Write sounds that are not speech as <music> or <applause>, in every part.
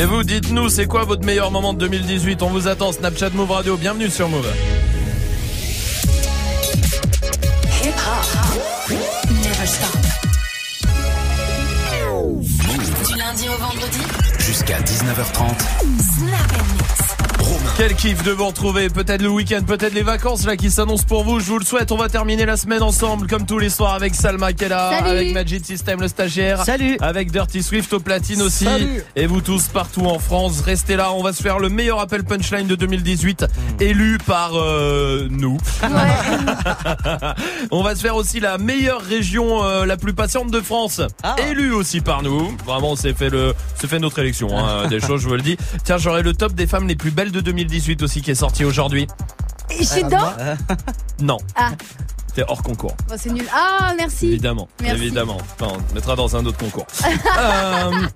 Et vous, dites-nous, c'est quoi votre meilleur moment de 2018 On vous attend, Snapchat Move Radio, bienvenue sur Move. Du lundi au vendredi. Jusqu'à 19h30. Snap Quel kiff de vous retrouver, peut-être le week-end, peut-être les vacances là qui s'annoncent pour vous, je vous le souhaite, on va terminer la semaine ensemble comme tous les soirs avec Salma Salut. avec Magic System le stagiaire, Salut. avec Dirty Swift au platine aussi, Salut. et vous tous partout en France, restez là, on va se faire le meilleur appel punchline de 2018, Hmm. élu par euh, nous. <laughs> on va se faire aussi la meilleure région euh, la plus patiente de France, Ah. élu aussi par nous, vraiment c'est fait le, fait notre élection, hein, <laughs> des choses je vous le dis. Tiens j'aurai le top des femmes les plus belles de 2018 aussi qui est sorti aujourd'hui. Je suis dedans Non. Ah. C'est hors concours. Bon, c'est nul. Ah, merci. Évidemment. Merci. Évidemment. Enfin, on te mettra dans un autre concours. <laughs> Euh,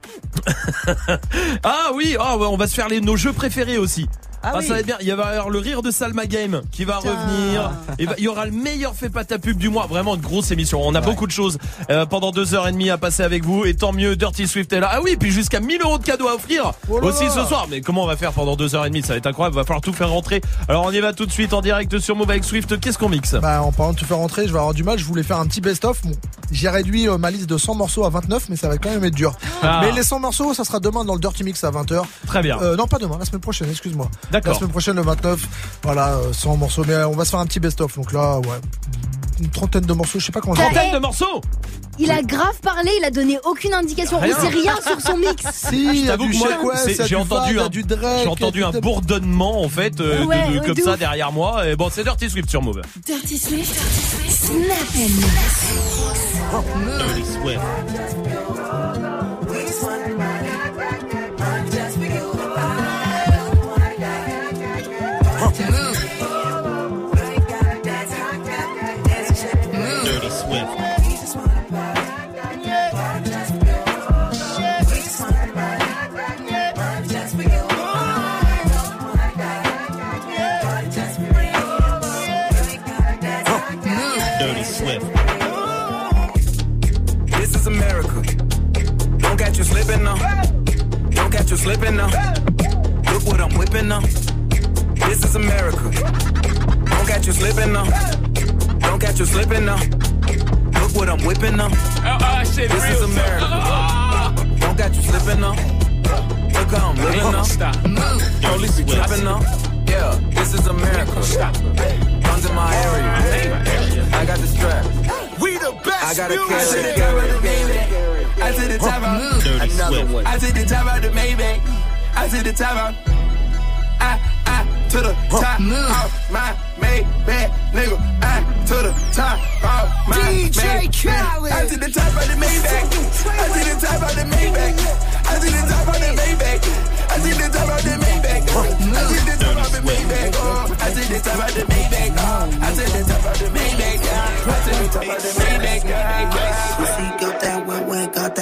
<laughs> ah oui, ah, ouais, on va se faire les, nos jeux préférés aussi. Ah Ah, oui. ça va être bien. Il va y avoir le rire de Salma Game qui va Putain. revenir. Et va- il y aura le meilleur fait pas ta pub du mois. Vraiment une grosse émission. On a beaucoup de choses euh, pendant deux heures et demie à passer avec vous. Et tant mieux, Dirty Swift est là. Ah oui, puis jusqu'à 1000 euros de cadeaux à offrir Oh aussi ce soir. Mais comment on va faire pendant deux heures et demie? Ça va être incroyable. Va falloir tout faire rentrer. Alors on y va tout de suite en direct sur Move avec Swift. Qu'est-ce qu'on mixe? Bah, en parlant de te faire rentrer, je vais avoir du mal. Je voulais faire un petit best-of. Bon, j'ai réduit euh, ma liste de 100 morceaux à 29, mais ça va quand même être dur. Ah. Mais les 100 morceaux, ça sera demain dans le Dirty Mix à 20h. Très bien. Euh, non, pas demain, la semaine prochaine, excuse-moi. La semaine prochaine, le 29. Voilà, euh, 100 morceaux. Mais euh, on va se faire un petit best-of. Donc là, ouais. Une trentaine de morceaux, je sais pas comment je Trentaine de morceaux Il a grave parlé, il a donné aucune indication. Rien. Il sait rien sur son mix. <laughs> Si, a t'avoue que moi, j'ai du entendu un- du Drake. J'ai entendu un bourdonnement en fait euh, de- Ouais, de- ouais, comme de ça ouf. derrière moi. Et bon, c'est Dirty Swift sur Move. Dirty Swift Snap and Dirty slipping now. Don't catch you slipping now. Look what I'm whipping now. This is America. Don't catch you slipping now. Don't catch you slipping now. Look what I'm whipping now. This is America. Don't catch you slipping now. Look how I'm living now. Stop. Police be tripping now. Yeah, this is America. Guns in my area. I got the strap. We the best. I got a music. carry, carry, I see the top out. Dirty Another Swift. one. I see the top out the Maybach. I see the top out. I, I, to the top of my Maybach, nigga. I, to the top of my DJ Maybach. Khaled. I see the top of the Maybach. I see the top of the Maybach. I see the top of the Maybach. I see the top of the Maybach. I see the top of the Maybach. Oh, I see the top of the Maybach. Oh, I see the top of the Maybach. I see the top of the Maybach. Yeah. Pussy got that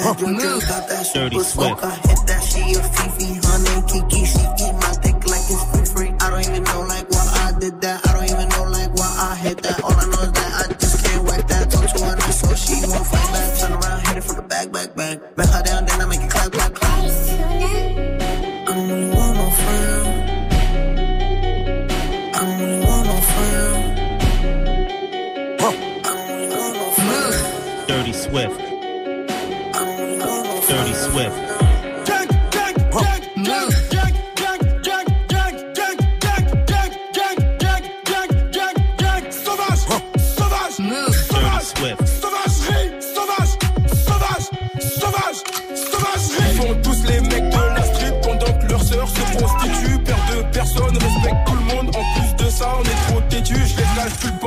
wet wet, got that drink drink, got that Dirty super smoke. Swift. I hit that she a Fifi, honey, Kiki. She eat my dick like it's free free. I don't even know like why I did that. I don't even know like why I hit that. All I know is that I just can't wait that. Talk to her nice, so she won't fight back. Turn around, hit it from the back, back, back. Back her down, then I make it clap, clap, clap. I don't really want no friend. I don't really want no friend. I don't really want no friend. Dirty Swift. Dirty Swift. La personne, respecte tout le monde. En plus de ça, on est trop têtu. Je les calcule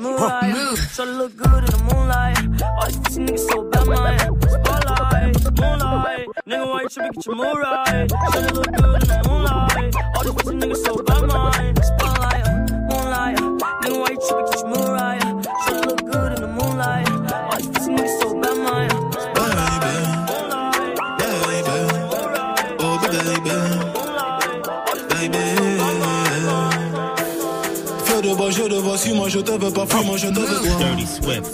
moonlight. Try to look good in the moonlight. All these niggas so bad, man. Spotlight, moonlight. Nigga, why you tripping? Get your mood right. To look moi je te veux pas fuir, moi je te veux voir.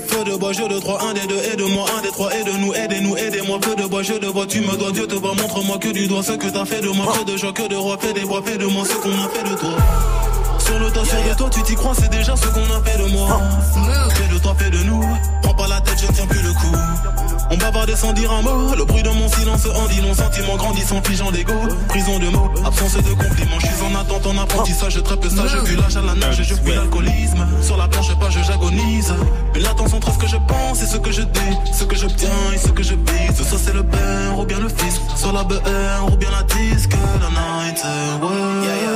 Feu de bois, je de trois, un des deux, aide-moi, un des trois, aide-nous, aide-nous, aide-moi. Feu de bois, je de bois, tu me dois, Dieu te voit, montre-moi que du doigt ce que t'as fait de moi. Feu de joie, que de roi, fais des bois, fais de moi ce qu'on a fait de toi. Sur le tas, sur le toi tu t'y crois, c'est déjà ce qu'on a fait de moi. Fais de toi, fais de nous sans dire un mot. Le bruit de mon silence en dit mon sentiment grandissant, pigeon d'égo. Prison de mots, absence de compliments. Je suis en attente, en apprentissage. Je trappe ça, je vis l'âge à la nage. Je fuis l'alcoolisme. Sur la planche, pas, je j'agonise. Mais l'attention entre ce que je pense et ce que je dis. Ce que j'obtiens et ce que je vise. Soit c'est le père ou bien le fils. Soit la BR ou bien la disque. La night, euh,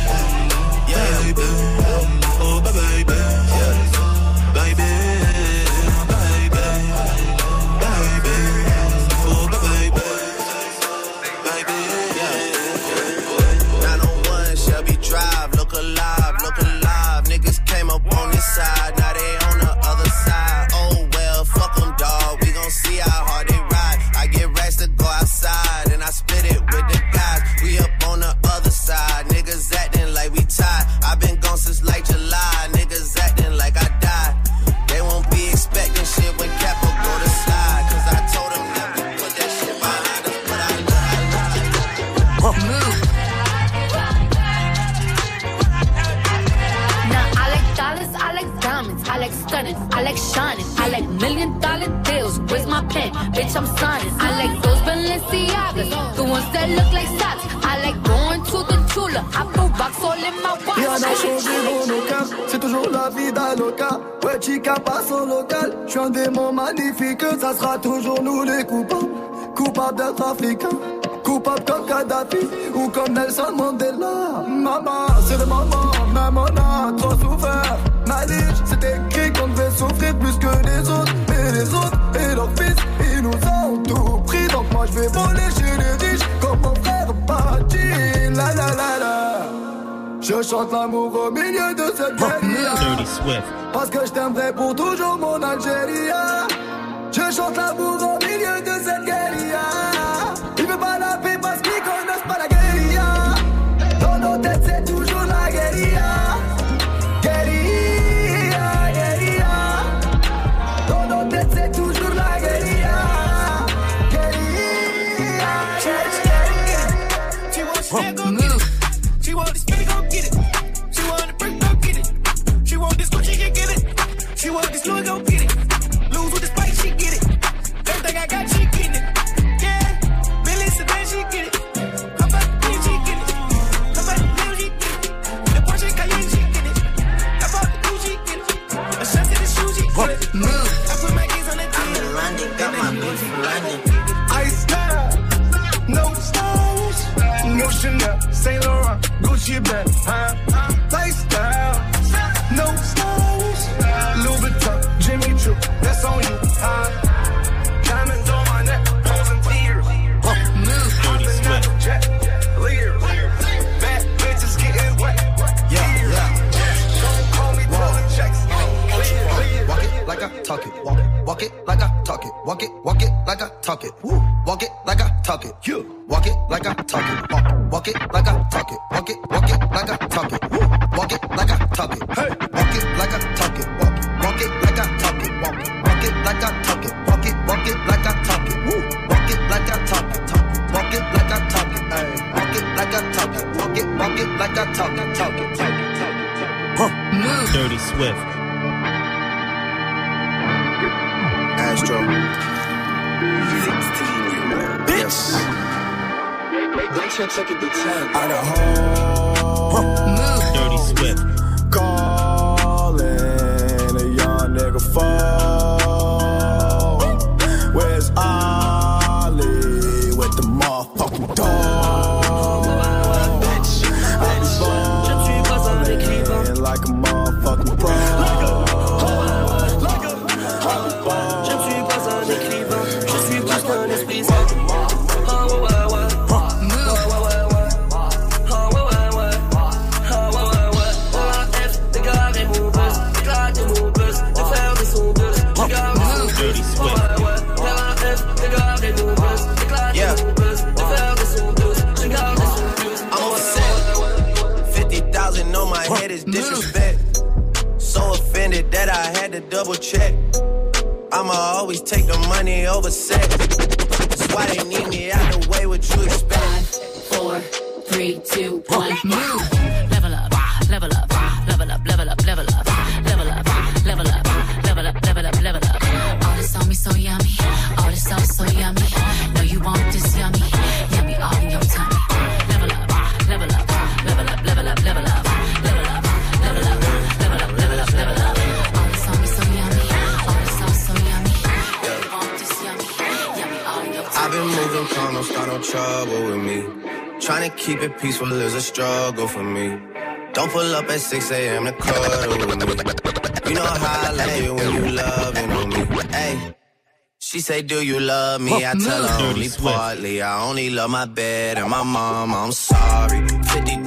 Parce que je t'aimerais pour Astro. 16 Bitch. Yes. They check, check it to 10. Idaho. Peaceful is a struggle for me. Don't pull up at 6 a.m. to cuddle with me. You know how I like it when you loving on me. Hey. She say, do you love me? I tell her only partly. I only love my bed and my mom. I'm sorry. 50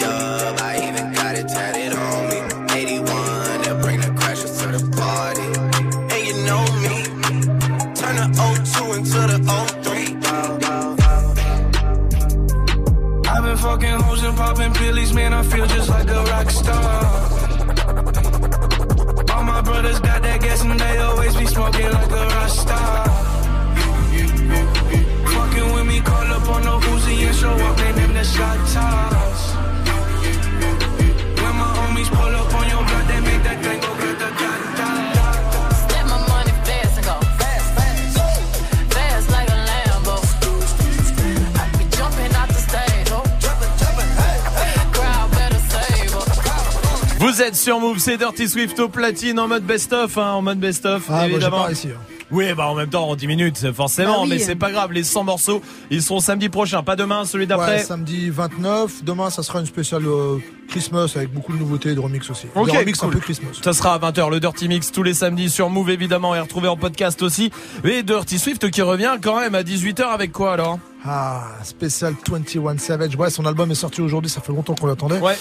sur Move, c'est Dirty Swift au platine en mode best-of, hein, en mode best-of, Ah, évidemment. pas réussi, hein. Oui, bah en même temps, en 10 minutes, forcément, Ah oui. mais c'est pas grave, les 100 morceaux, ils seront samedi prochain, pas demain, celui Ouais, d'après. samedi 29. Demain, ça sera une spéciale euh, Christmas avec beaucoup de nouveautés et de remix aussi. Ok, Des remix cool. un peu Christmas. Ça sera à 20h le Dirty Mix tous les samedis sur Move évidemment et retrouvé en podcast aussi. Et Dirty Swift qui revient quand même à 18h avec quoi alors? Ah, spécial 21 Savage. Ouais, son album est sorti aujourd'hui, ça fait longtemps qu'on l'attendait. Ouais.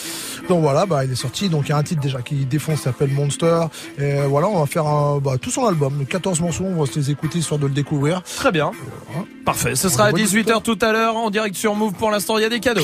Donc voilà, bah, il est sorti. Donc il y a un titre déjà qui défonce, ça s'appelle Monster. Et voilà, on va faire un, bah, tout son album, 14 morceaux, on va se les écouter histoire de le découvrir. Très bien. Parfait, ce sera à 18h tout à l'heure en direct sur Move. Pour l'instant, il y a des cadeaux.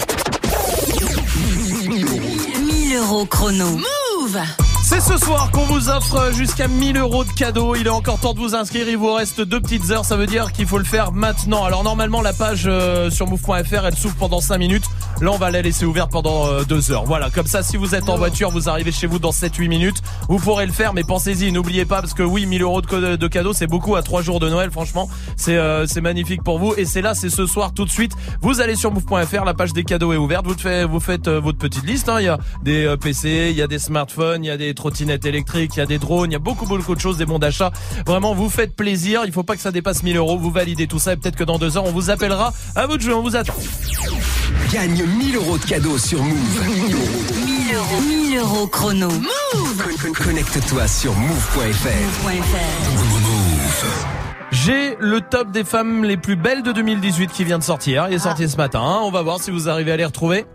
Chrono. Move c'est ce soir qu'on vous offre jusqu'à 1000 euros de cadeaux. Il est encore temps de vous inscrire. Il vous reste deux petites heures. Ça veut dire qu'il faut le faire maintenant. Alors normalement, la page euh, sur move.fr, elle s'ouvre pendant 5 minutes. Là, on va la laisser ouverte pendant euh, deux heures. Voilà, comme ça, si vous êtes en voiture, vous arrivez chez vous dans 7-8 minutes. Vous pourrez le faire, mais pensez-y. N'oubliez pas, parce que oui, 1000 euros de, cadeaux, c'est beaucoup à trois jours de Noël. Franchement, c'est euh, c'est magnifique pour vous. Et c'est là, c'est ce soir tout de suite. Vous allez sur move.fr. La page des cadeaux est ouverte. Vous faites, vous faites euh, votre petite liste. hein. Il y a des euh, PC, il y a des smartphones, il y a des trottinettes électriques, il y a des drones, il y a beaucoup beaucoup de choses, des bons d'achat. Vraiment, vous faites plaisir. Il faut pas que ça dépasse 1000 euros. Vous validez tout ça et peut-être que dans deux heures, on vous appellera. À vous de jouer. On vous attend. Gagne 1000 euros de cadeaux sur Move. 1000 euros. 1000 euros. 1000 euros chrono. Move Con- con- Connecte-toi sur move.fr. J'ai le top des femmes les plus belles de 2018 qui vient de sortir. Il est sorti ce matin. On va voir si vous arrivez à les retrouver.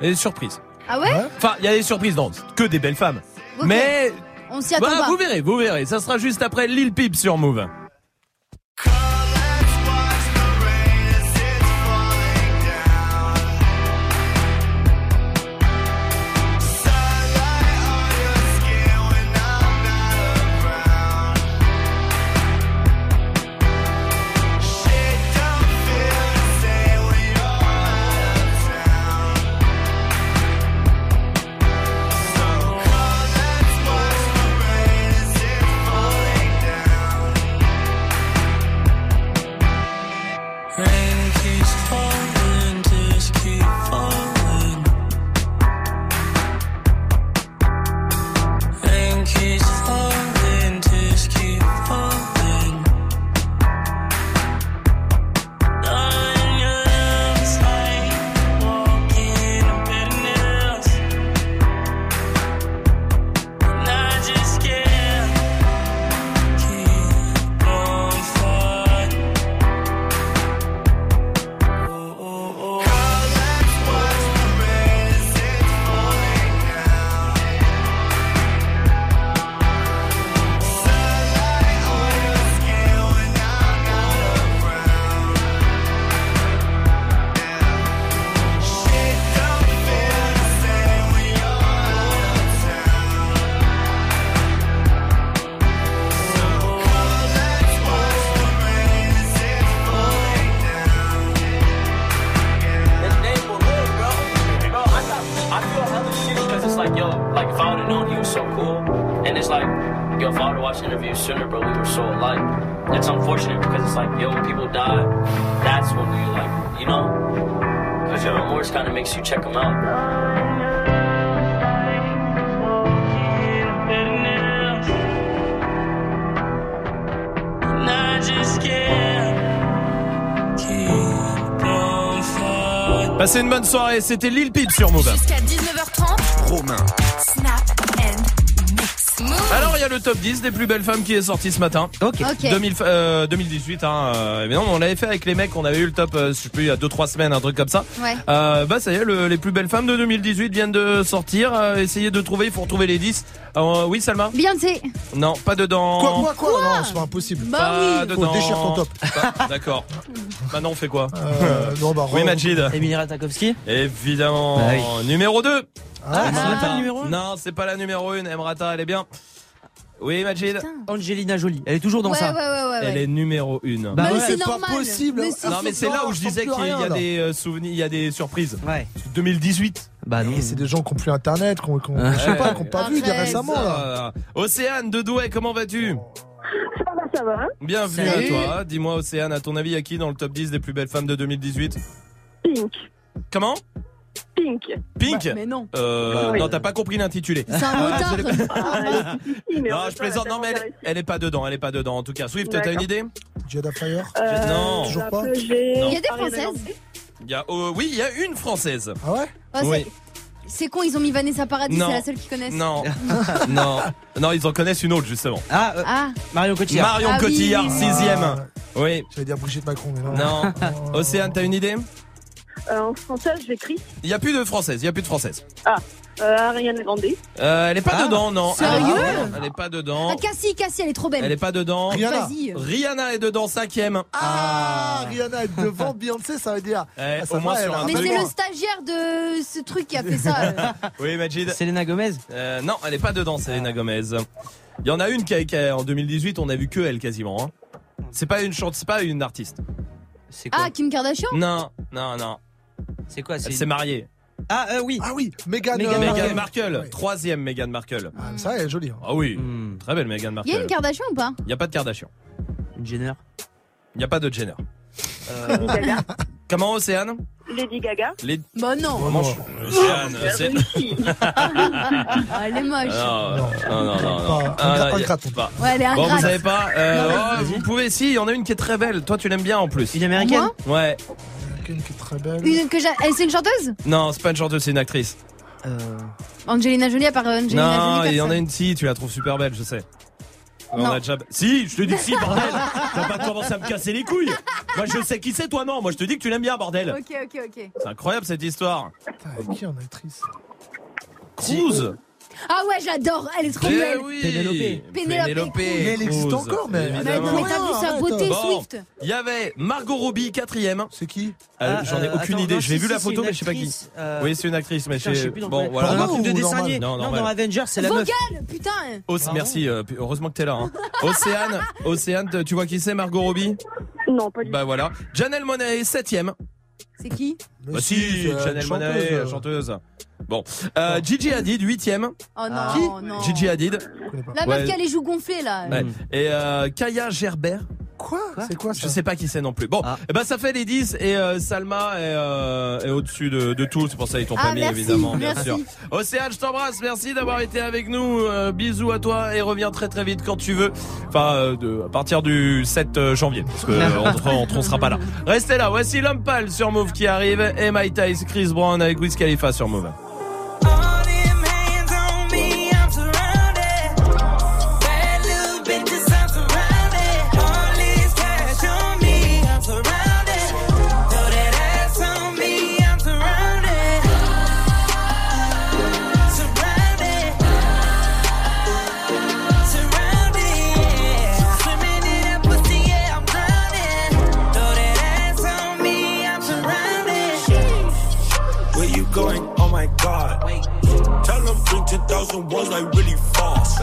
Et des surprises. Ah ouais, Enfin, il y a des surprises, non, que des belles femmes. Mais On s'y attend bah, pas. vous verrez, vous verrez. Ça sera juste après Lil Peep sur Move. Soirée, c'était Lil Peep sur Move. Jusqu'à 19h30. Romain. Snap and mix. Move. Alors il y a le top 10 des plus belles femmes qui est sorti ce matin. Ok. Ok. 2000, euh, 2018 hein, euh, évidemment on l'avait fait avec les mecs on avait eu le top euh, je sais plus il y a 2-3 semaines un truc comme ça Ouais. euh, bah ça y est le- les plus belles femmes de 2018 viennent de sortir euh, essayez de trouver il faut retrouver les 10 Euh, oui Salma? Beyoncé. non pas dedans Quoi, quoi, quoi? Non, c'est pas impossible. Bah pas oui. dedans Faut déchirer ton top. D'accord <laughs> maintenant on fait quoi Euh, <laughs> non, bah, oui Majid Emilie Ratajkowski évidemment Bah oui. numéro 2 Ah, c'est bah, pas le numéro un non c'est pas la numéro 1 Emrata elle est bien oui Majid Putain. Angelina Jolie. Elle est toujours dans Ouais, ça. ouais, ouais, ouais. elle ouais. est numéro 1 Bah mais ouais, c'est pas possible. Mais non mais c'est là où je disais qu'il y a des euh, souvenirs, il y a des surprises. Ouais. 2018. Bah non. Et c'est des gens qui ont plus internet, qui ont, qui ont- Ouais. je sais pas, qui ont pas vu des récemment, là. Ça. Océane de Douai, comment vas-tu? Va, ça va. Bienvenue Salut. à toi. Dis-moi Océane, à ton avis, à qui dans le top 10 des plus belles femmes de 2018 Pink. Comment Pink. Pink Bah, mais non. euh, oui. Non, t'as pas compris l'intitulé. C'est un Ah, je l'ai pas- Ah, Non, je plaisante. Non, mais elle, elle est pas dedans. Elle est pas dedans. En tout cas, Swift, t'as une idée Jada Fire Euh, Non. Toujours pas. Il y a des françaises. Il y a, euh, Oui, il y a une française. Ah ouais Oh, c'est- Oui. C'est con, ils ont mis Vanessa Paradis, c'est la seule qu'ils connaissent. Non, <laughs> non, non, ils en connaissent une autre justement. Ah, euh, Ah, Marion Cotillard. Marion Ah oui, Cotillard, oui, oui. sixième. Ah, Oui. J'allais dire Brigitte Macron, mais non. Non. Océane, t'as une idée? Euh, en français, je vais Chris. Il y a plus de française. Il y a plus de française. Euh, Ariana Grande. Euh, elle est pas Ah. dedans, non. Sérieux elle, elle est pas dedans. ah Cassie, Cassie, elle est trop belle. Elle est pas dedans. Rihanna. Vas-y. Rihanna est dedans, cinquième. Ah, Rihanna est devant <laughs> Beyoncé, ça veut dire. Eh, Ah, ça au moins va, sur un Mais c'est le stagiaire de ce truc qui a fait ça. euh. <laughs> Oui, Majid. Selena Gomez. Euh, non, elle est pas dedans, Selena Gomez. Il y en a une qui, a, qui a- en 2018, on a vu que elle quasiment. hein. C'est pas une chante, c'est pas une artiste. C'est quoi Ah, Kim Kardashian? Non, non, non. C'est quoi Elle C'est s'est mariée. Ah euh, oui. Ah oui, Meghan. Meghan euh, Meghan Markle. Markle, Ouais. troisième Meghan Markle. Ah, ça, elle est jolie. hein. Ah oui, Hmm, très belle Meghan Il y a une Markle. Kardashian ou pas? Il y a pas de Kardashian. Une Jenner. Il y a pas de Jenner. Euh, Lady Gaga. Comment Océane? Lady Gaga. Les... Bah non. Vraiment, Océane, Elle a c'est... Ah, <laughs> elle est moche. Non, Non. non, non, non. non. Ah, non, ingrate. pas. Ouais, elle est Bon, vous ingrate. savez pas euh, Non, oh. Vous pouvez, si, il y en a une qui est très belle. Toi, tu l'aimes bien en plus. une américaine. Ouais. Quelqu'un qui est très belle. Une que j'a- Elle, c'est une chanteuse Non, c'est pas une chanteuse, c'est une actrice. Euh, Angelina Jolie, à part euh, Angelina non, Jolie. il y en a personne. une si, tu la trouves super belle, je sais. On Non. a déjà... Si, je te dis que si, bordel T'as pas commencé à me casser les couilles Moi je sais qui c'est, toi non Moi je te dis que tu l'aimes bien, bordel Ok, ok, ok. C'est incroyable cette histoire Putain, avec qui en actrice? Cruz Ah ouais, j'adore. Elle est trop Eh belle. oui Pénélope. Pénélope. Mais elle existe Cruz, encore, mais- Mais évidemment. non, mais t'as vu sa beauté, Bon. Swift Il y avait Margot Robbie, quatrième. C'est qui Euh, ah, J'en ai euh, aucune attends, idée. Je l'ai vu la photo, mais je sais pas qui. euh, Oui, c'est une actrice, mais putain, je sais. plus dans Bon, quel- voilà. Dans un truc de dessin animé. Non, Non, normal. dans Avengers, c'est la meuf. Vocal Putain merci, euh, heureusement que t'es là. Hein. Océane, <laughs> Océane, t- tu vois qui c'est Margot Robbie? Non, pas du Bah voilà. Janelle Monáe, septième. C'est qui? Bah si, Janelle euh, chanteuse. Bon, euh, Gigi Hadid, huitième. Oh non, Qui non. Gigi Hadid. je. La meuf Ouais. qui a les joues gonflées là. Ouais. Et euh, Kaya Gerber. Quoi C'est quoi Je ça sais pas qui c'est non plus. Bon, Ah. eh ben ça fait les 10 et euh, Salma est, euh, est au-dessus de, de tout. C'est pour ça qu'ils t'ont Ah, pas mis merci, évidemment, bien merci. sûr. Océane, je t'embrasse. Merci d'avoir été avec nous. Euh, bisous à toi et reviens très très vite quand tu veux. Enfin, euh, de, à partir du 7 janvier, parce que euh, on, on, on sera pas là. Restez là. Voici l'homme pâle sur Move qui arrive et My Chris Brown avec Wiz Khalifa sur Move. 10,000 ones like really fast.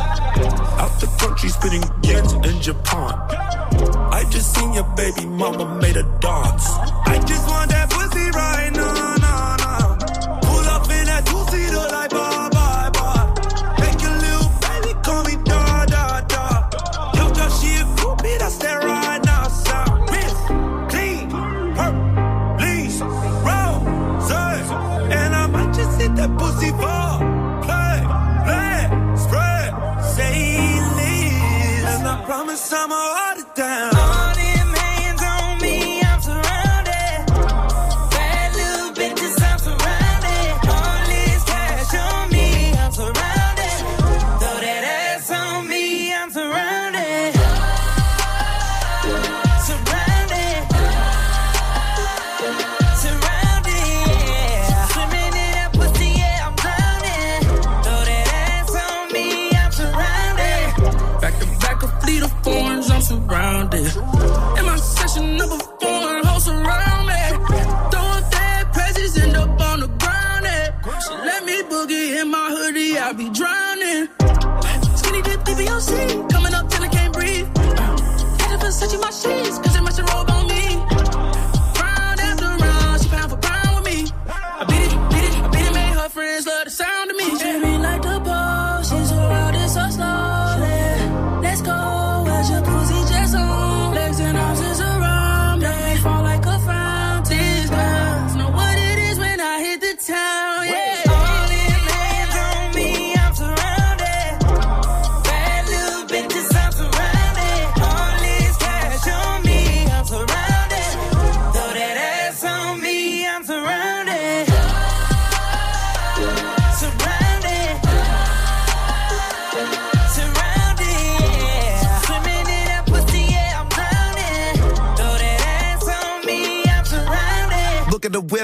Out the country spinning yens in Japan. I just seen your baby mama made a dance. I just want that pussy right now,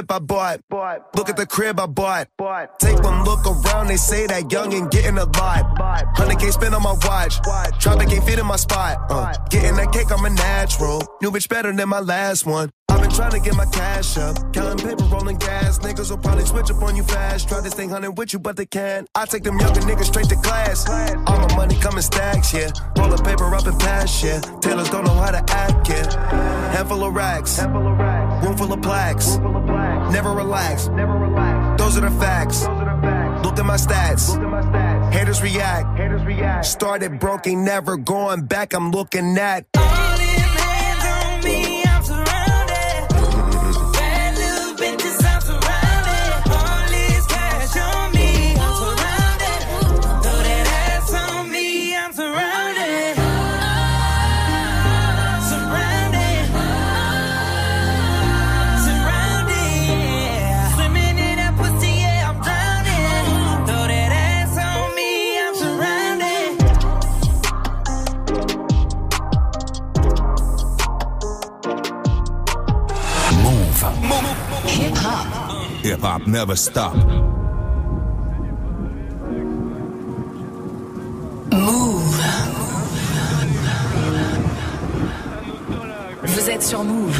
whip I bought. Look at the crib I bought. Take one look around, they say that young and getting a lot. 100k spent on my watch. Traffic ain't fit in my spot. Uh, getting that cake, I'm a natural. New bitch better than my last one. I've been trying to get my cash up. Counting paper, rolling gas. Niggas will probably switch up on you fast. Try to stay hunting with you, but they can't. I take them younger niggas straight to class. All my money coming stacks, yeah. Roll the paper up and pass, yeah. Tailors don't know how to act, yeah. Handful of racks. Room full of plaques. Never relax. Those are the facts. Look at my stats. Haters react. Started broke, ain't never going back. I'm looking at. Hip hop never stop. Move. Vous êtes sur Move.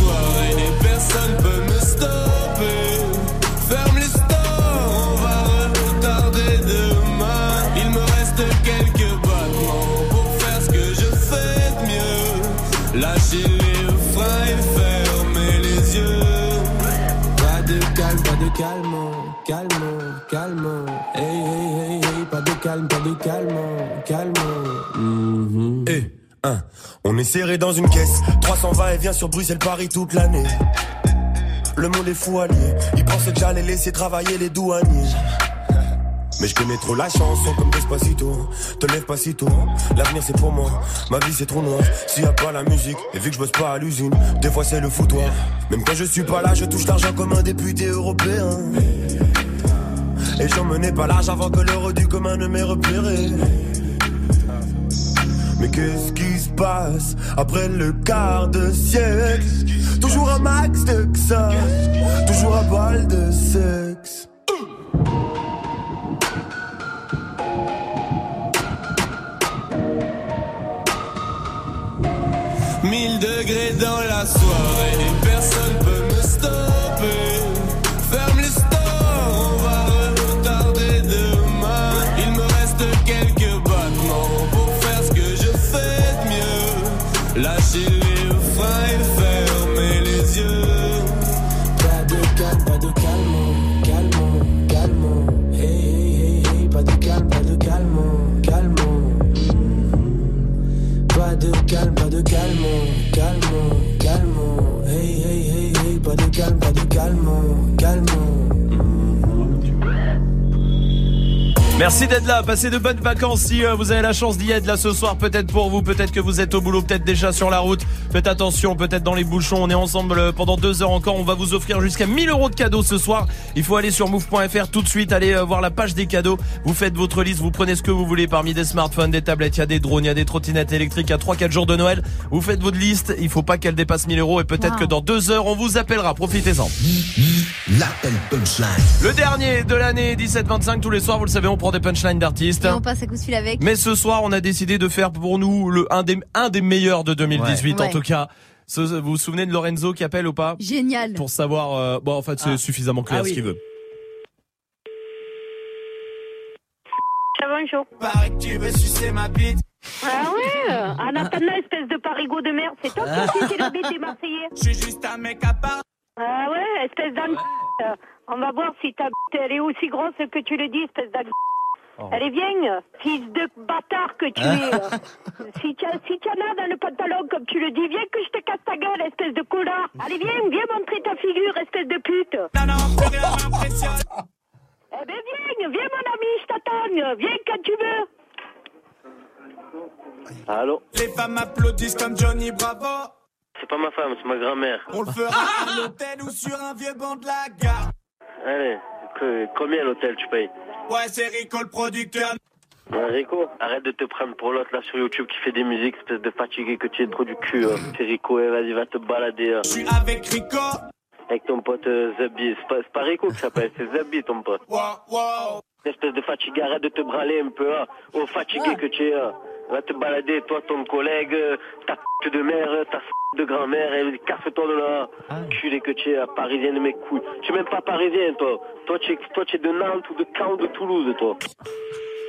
calme, calme. Hey, hey, hey, hey, pas de calme, pas de calme, calme. Eh, hein, on est serré dans une caisse. 320 et vient sur Bruxelles, Paris toute l'année. Le monde est fou allié. Ils pensaient que j'allais laisser travailler les douaniers. Mais je connais trop la chanson comme Despacito. Te lève pas si tôt. L'avenir c'est pour moi. Ma vie c'est trop noir. S'il y a pas la musique, et vu que je bosse pas à l'usine, des fois c'est le foutoir. Même quand je suis pas là, je touche l'argent comme un député européen. Et j'en menais pas large avant que l'heure du commun ne m'ait repéré. qu'est-ce qui se passe après le quart de siècle? Toujours un max de ça, toujours un bal de sexe. 1000 degrés dans la soirée, personne peut me stopper. Calme, pas de calme, calme. Merci d'être là, passez de bonnes vacances si euh, vous avez la chance d'y être là ce soir, peut-être pour vous, peut-être que vous êtes au boulot, peut-être déjà sur la route. Faites attention, peut-être dans les bouchons, on est ensemble euh, pendant deux heures encore, on va vous offrir jusqu'à 1000 euros de cadeaux ce soir. Il faut aller sur move.fr tout de suite, aller euh, voir la page des cadeaux, vous faites votre liste, vous prenez ce que vous voulez parmi des smartphones, des tablettes, il y a des drones, il y a des trottinettes électriques à 3-4 jours de Noël. Vous faites votre liste, il faut pas qu'elle dépasse 1000 euros et peut-être Wow. que dans deux heures on vous appellera, profitez-en. L'appel punchline. Le dernier de l'année 17-25, tous les soirs, vous le savez, on prend des punchlines d'artistes. Et on passe à coup de fil avec. Mais ce soir, on a décidé de faire pour nous le un des un des meilleurs de 2018 Ouais. en tout cas. Vous vous souvenez de Lorenzo qui appelle ou pas? Génial. Pour savoir euh, bon en fait c'est Ah. suffisamment clair Ah oui. ce qu'il veut. Ça va, chaud. Pareil que tu veux sucer ma bite. Ah ouais Ah, Nathana, espèce de parigot de merde. C'est toi qui <laughs> sucé la bite des Marseillais Je suis juste un mec à part. Ah ouais, espèce d'âne. On va voir si ta elle est aussi grosse que tu le dis, espèce d'âne. Oh. Allez, viens, fils de bâtard que tu es. <laughs> si tu si en as dans le pantalon, comme tu le dis, viens que je te casse ta gueule, espèce de connard. Allez, viens, viens montrer ta figure, espèce de pute. Non, non. Eh ben, viens, viens, mon ami, je t'attends. Viens quand tu veux. Allô Les femmes applaudissent comme Johnny Bravo. C'est pas ma femme, c'est ma grand-mère. On le fera <laughs> à l'hôtel ou sur un vieux banc de la gare. Allez, que- combien l'hôtel tu payes Ouais, c'est Rico le producteur. Ouais, Rico, arrête de te prendre pour l'autre là sur YouTube qui fait des musiques, espèce de fatigué que tu es trop du cul. hein. <laughs> C'est Rico, eh, vas-y, va te balader. hein. Je suis avec Rico. Avec ton pote euh, Zabi. C'est pas, c'est pas Rico qui s'appelle, c'est Zabi ton pote. Wow, wow. Espèce de fatigué, arrête de te braler un peu. Hein. Oh, fatigué que tu es. hein. Va te balader, toi, ton collègue, euh, ta p de mère, euh, ta f de grand-mère, et casse-toi de là. Culé que tu es, euh, parisien de mes couilles. Tu es même pas parisien, toi. Toi, tu es, toi, tu es de Nantes ou de Caen ou de Toulouse, toi.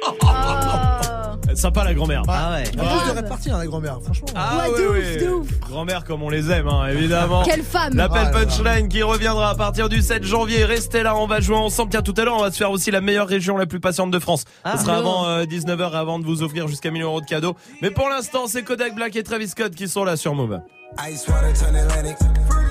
Euh, <laughs> Sympa la grand-mère. Ah ouais. En plus de répartir, la grand-mère, franchement. Ah Ouais, oui, de ouf, oui. de ouf. Grand-mère comme on les aime, hein, évidemment. Quelle femme. L'appel Ouais, punchline qui reviendra à partir du 7 janvier. Restez là, on va jouer ensemble. Tiens, tout à l'heure, on va se faire aussi la meilleure région la plus patiente de France. Ah, Ce sera non. avant euh, 19h, avant de vous offrir jusqu'à 1000 euros de cadeaux. Mais pour l'instant, c'est Kodak Black et Travis Scott qui sont là sur Move.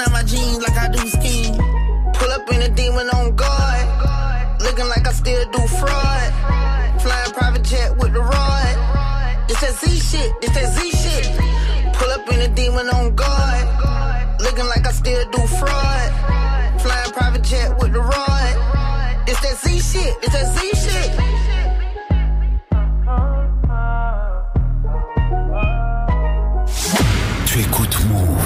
Out my jeans like I do. Pull up in a demon on guard. Looking like I still do fraud. Flying private jet with the rod. It's that Z shit, it's that Z shit. Pull up in a demon on guard. Looking like I still do fraud. Flying private jet with the rod. It's that Z shit, it's that Z shit. Move.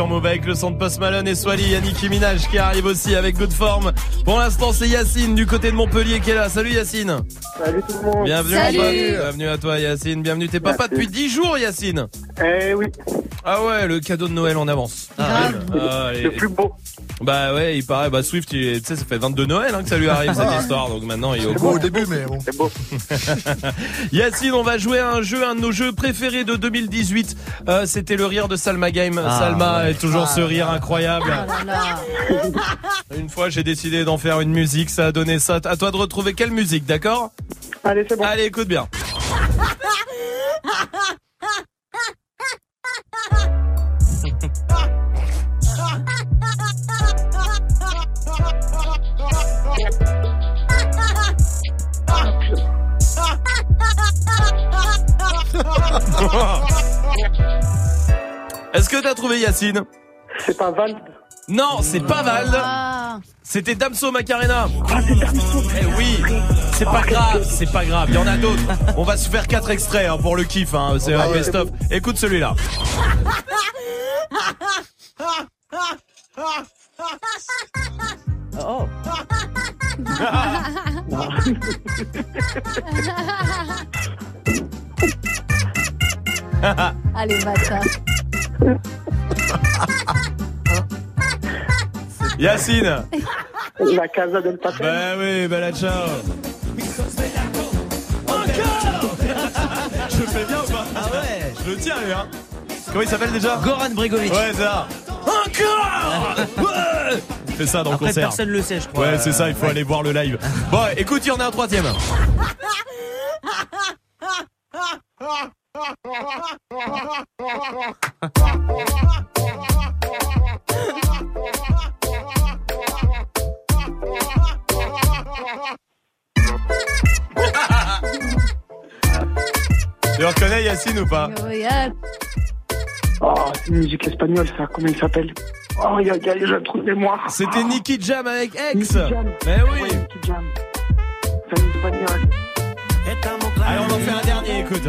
Sur Move avec le son de Post Malone et Swally, Yannick Minaj qui arrive aussi avec Good Form. Pour l'instant, c'est Yacine du côté de Montpellier qui est là. Salut Yacine. Salut tout le monde. Bienvenue, Salut. mon pote. Bienvenue à toi Yacine. Bienvenue. T'es papa depuis 10 jours Yacine. Eh oui. Ah ouais, le cadeau de Noël en avance. Ah, allez. Le plus beau. Bah ouais, il paraît. Bah Swift, il- tu sais, ça fait 22 Noël hein, que ça lui arrive cette histoire. Donc maintenant, il est au C'est beau au début, mais bon. C'est beau. <laughs> Yacine, on va jouer à un jeu, un de nos jeux préférés de 2018. Euh, C'était le rire de Salma Game. Ah, Salma ouais. est toujours ce rire incroyable. Là là. <laughs> Une fois, j'ai décidé d'en faire une musique. Ça a donné ça. À toi de retrouver quelle musique, d'accord? Allez, c'est bon. Allez, écoute bien. Yacine C'est pas Val. Non, c'est pas Val. Ah. C'était Damso Macarena. Ah, c'est Damso. Eh oui, c'est pas grave, c'est pas grave. Il y en a d'autres. On va se faire quatre extraits hein, pour le kiff. Hein. C'est un best-of. Écoute celui-là. Oh. <laughs> Allez, bâtard. <laughs> <laughs> Yacine. La Casa del Papel. Bah oui, bella ciao. <laughs> Je fais bien ou pas Ah ouais. Je le tiens, lui, hein. Comment il s'appelle déjà Goran Bregovic. Ouais, c'est ça. Encore Ouais Fais ça dans le concert. personne le sait, je crois. Ouais, c'est ça, il faut aller voir le live. Bon, écoute, il y en a un troisième. <laughs> Tu reconnais Yacine ou pas? Regarde. Oh, c'est une musique espagnole, ça. Comment il s'appelle? Oh, il y a, y un trou de mémoire. C'était Nicky Jam avec X. Nicky Jam. Mais oui. Ouais, Nicky Jam. C'est un espagnol. Allez, on en fait un dernier, écoute.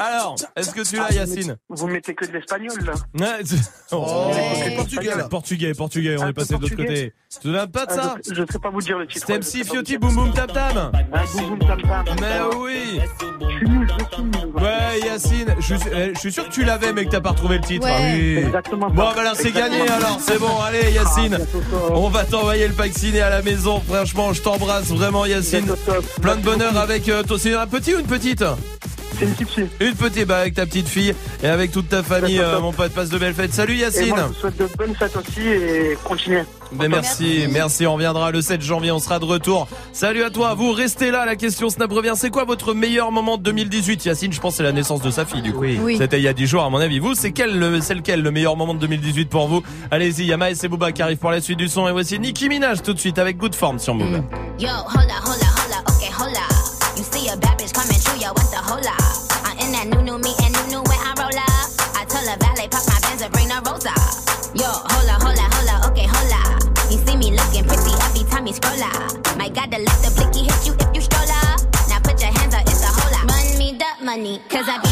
Alors, est-ce que tu l'as, Yacine Vous mettez que de l'espagnol, là Ouais, <laughs> tu- Oh, Ouais, portugais, là. portugais, portugais, on Ah, est passé de l'autre côté. Tu te souviens pas de ça Ah, je, je sais pas vous dire le titre. Fiotti dire. Boum Boum Tam Tam. Ah, boum, boum, tam, tam. Mais oui. Je suis nul, je suis nul. Ouais, Yacine, je, suis- eh, je suis sûr que tu l'avais, mais que t'as pas retrouvé le titre. Ouais. Ah oui. Exactement ça. Bon, bah alors c'est gagné alors, c'est bon, allez Yacine. On va t'envoyer le pack ciné à la maison. Franchement, je t'embrasse vraiment, Yacine. Plein de bonheur avec euh, toi. C'est un petit ou une petite? C'est une petite fille. Une petite, bah avec ta petite fille et avec toute ta famille, euh, mon pote, passe de belles fêtes. Salut Et Yacine. moi, je vous souhaite de bonnes fêtes aussi et continuez. Ben merci, merci, on reviendra le 7 janvier, on sera de retour. Salut à toi, vous restez là, la question Snap revient. C'est quoi votre meilleur moment de 2018 Yacine, je pense que c'est la naissance de sa fille du coup. Oui. C'était il y a 10 jours à mon avis. Vous, c'est quel, c'est lequel le meilleur moment de 2018 pour vous? Allez-y, Yama et Booba qui arrivent pour la suite du son et voici Nicki Minaj tout de suite avec Good Form sur Move. Yo, hola, hola, every time you scroll up. Might gotta the blicky hit you if you stroll up. Now put your hands up, it's a hola. Run me the money, cause I be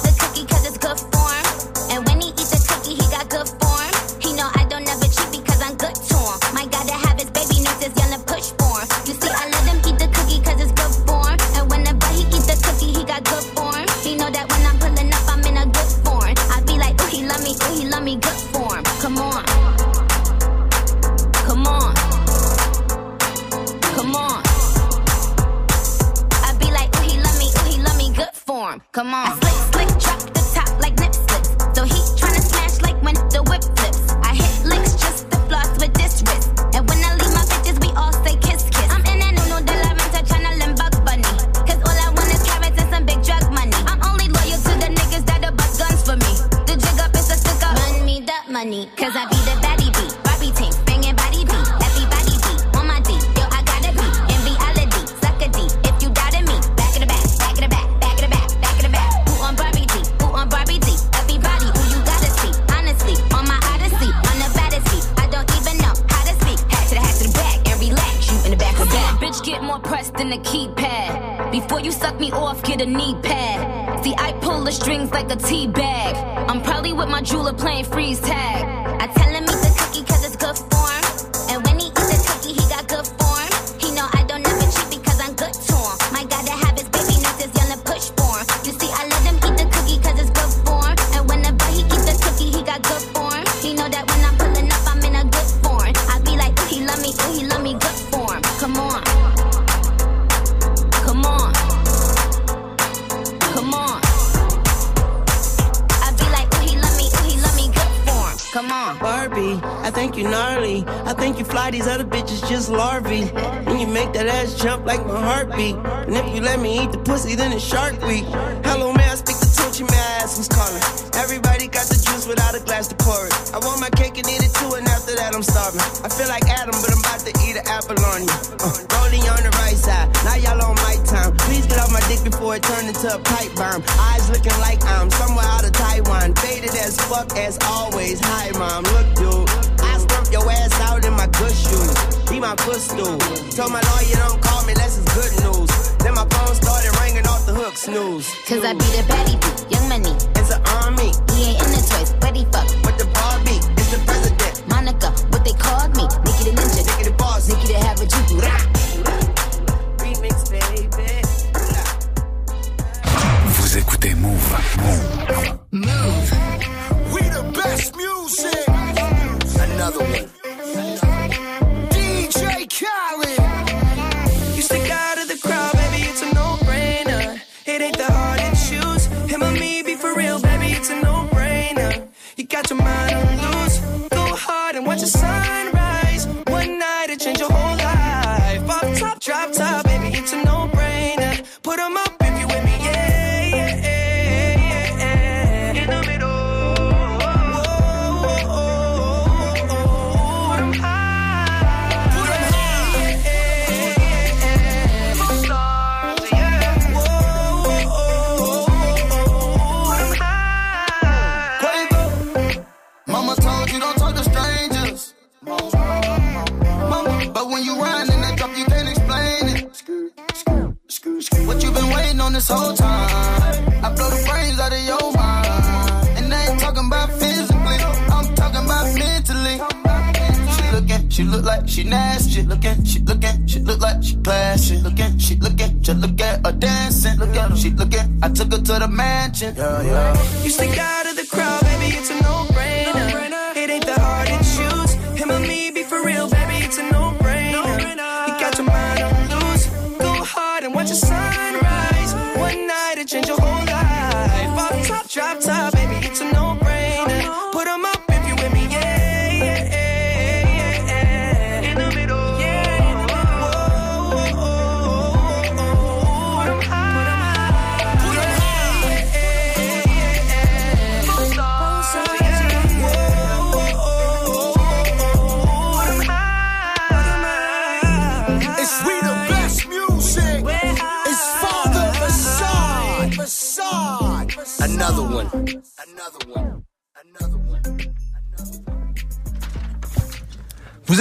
good form. Come on. Off, a knee pad. See, I pull the strings like a tea bag. I'm probably with my jeweler playing freeze tag. I tell him larvae. And you make that ass jump like my heartbeat. And if you let me eat the pussy, then it's shark week. Hello, man, I speak to Tunchi, may I ask who's calling? Everybody got the juice without a glass to pour it. I want my cake and eat it too, and after that I'm starving. I feel like Adam, but I'm about to eat an apple on you. Uh, rolling on the right side, now y'all on my time. Please get off my dick before it turn into a pipe bomb. Eyes looking like I'm somewhere out of Taiwan. Faded as fuck as always. Hi, mom, look, dude. I stump your ass out in my good shoes. Be my footstool. Told my lawyer don't call me unless it's good news. Then my phone started ringing off the hook, snooze. Cause I be the baddie boo, young money. It's an army. He ain't in the toys, but he fuck. With the Barbie, it's the president. Monica, what they called me. Nikki the ninja. Nikki the boss. Nikki the have a juju. Remix, baby. Vous écoutez Move. Move. Move. We the best music. Another one. Look like she nasty. She looking, she looking, she look like she classy. Looking, she looking, just look at her dancing. Look at she looking. I took her to the mansion. Yeah, yeah. You stick out of the crowd, baby, it's a no-brainer.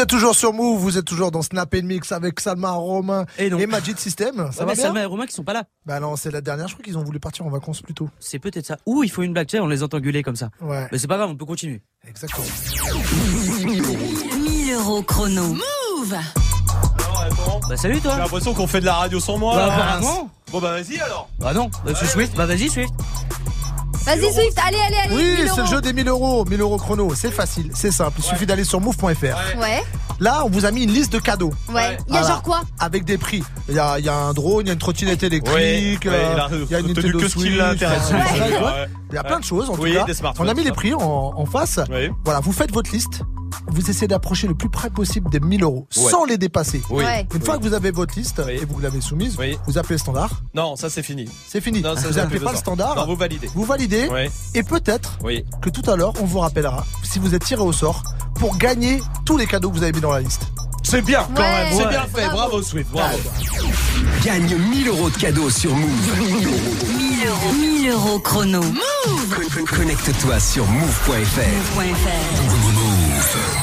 Vous êtes toujours sur Move, vous êtes toujours dans Snap Mix avec Salma, Romain et, Magic System. Ça Ouais, va mais bien Salma et Romain qui sont pas là. Bah non, c'est la dernière. Je crois qu'ils ont voulu partir en vacances plus tôt. C'est peut-être ça. Ou il faut une blague, tu sais, on les entend gueuler comme ça. Ouais. Mais c'est pas grave, on peut continuer. Exactement. 1000 euros chrono. Move. Bah salut toi. J'ai l'impression qu'on fait de la radio sans moi. Bah, apparemment. Bon bah vas-y alors. Bah non, bah, c'est Swift. Bah vas-y Swift. Vas-y Swift, allez, allez, allez. Oui, 1000 c'est le jeu des 1000 euros, 1000 euros chrono. C'est facile, c'est simple. Il suffit d'aller sur move.fr. Ouais, Là, on vous a mis une liste de cadeaux. ouais. Il y a genre quoi? Avec des prix. Il y a, il y a un drone, il y a une trottinette électrique, euh, il y a une Nintendo que ce qui l'intéresse. Il y a plein de choses en Oui, tout cas. des smartphones, On a mis les prix en, en face. Oui. Voilà, vous faites votre liste. Vous essayez d'approcher le plus près possible des 1000 euros Ouais. sans les dépasser. Oui. Ouais. Une fois Oui. que vous avez votre liste et vous l'avez soumise, Oui. vous appelez le standard. Non, ça c'est fini. C'est fini. Non, ça, vous j'ai appelez plus pas le standard. Non, vous validez. Vous validez. Oui. Et peut-être Oui. que tout à l'heure, on vous rappellera si vous êtes tiré au sort pour gagner tous les cadeaux que vous avez mis dans la liste. C'est bien quand Ouais. même. C'est Ouais. bien fait. Bravo Swift. Bravo. Gagne 1000 euros de cadeaux sur Move. 1000 euros. 1000 euros chrono. Move. Con- con- Connecte-toi sur move.fr. Move.fr.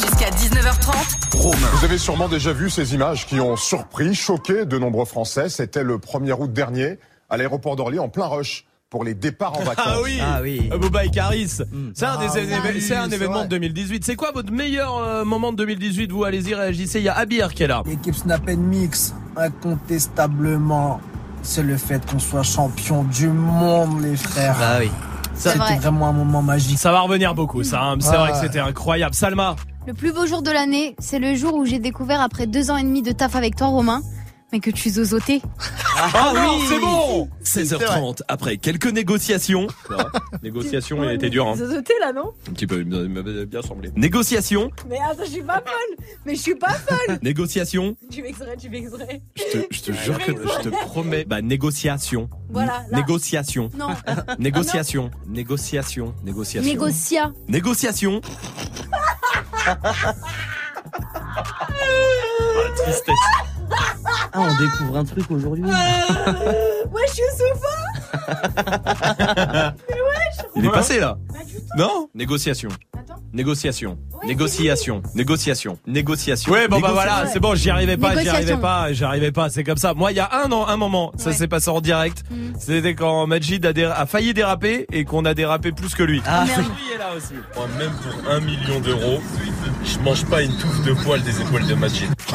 Jusqu'à 19h30. Vous avez sûrement déjà vu ces images qui ont surpris, choqué de nombreux Français. C'était le 1er août dernier à l'aéroport d'Orly en plein rush pour les départs en <laughs> vacances. Ah oui. Ah oui. Euh, Booba et Caris. C'est un, Ah des oui, éve- c'est un c'est événement de 2018. C'est quoi votre meilleur euh, moment de 2018 Vous allez-y, réagissez. Il y a Abir qui est là. L'équipe Snap Mix, incontestablement, c'est le fait qu'on soit champion du monde, les frères. Bah oui. Ça- C'était vraiment un moment magique. Ça va revenir beaucoup, ça. hein. C'est vrai que c'était incroyable. Salma. Le plus beau jour de l'année, c'est le jour où j'ai découvert après deux ans et demi de taf avec toi, Romain, Mais que tu zozotais. Ah, non, c'est bon 16h30, après quelques négociations. Négociations, il a été dur, hein. Zozotais là, non? Un petit peu, il m'avait bien semblé. Négociation, Mais attends, je suis pas folle. Mais je suis pas folle. <laughs> négociation. Tu m'exrais, tu m'exrais. Je te, je te jure que je te promets. Bah, négociation. Voilà, là. Négociation. Non. <laughs> Négociation. Négociation. Négociation. Négocia. Négociation. Tristesse. Ah, on découvre un truc aujourd'hui. Ouais, je suis au sofa. Mais <laughs> wesh. Il est passé là. Non Négociation. Négociation. Négociation. Négociation. Négociation. Ouais, bon bah voilà, c'est bon, j'y arrivais pas, j'y arrivais Négociation. pas, j'y arrivais pas, c'est comme ça. Moi, il y a un an, un moment, ça s'est passé en direct. C'était quand Majid a, déra- a failli déraper et qu'on a dérapé plus que lui. Ah, Lui est là aussi. Moi, même pour un million d'euros, je mange pas une touffe de poil des épaules de Majid. <laughs>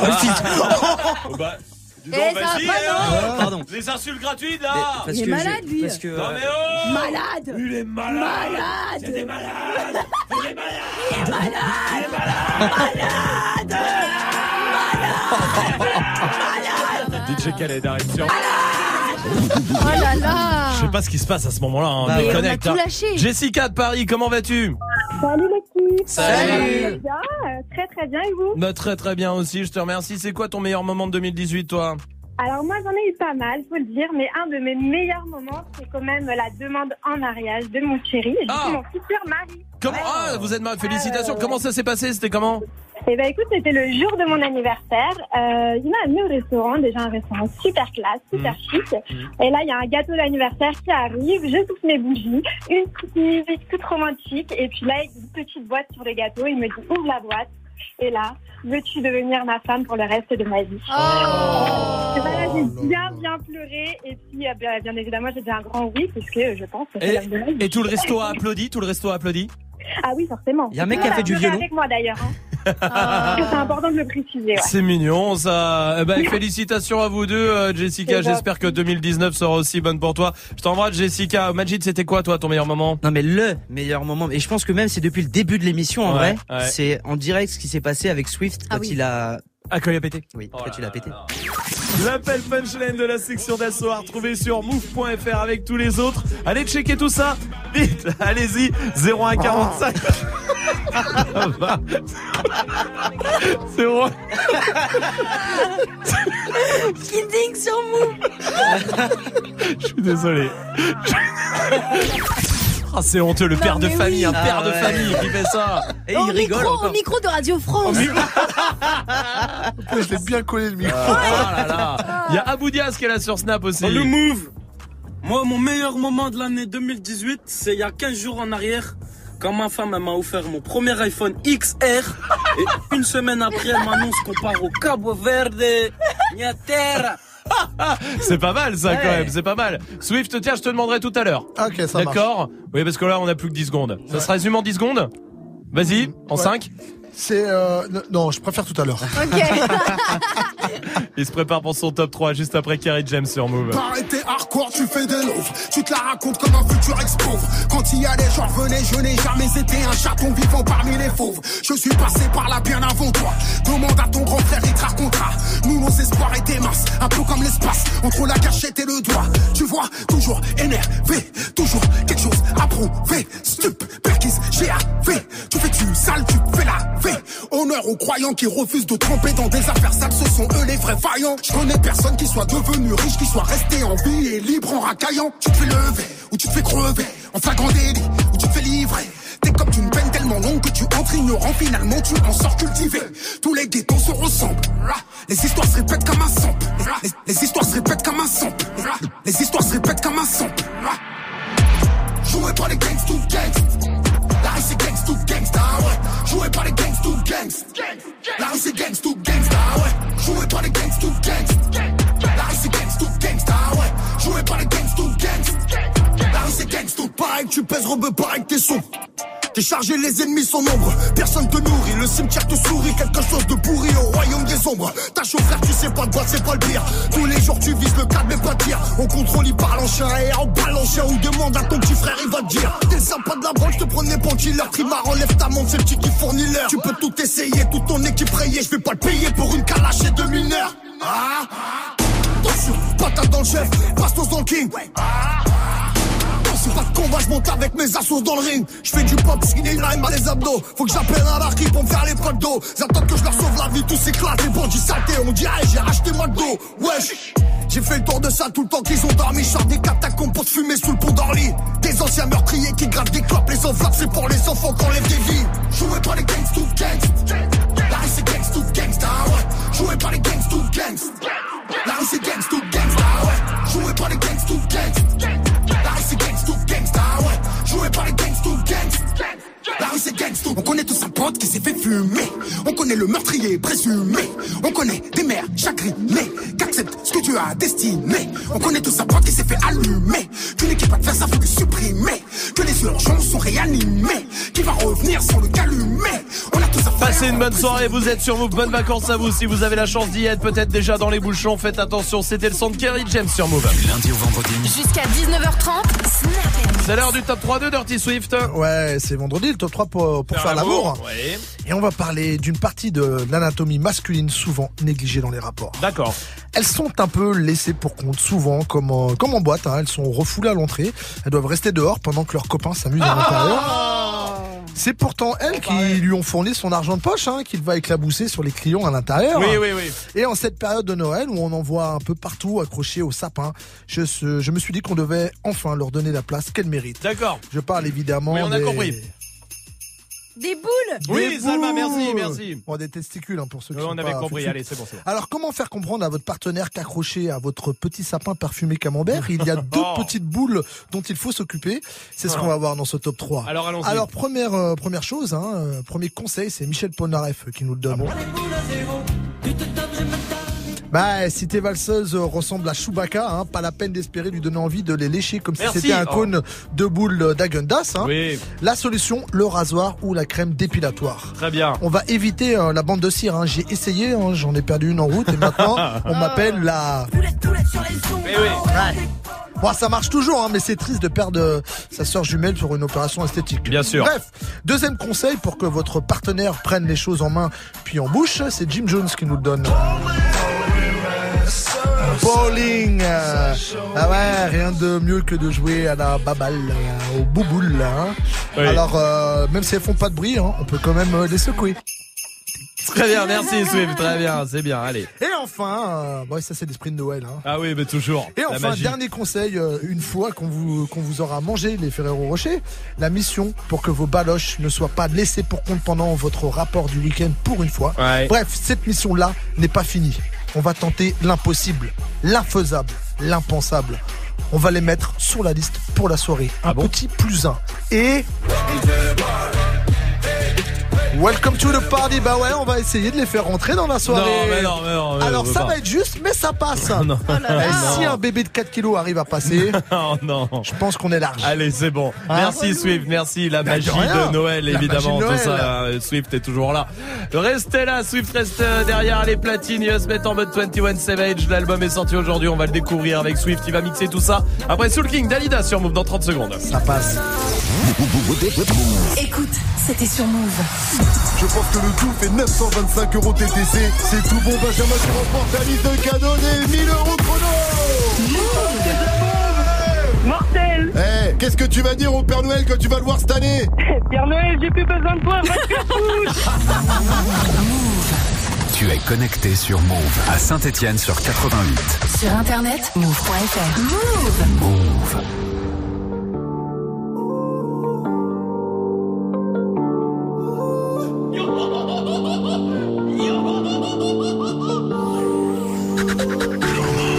Oh, bah, dis Eh, va vas-y, pas, hein. non Pardon. Les insultes gratuites là parce Il est malade, lui. Parce que. Non euh, mais oh Malade. Il est malade Malade. C'est des malades Il est malade Il est malade. DJ <laughs> <laughs> Khaled arrive sur... Oh là là. Je sais pas ce qui se passe à ce moment-là, hein. Bah on a tout hein. Jessica de Paris, comment vas-tu? Salut l'équipe Salut. Très bien, euh, très très bien et vous? Bah, Très très bien aussi, je te remercie. C'est quoi ton meilleur moment de 2018 toi? Alors moi j'en ai eu pas mal, faut le dire, mais un de mes meilleurs moments c'est quand même la demande en mariage de mon chéri, et du Ah. coup mon futur mari. Comment Ah, vous êtes mal, félicitations. Comment ça s'est passé? C'était comment? Et ben écoute, c'était le jour de mon anniversaire. Euh, il m'a amené au restaurant, déjà un restaurant super classe, super chic. Et là, il y a un gâteau d'anniversaire qui arrive. Je touche mes bougies, une petite musique toute romantique. Et puis là, il y a une petite boîte sur le gâteau. Il me dit ouvre la boîte. Et là, veux-tu devenir ma femme pour le reste de ma vie? Voilà, j'ai bien bien pleuré. Et puis, euh, bien, bien évidemment, j'ai dit un grand oui, puisque je pense que c'est et, l'homme de ma vie. et tout le resto a applaudi? Tout le resto a applaudi? Ah oui, forcément. Il y a un mec qui a fait du violon. avec moi d'ailleurs. Hein. Que c'est important de le préciser. Ouais. C'est mignon ça. Eh ben, félicitations à vous deux, euh, Jessica. J'espère que 2019 sera aussi bonne pour toi. Je t'embrasse, Jessica. Majid, c'était quoi toi ton meilleur moment? Non mais le meilleur moment et je pense que même c'est depuis le début de l'émission en Ouais, vrai ouais. c'est en direct ce qui s'est passé avec Swift quand il a Ah quand il a pété oui quand il a pété L'appel punchline de la section d'assaut à retrouver sur move.fr avec tous les autres. Allez checker tout ça. Vite, <laughs> allez-y. 0145. Va. C'est bon. Kidding sur Move. <laughs> Je suis désolé. <laughs> Ah, c'est honteux, le Non, père de famille, un père Ah de ouais. famille qui fait ça. Et au il rigole micro, encore. au micro de Radio France. <laughs> Je l'ai bien collé le micro. Oh là là. Il y a Abou Diaz qui est là sur Snap aussi. Oh, le move Moi, mon meilleur moment de l'année 2018, c'est il y a 15 jours en arrière, quand ma femme elle m'a offert mon premier iPhone XR. Et une semaine après, elle m'annonce qu'on part au Cabo Verde. Niatera. <laughs> C'est pas mal ça quand même, c'est pas mal. Swift, tiens, je te demanderai tout à l'heure. Ok, ça. D'accord Oui, parce que là, on a plus que 10 secondes. Ça se résume en 10 secondes? Vas-y, en Ouais. 5 C'est euh, non, je préfère tout à l'heure. <laughs> <laughs> Il se prépare pour son top 3 juste après Kerry James sur Move. T'es hardcore, tu fais des louvres. Tu te la racontes comme un futur ex-pauvre. Quand il y a des gens revenaient, je n'ai jamais été un chaton vivant parmi les fauves. Je suis passé par là bien avant toi. Demande à ton grand frère, il te racontera. Nous, nos espoirs étaient minces, un peu comme l'espace, entre la gâchette et le doigt. Tu vois, toujours énervé, toujours quelque chose à prouver. Stup, perquise, GAV. Tu fais du sale, tu fais la Honneur aux croyants qui refusent de tremper dans des affaires sales, ce sont eux les vrais vaillants. Je connais personne qui soit devenu riche, qui soit resté en vie et libre en racaillant. Tu te fais lever, ou tu te fais crever, en flagrant délit, ou tu te fais livrer. T'es comme une peine tellement longue que tu entres ignorant, finalement tu en sors cultivé. Tous les ghettos se ressemblent. Les histoires se répètent comme un son. Les, histoires se répètent comme un son. Les histoires se répètent comme un son. Joué par les gangs to gangs. Joué par les gangs to gangs. La rue c'est gangs to gangsta, ouais. Joué par les gangs to gangs. La rue c'est gangs to gangsta, ouais. Joué par les gangs to gangs. Rue c'est gangs to pareil, tu pèses robe pareil que t'es son. T'es chargé, les ennemis sont nombreux. Personne te nourrit, le cimetière te sourit. Quelque chose de pourri au royaume des ombres. Ta frère, tu sais pas de quoi, c'est pas le pire. Tous les jours, tu vises le cadre, mais pas de tir. On contrôle, il parle en chien et en balle en. Ou demande à ton petit frère, il va te dire. T'es sympa de la branche, te prenais pour killer. Trimar, enlève ta montre, c'est le qui fournit l'heure. Tu peux tout essayer, toute ton équipe rayée. Je vais pas le payer pour une calache et deux mineurs. Ah sur patate dans le chef, bastos dans le king. C'est pas de combat, je monte avec mes assos dans le ring. Je fais du pop, skinny rhyme à les abdos. Faut que j'appelle un archi pour me faire les potes d'eau. Ils attendent que je leur sauve la vie, tous s'éclatent. Les bandits saletés, on dirait j'ai acheté McDo. Wesh. J'ai fait le tour de ça tout le temps qu'ils ont dormi. Je sors des catacombes pour te fumer sous le pont d'Orly. Des anciens meurtriers qui grattent des clopes. Les enveloppes, c'est pour les enfants qu'on lève des vies. Jouez pas les gangs, tout gangs. La rue c'est gangs, tout gangsta, ouais. Jouez pas les gangs, tout gangs. La rue c'est gangs, tout gangsta, ouais. Jouez pas les gangs, tout gangs. C'est gangs, tout gangsta, ouais. Jouez pas les gangs, tout gangs. La rue c'est gangs, tout. On connaît tous un pote qui s'est fait fumer. On connaît le meurtrier présumé. On connaît des mères chagrinées. Qu'accepte ce que tu as destiné. On connaît tous un pote qui s'est fait allumer. Qu'une équipe va te faire ça, faut le supprimer. Que les urgences sont réanimées. Qui va revenir sans le calumer. On a tous un Passez une bonne soirée, vous êtes sur Move, bonnes vacances à vous. Si vous avez la chance d'y être, peut-être déjà dans les bouchons, faites attention, c'était le son de Kerry James sur Move. Du lundi au vendredi. Jusqu'à 19h30, Snap C'est l'heure du top 3 de Dirty Swift. Ouais, c'est vendredi, top 3 pour, pour faire, l'amour. Ouais. Et on va parler d'une partie de l'anatomie masculine souvent négligée dans les rapports. D'accord. Elles sont un peu laissées pour compte, souvent, comme en, comme en boîte. hein. Elles sont refoulées à l'entrée. Elles doivent rester dehors pendant que leurs copains s'amusent à l'intérieur. C'est pourtant elles qui lui ont fourni son argent de poche, hein, qu'il va éclabousser sur les clients à l'intérieur. Oui, oui, oui. Et en cette période de Noël où on en voit un peu partout accrochés au sapin, je, me suis dit qu'on devait enfin leur donner la place qu'elles méritent. D'accord. Je parle évidemment Oui, on a des- compris. Des boules Oui, des Salma, boules. merci, merci. Bon, des testicules hein, pour ceux qui Oui, sont on avait pas compris, foutus. allez, c'est bon, c'est bon. Alors, comment faire comprendre à votre partenaire qu'accroché à votre petit sapin parfumé camembert, il y a deux <laughs> Oh. petites boules dont il faut s'occuper C'est ce qu'on va voir dans ce top 3. Alors, allons-y. Alors, première, euh, première chose, hein, euh, premier conseil, c'est Michel Polnareff qui nous le donne. Bah, si tes valseuses euh, ressemblent à Chewbacca, hein, pas la peine d'espérer lui donner envie de les lécher comme Merci. si c'était un Oh. cône de boules d'Agendas. Hein. Oui, La solution, le rasoir ou la crème dépilatoire. très bien. On va éviter euh, la bande de cire. hein. J'ai essayé, hein, j'en ai perdu une en route et maintenant <laughs> on m'appelle la. Eh oui. Ouais. Bon, ça marche toujours, hein, mais c'est triste de perdre euh, sa sœur jumelle sur une opération esthétique. Bien sûr. Bref, deuxième conseil pour que votre partenaire prenne les choses en main puis en bouche, c'est Jim Jones qui nous le donne. Bowling euh, Ah ouais, rien de mieux que de jouer à la baballe, euh, au bouboule. hein. Oui. Alors, euh, même si elles font pas de bruit, hein, on peut quand même les secouer. Très bien, merci Swift, très bien, c'est bien, allez. Et enfin, euh, ça c'est l'esprit de Noël. Hein. Ah oui, mais toujours. Et enfin, magie. dernier conseil, euh, une fois qu'on vous, qu'on vous aura mangé les Ferrero Rocher, la mission pour que vos baloches ne soient pas laissées pour compte pendant votre rapport du week-end pour une fois. Ouais. Bref, cette mission-là n'est pas finie. On va tenter l'impossible, l'infaisable, l'impensable. On va les mettre sur la liste pour la soirée. Un Ah bon petit plus un. Et... Welcome to the party. Bah ouais, on va essayer de les faire rentrer dans la soirée. Non, mais non, mais non. mais Alors ça pas. va être juste, mais ça passe. <laughs> Non. Et si un bébé de 4 kilos arrive à passer, <laughs> Oh non. je pense qu'on est large. Allez, c'est bon. Hein Merci Swift, merci la Bah, de magie de Noël, La évidemment, tout ça. euh, Swift est toujours là. Restez là, Swift reste euh, derrière les platines. Il va se mettre en mode 21 Savage. L'album est sorti aujourd'hui, on va le découvrir avec Swift. Il va mixer tout ça. Après Soul King, Dalida sur Move dans 30 secondes. Ça passe. Écoute, c'était sur Move. Je pense que le tout fait 925 euros TTC. C'est tout bon, Benjamin qui remporte la liste de cadeaux des 1000 euros chrono. Mortel Eh, qu'est-ce que tu vas dire au Père Noël quand tu vas le voir cette année? <laughs> Père Noël, j'ai plus besoin de toi, va te <laughs> Tu es connecté sur Move à Saint-Étienne sur 88. Sur internet, move.fr. Move Move.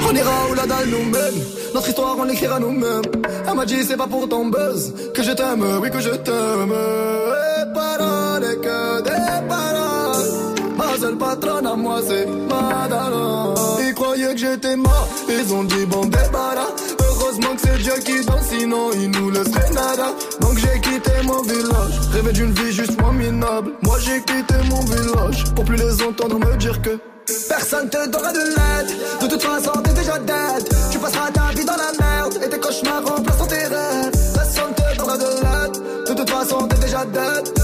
On ira où la dalle nous mène. Notre histoire, on l'écrira nous-mêmes. Elle m'a dit, c'est pas pour ton buzz que je t'aime, oui, que je t'aime. Et paroles, et que des paroles. Ma seule patronne à moi, c'est Madara. Ils croyaient que j'étais mort, ils ont dit, bon, débarras. Que c'est Dieu qui danse, sinon il nous laisserait nada. Donc j'ai quitté mon village, rêvé d'une vie juste moins minable. Moi j'ai quitté mon village, pour plus les entendre me dire que Personne te donnera de l'aide. De toute façon t'es déjà dead. Tu passeras ta vie dans la merde Et tes cauchemars remplaceront tes rêves. Personne te donnera de l'aide. De toute façon t'es déjà dead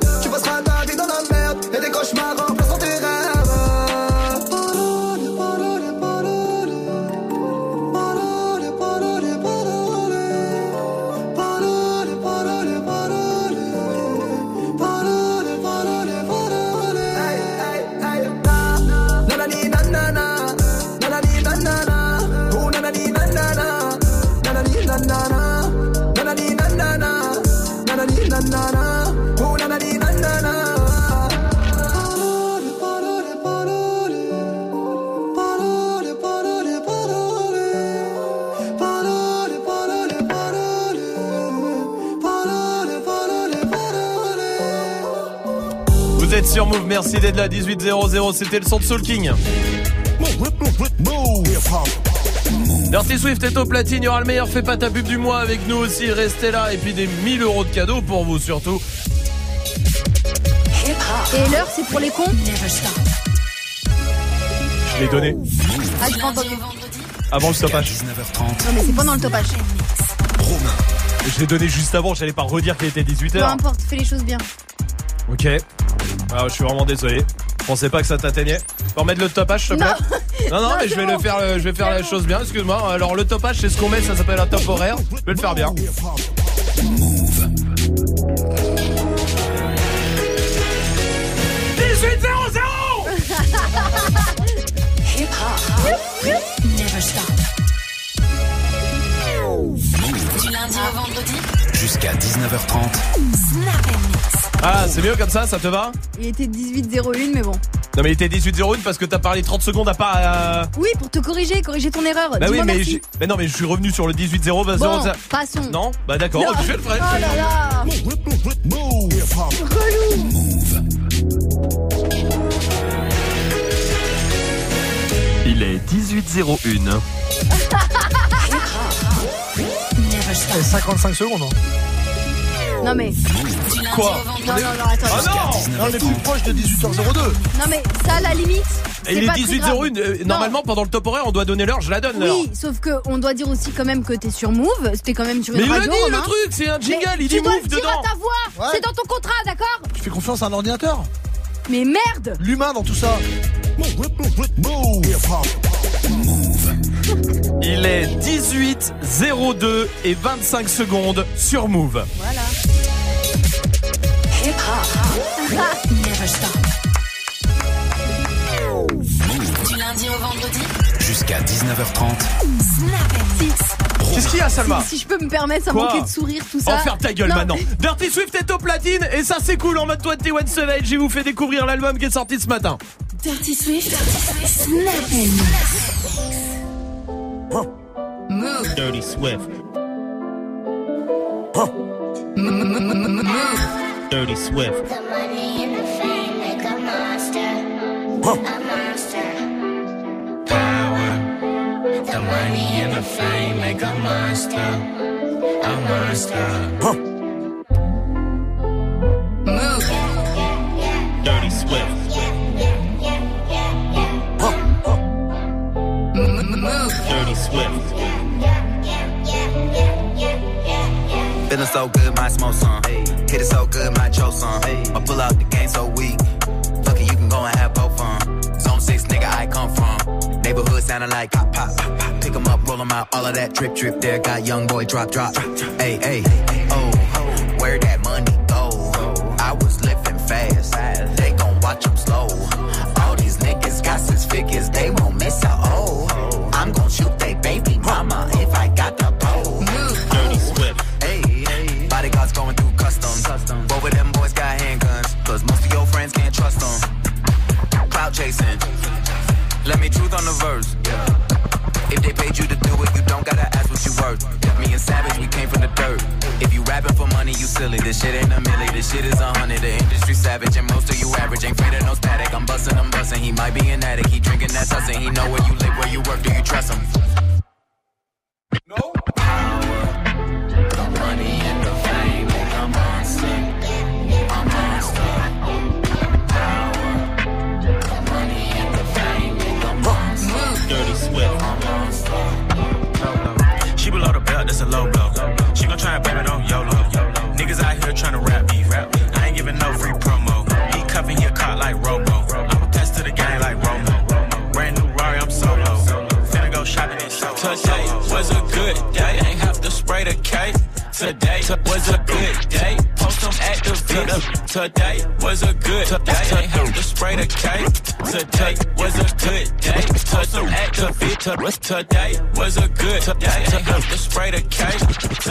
Move, merci d'être là, 1800, c'était le son de Soul King. Dirty Swift est au platine, il y aura le meilleur fait pas ta pub du mois avec nous aussi, restez là, et puis des 1000 euros de cadeaux pour vous surtout. Et l'heure, c'est pour les cons Je l'ai donné Ah, avant le stoppage. Non, mais c'est pendant le topage. Je l'ai donné juste avant, j'allais pas redire qu'il était Peu 18h. importe, fais les choses bien. Ok. Ah, je suis vraiment désolé. Je pensais pas que ça t'atteignait. Tu peux remettre le topage, s'il te plaît Non, non, <laughs> Non, mais je vais bon. le faire, euh, je vais faire la chose bien. Excuse-moi. Alors le topage, c'est ce qu'on met, ça s'appelle un top horaire. Je vais le faire bien. Hip hop. Never stop. Du lundi au vendredi. Jusqu'à 19h30. Snap and mix. Ah, c'est mieux comme ça, ça te va? Il était 18-01, mais bon. Non, mais il était 18-01 parce que t'as parlé 30 secondes à pas. euh, Oui, pour te corriger, corriger ton erreur. Bah oui, mais, merci. j'ai- mais non, mais je suis revenu sur le 18-0. bah, Bon, ça- passons. Non? Bah d'accord, Non. ok, je vais le faire. Oh là là Il est 18-01. <laughs> Never stop. Et 55 secondes. hein. Non mais, Quoi non, non, non, attends. Ah non On est plus proche de 18h02. Non mais, ça, à la limite, Et est pas très grave. 18-01. euh, Normalement, pendant le top horaire, on doit donner l'heure. Je la donne l'heure. Oui, sauf que on doit dire aussi quand même que t'es sur Move. C'était quand même sur une Mais il le dit, le truc, c'est un jingle, Mais il dit tu dois Move le dire dedans. à ta voix. Ouais. C'est dans ton contrat, d'accord Tu fais confiance à un ordinateur Mais merde L'humain dans tout ça. Il est 18-02 et 25 secondes sur Move. Voilà. Hip hop. Never stop. Du lundi au vendredi. Jusqu'à 19h30. Snap and mix. Qu'est-ce qu'il y a, Salma Si, si je peux me permettre, ça Quoi manquait de sourire, tout ça. faire ta gueule Non, maintenant. Dirty Swift est au platine et ça c'est cool en mode 21 Savage. Je vous fait découvrir l'album qui est sorti ce matin. Dirty Swift. Snap and mix. Move. Dirty Swift. Move. Dirty Swift. The money and the fame make a monster. A monster. Power. The money and the fame make a monster. A monster. Move. Dirty Swift. So good, my smoke some. Hit it so good, might choke some. I pull out the game so weak. Fuck it, you can go and have both fun. Zone 6, nigga, I come from. Neighborhood sounding like pop, pop. Pick 'em up, roll 'em out, all of that drip, drip there. Got young boy drop, drop. Hey, hey, oh, where that money clout chasing. Let me truth on the verse. If they paid you to do it, you don't gotta ask what you worth. Me and Savage, we came from the dirt. If you rapping for money, you silly. This shit ain't a milli, this shit is a hundred. The industry savage, and most of you average ain't afraid of no static. I'm bustin', I'm bustin'. He might be an addict, he drinking that tussin'. He know where you live, where you work, do you trust him? No. A low blow. She gon' try and blame it on YOLO. Niggas out here tryna rap me. I ain't giving no free promo. He your like Robo. I'ma pass to the like Romo. Brand new Rari, I'm solo. Finna go shopping in. Today was a good day. Ain't have to spray the K. Today was a good day. Post some activists. Today was a good day. Ain't have to spray the K. Today was a good day. Post some activists. Today was a good day. Ain't have to spray the K.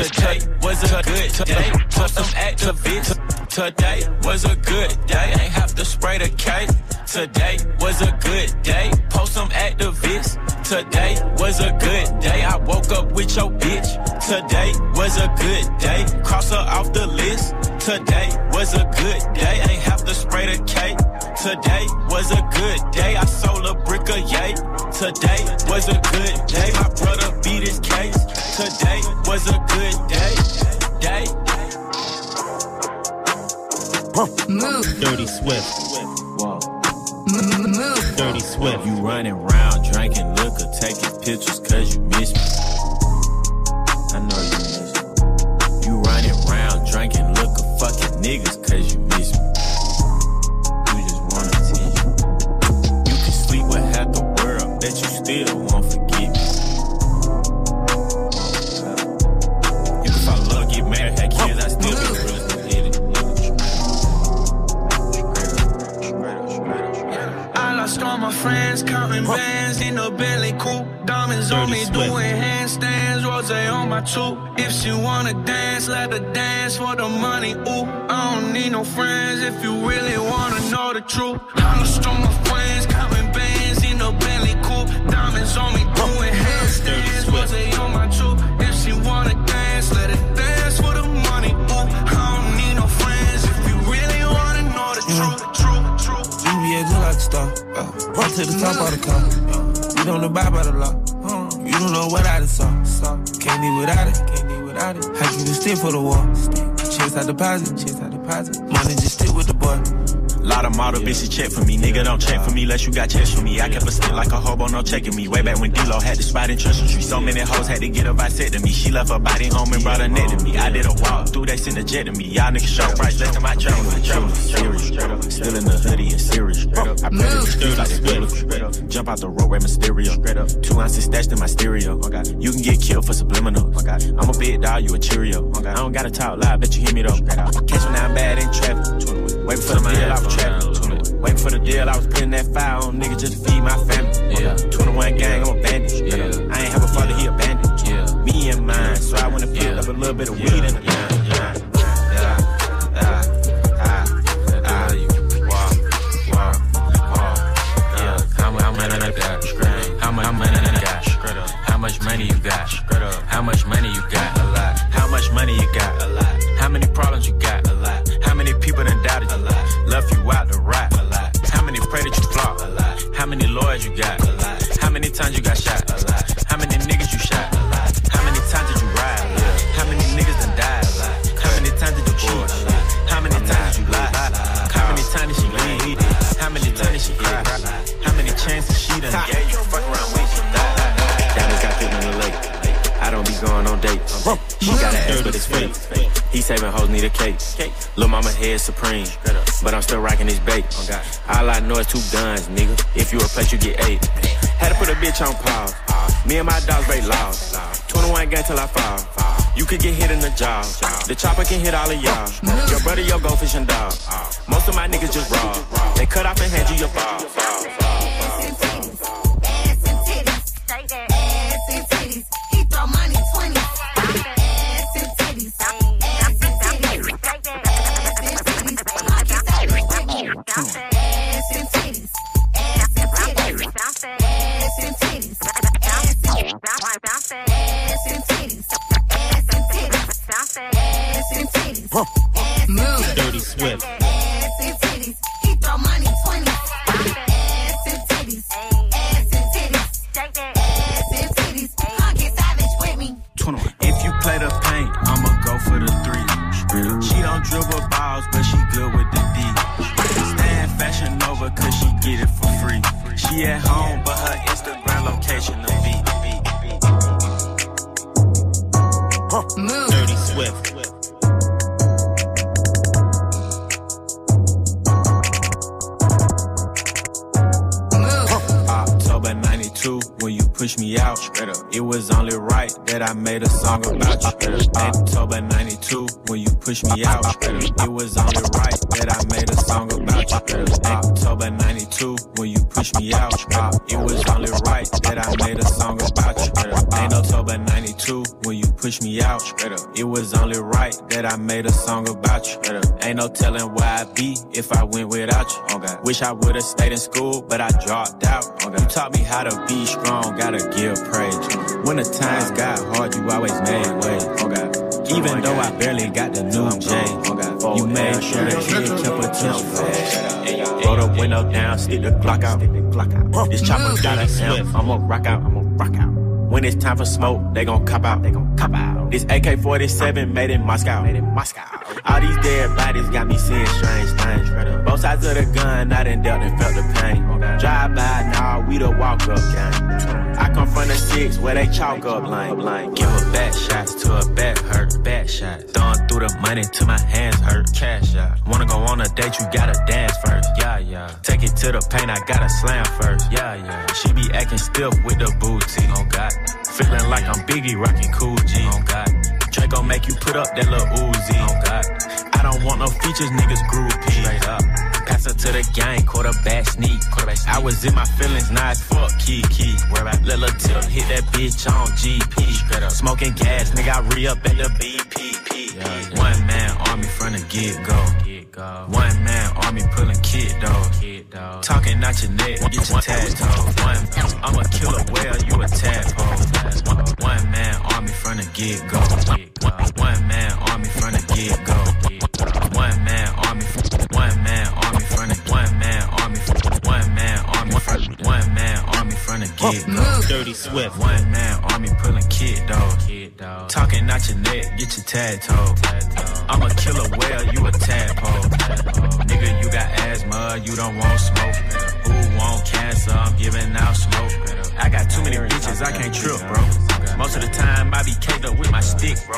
Today was a good day. Post some activists. Today was a good day. Ain't have to spray the K. Today was a good day. Post some activists. Today was a good day. I woke up with your bitch. Today was a good day. Cross her off the list. Today was a good day. Ain't have to spray the K. Today was a good day. I sold a brick of yay. Today was a good day. My brother beat his case. Today was a good day. Day. Move. Dirty Swift. Move. Dirty Swift. You running round drinking liquor, taking pictures cause you miss me. I know you miss me. You running round drinking liquor, fucking niggas cause you miss me. You just want attention. You can sleep with half the world, bet you still my friends, counting bands in the Bentley coupe. Diamonds on me, doing handstands, rose on my tooth. If she wanna dance, let her dance for the money. Ooh, I don't need no friends if you really wanna know the truth. I lost all my friends, counting bands in the Bentley coupe. Diamonds on me, doing handstands, rose on my tooth. If she wanna VVS look like a star. Uh, run to the top of the car. You don't abide by the law. You don't know what I just saw. Can't live without it. Can't live without it. I keep it still for the wall. Chase out deposit. Chase out deposit. Money just stick with the boy. Lot of model bitches check for me. Nigga don't check for me unless you got checks for me. I kept a stick like a hobo, no checking me. Way back when D-Lo had the spot in Churchill Street. So many hoes had to get a vasectomy. She left her body home and brought her neck to me. I did a walk through, they sent a jet to me. Y'all niggas show price less than my. Serious, still in the hoodie and serious. I pray to the streets like biblical. Jump out the road, wear Mysterio. Two ounces stashed in my stereo. You can get killed for subliminal. I'm a big dog, you a Cheerio. I don't gotta talk loud, bet you hear me though. Catch me now bad in traffic. Wait for the deal, Trapping. Waiting for the deal, I was putting that fire on nigga just to feed my family. Yeah. 21 gang, I'm a bandit. Yeah. I ain't have a father, he a bandit. Yeah. Me and mine, so I went and picked up a little bit of weed in the line. Yeah. Yeah. Yeah. Ah. Ah. Wow. Wow. Wow. Yeah. How much money you got? How much money you got? How much money you got? How much money you got? A lot. How much money you got? A lot. How many problems you got? He saving hoes need a cake. Lil' mama head supreme, but I'm still rocking his bait. Oh, all I know is two guns, nigga. If you a you get eight. Had to put a bitch on pause. Me and my dogs break laws. 21 gang till I fall. You could get hit in the jaw. The chopper can hit all of y'all. Your brother, your go fishing dog. Most of my niggas just raw. They cut off and hand you your ball. I would've stayed in school, but I dropped out. You taught me how to be strong, gotta give praise. When the times got hard, you always made ways. Even though I barely got the new J, you made sure the kid kept attention. Roll the window down, stick the Glock out. This chopper got a M, I'ma rock out, I'ma rock out. When it's time for smoke, they gon' cop out, they gon' cop out. This AK-47 made in Moscow, made in Moscow. Dead bodies got me seeing strange things. Both sides of the gun, I done dealt and felt the pain. Drive by, nah, we the walk up gang. I come from the six where they chalk up line. Give a back shots to a back hurt, back shot. Throwing through the money till my hands hurt, cash out. Wanna go on a date, you gotta dance first, yeah, yeah. Take it to the paint, I gotta slam first, yeah, yeah. She be acting stiff with the booty, oh God. Feeling like I'm Biggie rocking cool G, oh God. Draco make you put up that little Uzi, oh God. I don't want no features, niggas groupie. Straight up. Pass her to the gang, quarterback sneak. Quarterback sneak. I was in my feelings, now it's fuck key key. Where I let her tip, hit that bitch on GP. Straight up. Smoking gas, nigga, I re up at the BPP. One man army from the get go. Talking out your neck, get your tattoo. I'm a killer whale, you a tadpole. Nigga, you got asthma, you don't want smoke. Who want cancer? I'm giving out smoke. I got too many bitches, I can't trip, bro. Most of the time, I be caked up with my stick, bro.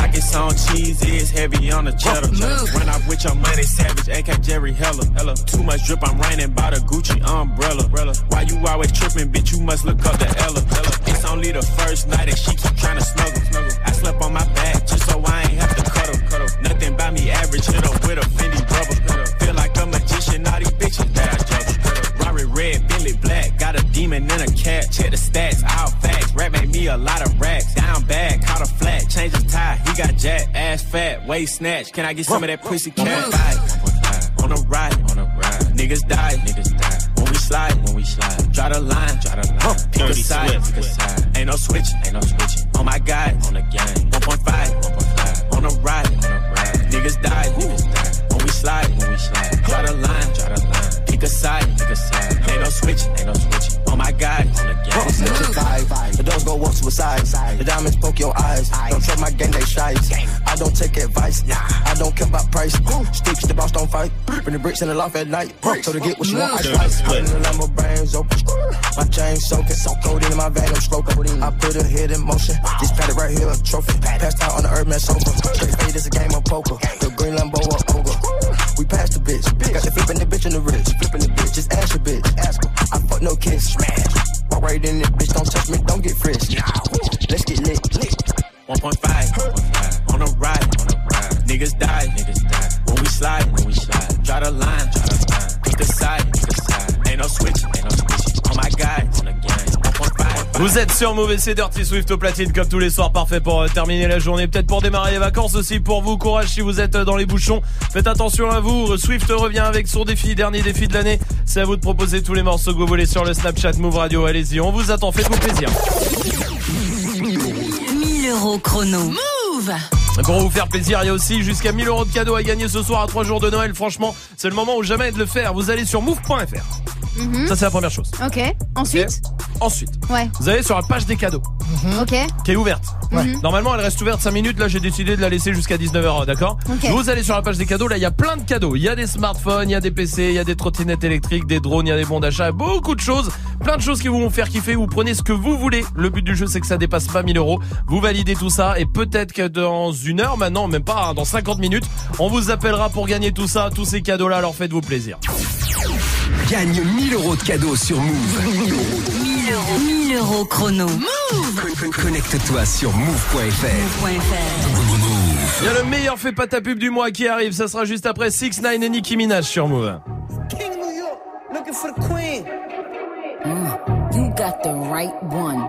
Pockets on cheese is heavy on the cheddar. Oh, Run off with your money, savage, AK Jerry Heller. Hella. Too much drip, I'm raining by the Gucci umbrella. Why you always tripping, bitch? You must look up the Ella. It's only the first night and she keep trying to snuggle. I slept on my back just so I ain't have to cuddle. Nothing by me average, hit up with a Fendi rubber. Feel like a magician, all these bitches that I juggle. Rari red, Billy black, got a demon in a cat. Check the stats, all facts. Rap made me a lot of racks. Down bad, caught a flat, change his tie. He got jack, ass fat, waist snatch. Can I get some of that pussy cat? On the ride, on the right. Niggas die, niggas die. When we slide, when we slide. Draw the line, draw the line. Pick a side, pick a side. Ain't no switching, ain't no switching. On my guy, on the gang. 1.5, 1.5. On the ride, on the right. Niggas die, niggas die. When we slide, when we slide. Draw the line, draw the line. Pick a side, pick a side. Ain't no switching, ain't no switching. On oh my guy, on the gang. Snitch your vibe. The doors go up to a side. The diamonds poke your eyes. Don't trust my gang, they shy. I don't take advice. Nah. I don't care about price. Sticks, the boss don't fight. Bring the bricks in the loft at night. So to get what you want, I slice. In the Lambo brains open. My chain soaking. so Cold in my bag, I'm stroking. I put a hit in motion. Just pat it right here, a trophy. Passed out on the Earthman sofa. Straight fade is a game of poker. The green Lambo or ogre. We passed the bitch. Got the flipping the bitch in the rich. Flipping the bitch. Just ask your bitch. Ask her. I fuck no kiss. Smash. Walk right in it, bitch. Don't touch me. Don't get frisked. fresh. Let's get lit. Lit. 1.5, on the ride. on the right. Niggas die, niggas die. When we slide, when we slide. Draw the line, draw the line. Pick a side, pick a side. Ain't no switch. ain't no switching. Oh on my guy, on. 1.5, Vous êtes sur Mauvais, c'est Dirty Swift au platine comme tous les soirs, parfait pour euh, terminer la journée, peut-être pour démarrer les vacances aussi pour vous. Courage si vous êtes euh, dans les bouchons. Faites attention à vous. Swift revient avec son défi, dernier défi de l'année. C'est à vous de proposer tous les morceaux que vous voulez sur le Snapchat Move Radio. Allez-y, on vous attend, faites-vous plaisir. 1000 euros chrono. Move Pour vous faire plaisir, il y a aussi jusqu'à 1000 euros de cadeaux à gagner ce soir à 3 jours de Noël. Franchement, c'est le moment ou jamais de le faire. Vous allez sur move.fr. Mhm. Ça, c'est la première chose. Ok. Ensuite Ensuite, Ouais. vous allez sur la page des cadeaux Ok. qui est ouverte. Mhm. Normalement, elle reste ouverte 5 minutes. Là, j'ai décidé de la laisser jusqu'à 19h, d'accord Ok. Vous allez sur la page des cadeaux. Là, il y a plein de cadeaux. Il y a des smartphones, il y a des PC, il y a des trottinettes électriques, des drones, il y a des bons d'achat, beaucoup de choses. Plein de choses qui vous vont faire kiffer. Vous prenez ce que vous voulez. Le but du jeu, c'est que ça dépasse pas 1000 euros. Vous validez tout ça et peut-être que dans une heure, maintenant, même pas, hein, dans 50 minutes, on vous appellera pour gagner tout ça, tous ces cadeaux-là. Alors faites-vous plaisir. Gagne 1000 euros de cadeaux sur Move. 1000 euros. 1000 euros chrono. Move Con- Connecte-toi sur move.fr. Il y a le meilleur fait pas ta pub du mois qui arrive. Ça sera juste après 6 9 et Nicki Minaj sur Move. King New York, looking for the queen. Mm, you got the right one.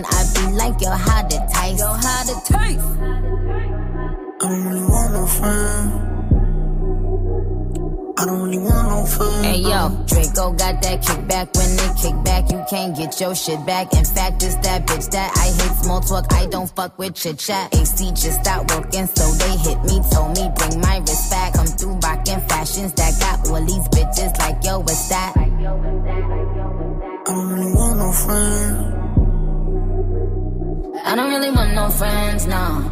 yo, Draco got that kickback. When they kick back, you can't get your shit back. In fact, it's that bitch that I hate small talk. I don't fuck with chit chat. AC just stopped working, so they hit me. Told me bring my wrist back. Come through rockin' fashions that got all these bitches like yo, what's that? I don't really want no friends. I don't really want no friends, no.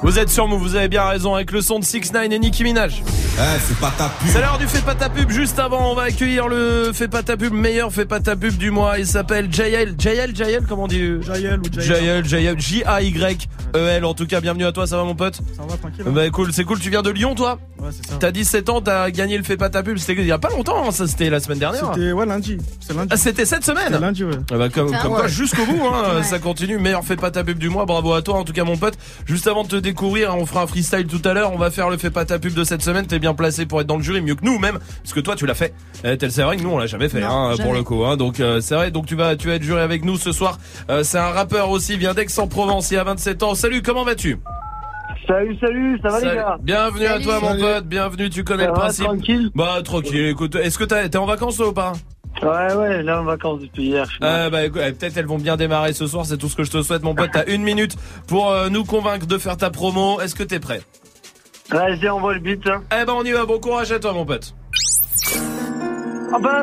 Vous êtes sur Move, vous avez bien raison avec le son de 6 9 et Nicki Minaj. Eh, c'est pas ta pub. C'est l'heure du Fais pas ta pub. Juste avant, on va accueillir le Fais pas ta pub, meilleur Fais pas ta pub du mois. Il s'appelle JL. JL, JL, comment on dit Jaël ou JL, Jaël. JL, J-A-Y-E-L. En tout cas, bienvenue à toi, ça va mon pote Ça va, tranquille. Bah cool, c'est cool, tu viens de Lyon toi Ouais, c'est ça. T'as 17 ans, t'as gagné le Fais pas ta pub, c'était il y a pas longtemps, hein, ça c'était la semaine dernière. C'était ouais lundi. C'est lundi. Ah, c'était cette semaine C'était lundi, ouais. Ah bah, comme, ouais. quoi jusqu'au bout hein, <laughs> Ouais. ça continue meilleur fait pas ta pub du mois bravo à toi en tout cas mon pote juste avant de te découvrir on fera un freestyle tout à l'heure on va faire le fait pas ta pub de cette semaine t'es bien placé pour être dans le jury mieux que nous même parce que toi tu l'as fait. Tel c'est vrai que nous on l'a jamais fait Non, hein, jamais. pour le coup hein, donc euh, c'est vrai donc tu vas tu vas être juré avec nous ce soir. Euh, c'est un rappeur aussi vient d'Aix-en-Provence il a 27 ans. Salut comment vas-tu? Salut, salut, ça va Salut. les gars? Bienvenue à Salut. toi mon pote, bienvenue, tu connais Ça le va, principe. tranquille. Bah tranquille, écoute, est-ce que t'as- t'es en vacances toi ou pas? Ouais, ouais, là en vacances depuis hier. Euh, bah, eh, peut-être elles vont bien démarrer ce soir, c'est tout ce que je te souhaite mon pote. T'as une minute pour euh, nous convaincre de faire ta promo. Est-ce que t'es prêt? Vas-y, envoie le beat. Hein. Eh ben on y va, bon courage à toi mon pote. Ah bah,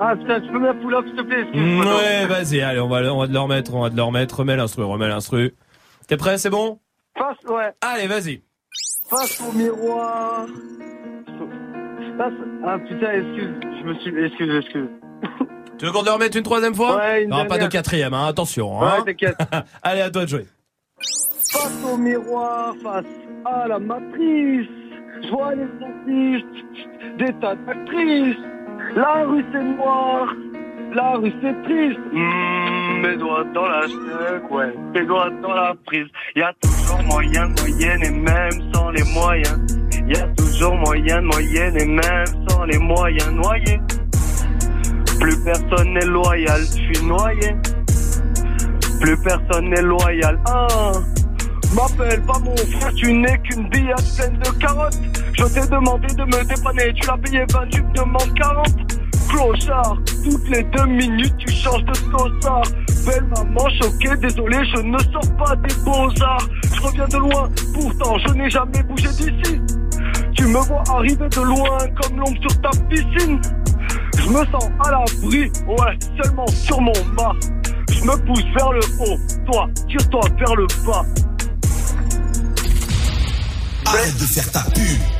Ah putain, tu peux me la pull up s'il te plaît Mm, ouais, vas-y, allez, on va, on va te le remettre, on va te le remettre. Remets l'instru, remets l'instru. T'es prêt, c'est bon? Face, ouais. Allez, vas-y. Face au miroir. Face... Ah putain, excuse, je me suis... Excuse, excuse. Tu veux qu'on te le remette une troisième fois Ouais, une Non, pas de quatrième, hein, attention. Ouais, Hein. t'inquiète. <laughs> allez, à toi de jouer. Face au miroir, face à la matrice. Je vois les artistes, des tas d'actrices. La rue c'est noir, la rue c'est triste. Mmh, mes doigts dans la chèque, ouais, mes doigts dans la prise. Y a toujours moyen de moyenne et même sans les moyens. Y a toujours moyen de moyenne et même sans les moyens noyés. Plus personne n'est loyal, je suis noyé. Plus personne n'est loyal. Ah, m'appelle pas mon frère, tu n'es qu'une billette pleine de carottes. Je t'ai demandé de me dépanner, tu l'as payé 20, tu me demandes 40. Clochard, toutes les deux minutes tu changes de saussard. Belle maman choquée, désolé, je ne sors pas des beaux-arts. Je reviens de loin, pourtant je n'ai jamais bougé d'ici. Tu me vois arriver de loin comme l'ombre sur ta piscine. Je me sens à l'abri, ouais, seulement sur mon mât. Je me pousse vers le haut, toi, tire-toi vers le bas. Arrête de faire ta pub.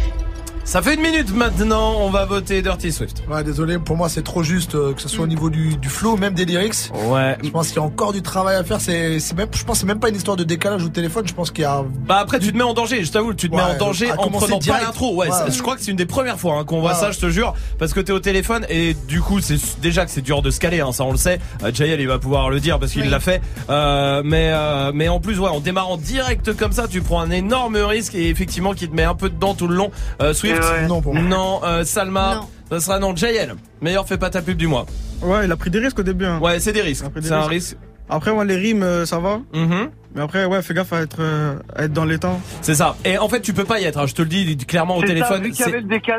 Ça fait une minute maintenant, on va voter Dirty Swift. Ouais, désolé, pour moi c'est trop juste, euh, que ce soit au niveau du, du flow, même des lyrics. Ouais. Je pense qu'il y a encore du travail à faire. C'est, c'est même, je pense que c'est même pas une histoire de décalage au téléphone. Je pense qu'il y a. Bah après tu te mets en danger, je t'avoue, tu te mets Ouais, en danger à en commencer prenant pas direct. l'intro. Ouais, je crois que c'est une des premières fois hein, qu'on voit Ouais, ça, je te jure, parce que t'es au téléphone et du coup c'est déjà que c'est dur de se caler, hein, ça on le sait. Euh, Jael il va pouvoir le dire parce qu'il Oui. l'a fait. Euh, mais euh, mais en plus ouais, en démarrant direct comme ça, tu prends un énorme risque et effectivement qui te met un peu dedans tout le long. Euh, Swift, ouais. Non, pour moi. non, euh, Salma, Non. ça sera non. Jael, meilleur fais pas ta pub du mois. Ouais, il a pris des risques au début. hein. Ouais, c'est des risques. Après, des C'est un risques. risque. Après, moi, les rimes, euh, ça va. Mhm. Mais après, ouais, fais gaffe à être, euh, à être dans les temps. C'est ça. Et en fait, tu peux pas y être. hein, Je te le dis clairement au téléphone. c'est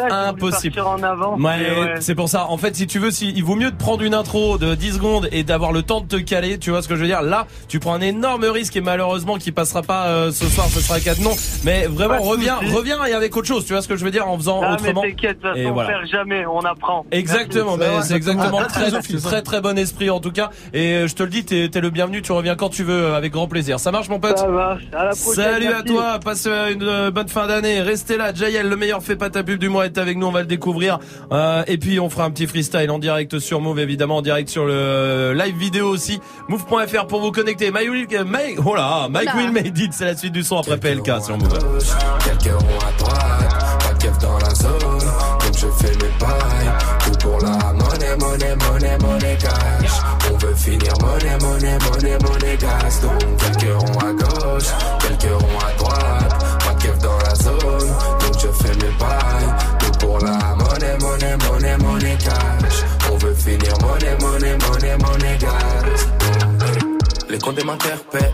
impossible. partir en avant. Ouais, et ouais. c'est pour ça. En fait, si tu veux, si, il vaut mieux de prendre une intro de 10 secondes et d'avoir le temps de te caler. Tu vois ce que je veux dire? Là, tu prends un énorme risque et malheureusement qui passera pas euh, ce soir. Ce sera cadenon. Mais vraiment, Pas reviens, reviens et avec autre chose. Tu vois ce que je veux dire En faisant Ah, autrement. mais t'inquiète, voilà. on perd jamais, on apprend. Exactement, Merci. mais C'est exactement <laughs> très, ça. très très bon esprit en tout cas. Et euh, je te le dis, t'es t'es le bienvenu. Tu reviens quand tu veux, avec grand plaisir. Ça marche, mon pote Ça va, à la prochaine. Salut à toi, passe euh, une euh, bonne fin d'année. Restez là, Jayel, le meilleur fait pas ta pub du mois est avec nous, on va le découvrir. Euh, et puis on fera un petit freestyle en direct sur Move, évidemment, en direct sur le euh, live vidéo aussi. Move.fr pour vous connecter. My, oh là, Mike. Will Made It, c'est la suite du son après PLK sur Move. Quelques ronds à droite, pas de dans la zone, monnaie, monnaie, monnaie, cash. On veut finir monnaie, monnaie, monnaie, monnaie gas. Donc quelques ronds à gauche, quelques ronds à droite, pas de dans la zone, donc je fais mes pailles. Tout pour la monnaie, monnaie, monnaie, monnaie cash. On veut finir monnaie, monnaie, monnaie, monnaie gas. Les comptes m'interpellent,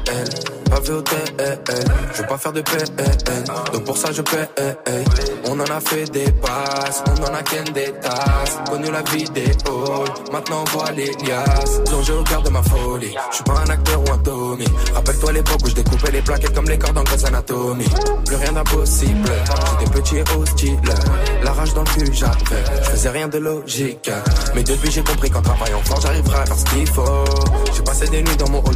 pas vu au TL. Je veux pas faire de PN, donc pour ça je paie. On en a fait des passes, on en a qu'un des tasses. Connu la vie des halls, maintenant on voit les liasses. Plongé au cœur de ma folie, je suis pas un acteur ou un Tommy. Rappelle-toi l'époque où je découpais les plaquettes comme les cordes en Grey's Anatomy. Plus rien d'impossible, j'étais petit et hostile. La rage dans le cul j'avais, je faisais rien de logique. Mais depuis j'ai compris qu'en travaillant fort j'arriverai à faire ce qu'il faut. J'ai passé des nuits dans mon hall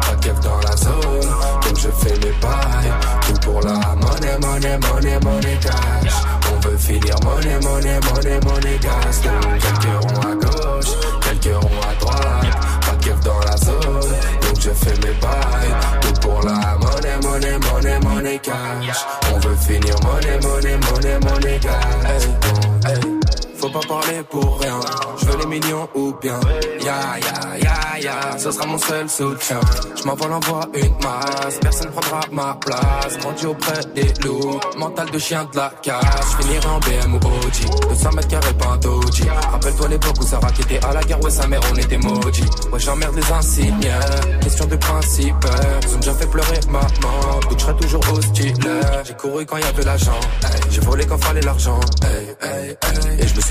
keuf dans la zone, donc je fais mes bails. Tout pour la monnaie, monnaie, monnaie, monnaie cash. On veut finir monnaie, monnaie, monnaie, monnaie gas. Quelques ronds à gauche, quelques ronds à droite, pas de dans la zone, donc je fais mes bails. Tout pour la monnaie, monnaie, monnaie, monnaie cash. On veut finir monnaie, monnaie, monnaie, monnaie gas. Hey, hey. Faut pas parler pour rien. Je veux les millions ou bien. Ya ya ya ya, ce sera mon seul soutien. Je m'envole envoie une masse, personne prendra ma place. Grandi auprès des loups, mental de chien de la casse. Je finirai en BM ou OG, 200 mètres carrés pas un. Rappelle-toi l'époque où Sarah qui était à la guerre, ouais sa mère on était maudits. Ouais j'emmerde les insignes, question de principe. Ils ont déjà fait pleurer maman, donc je serai toujours hostile. J'ai couru quand y avait l'argent, j'ai volé quand fallait l'argent. Et je me suis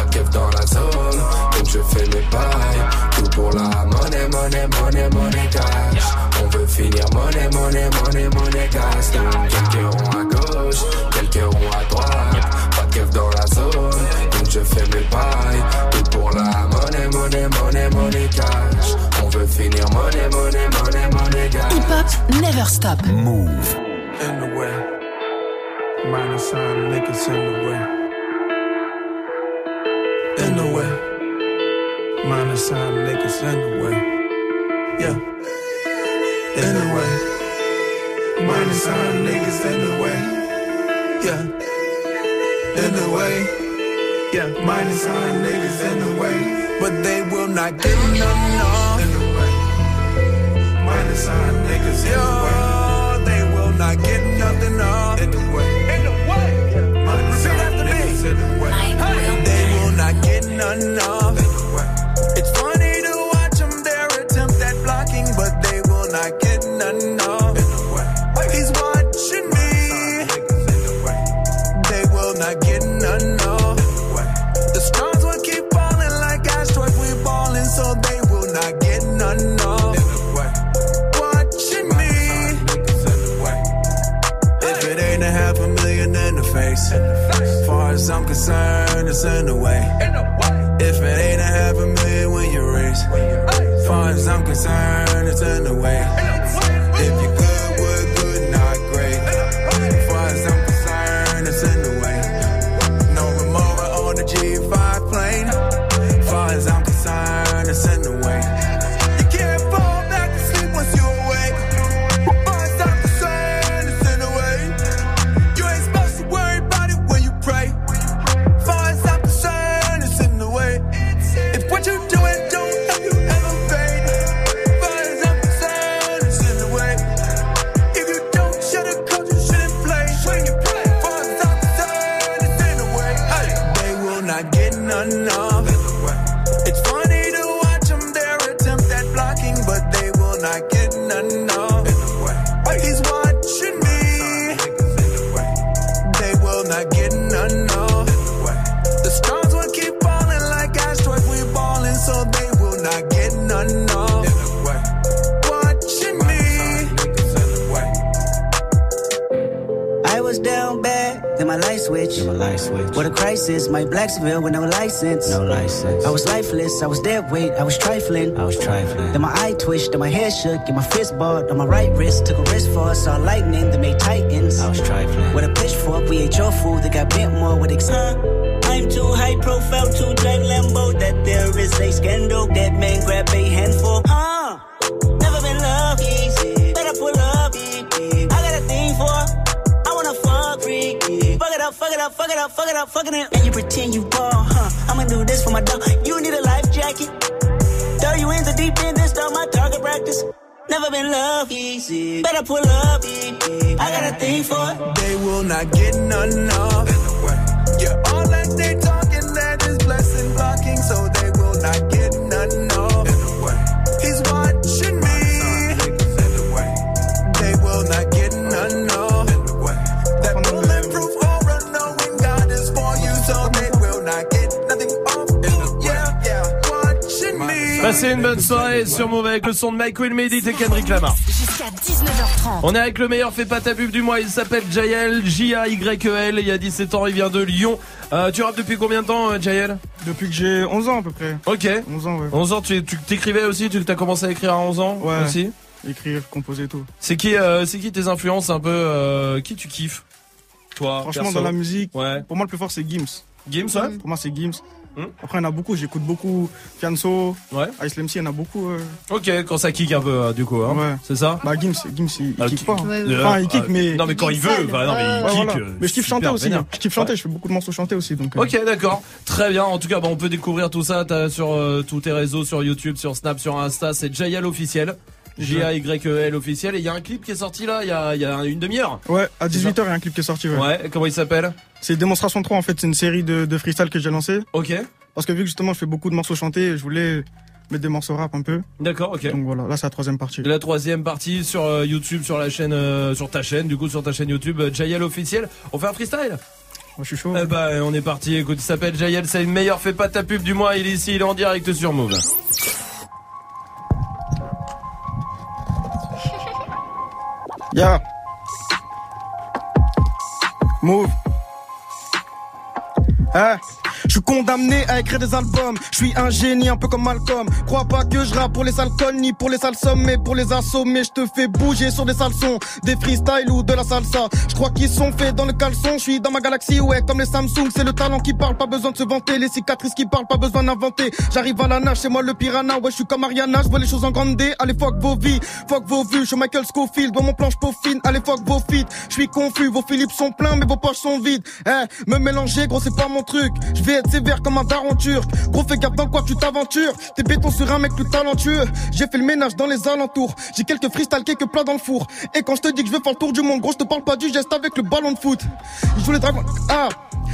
keuf dans la zone, donc je fais mes bails. Tout pour la monnaie, monnaie, monnaie, monnaie cash. On veut finir monnaie, monnaie, monnaie, monnaie cash. Donc quelques ronds à gauche, quelques ronds à droite, pas de keuf dans la zone, donc je fais mes bails. Tout pour la monnaie, monnaie, monnaie, monnaie cash. On veut finir monnaie, monnaie, monnaie, monnaie cash. Hip Hop Never Stop. Move. In the way. Minus sign niggas in the way. In the way. Minus sign niggas in the way. Yeah. In the way. Minus sign niggas in the way. Yeah. In the way. Yeah. Minus sign niggas in the way. But they will not get none, no. In the way. Minus sign niggas in the way. They will not get nothing, no. In the way. In the way. Minus sign niggas in the way. It's funny to watch them, their attempt at blocking, but they will not get none, no. He's watching me. They will not get none, no. The stars will keep falling like asteroids, we balling, so they will not get none, no. Watching me. If it ain't a half a million in the face, far as I'm concerned, it's in the way. If it ain't a half a million when you raise, far as I'm concerned, it's in the way. If you my with no license. No license. I was lifeless, I was dead weight, I was trifling. I was trifling. Then my eye twitched, then my head shook, and my fist balled on my right wrist. Took a risk for us, saw lightning, that made titans. I was trifling. With a pitchfork, we ate your food, that got bent more with ex- I'm too high profile to drive Lambo. That there is a scandal. That man grab a handful. Uh, never been loved easy. Better pull up. I got a thing for. I wanna fuck freaky. Fuck it up, fuck it up, fuck it up, fuck it up, fucking it. In deep end, then start my target practice. Never been love easy. Better pull up. I got a thing for it. They will not get none of. Passez une bonne soirée sur Move avec le son de Mike Will Medit et Kendrick Lamar. Jusqu'à 19h30. On est avec le meilleur fait pas ta pub du mois, il s'appelle Jael, J-A-Y-E-L, il y a 17 ans, il vient de Lyon. Euh, tu rappes depuis combien de temps, euh, Jael Depuis que j'ai 11 ans à peu près. Ok. 11 ans, ouais. 11 ans, tu tu- t'écrivais aussi, tu as commencé à écrire à 11 ans Ouais. aussi? Écrire, composer tout. C'est qui, euh, c'est qui tes influences un peu euh, Qui tu kiffes? Toi, Franchement, perso? dans la musique, Ouais. pour moi, le plus fort, c'est Gims. Gims, ouais Pour moi, c'est Gims. Hmm. Après, il y en a beaucoup, j'écoute beaucoup Fianso, Ouais. Ice il y en a beaucoup. euh. Ok, quand ça kick un peu, euh, du coup, hein. Ouais. C'est ça Bah, Gims, Gims, il, il Ah, kick pas. hein. Ouais, ouais. Enfin, il kick, Euh, mais. non, mais quand il veut, bah, non, mais il Ouais, kick, voilà. euh, Mais je kiffe chanter aussi. hein. Je kiffe chanter, je fais beaucoup de morceaux chantés aussi. Donc, euh. Ok, d'accord. Très bien. En tout cas, bah, on peut découvrir tout ça sur euh, tous tes réseaux, sur YouTube, sur Snap, sur Insta. C'est JL officiel. J-A-Y-E-L officiel. Et il y a un clip qui est sorti là, il y a, il y a une demi-heure. Ouais, à C'est 18h, il y a un clip qui est sorti. Ouais. Ouais, comment il s'appelle? C'est Démonstration 3, en fait, c'est une série de, de freestyle que j'ai lancé. Ok. Parce que vu que justement, je fais beaucoup de morceaux chantés, je voulais mettre des morceaux rap un peu. D'accord, ok. Donc voilà, là, c'est la troisième partie. La troisième partie sur euh, YouTube, sur la chaîne, euh, sur ta chaîne, du coup, sur ta chaîne YouTube, euh, JL officiel. On fait un freestyle? Moi, je suis chaud. Eh bah, on est parti. Écoute, il s'appelle JL, c'est le meilleur. Fais pas ta pub du mois. Il est ici, il est en direct sur Move. Ya. Move. Hein je suis condamné à écrire des albums. Je suis un génie, un peu comme Malcolm. Crois pas que je rappe pour les sales ni pour les sales sommes, mais pour les assommer. Je te fais bouger sur des sales des freestyles ou de la salsa. Je crois qu'ils sont faits dans le caleçon. Je suis dans ma galaxie, ouais, comme les Samsung. C'est le talent qui parle, pas besoin de se vanter. Les cicatrices qui parlent, pas besoin d'inventer. J'arrive à la nage, c'est moi le piranha. Ouais, je suis comme Ariana, je vois les choses en grande D. Allez, fuck vos vies, fuck vos vues. Je suis Michael Scofield, dans mon planche peaufine. Allez, fuck vos feats. Je suis confus, vos Philips sont pleins, mais vos poches sont vides. Eh, me mélanger, gros, c'est pas mon truc. Être sévère comme un daron turc. Gros, fais gaffe dans quoi tu t'aventures? T'es béton sur un mec plus talentueux. J'ai fait le ménage dans les alentours. J'ai quelques freestyle, quelques plats dans le four. Et quand je te dis que je veux faire le tour du monde, gros, je te parle pas du geste avec le ballon de foot. Je joue les dragons. Ah!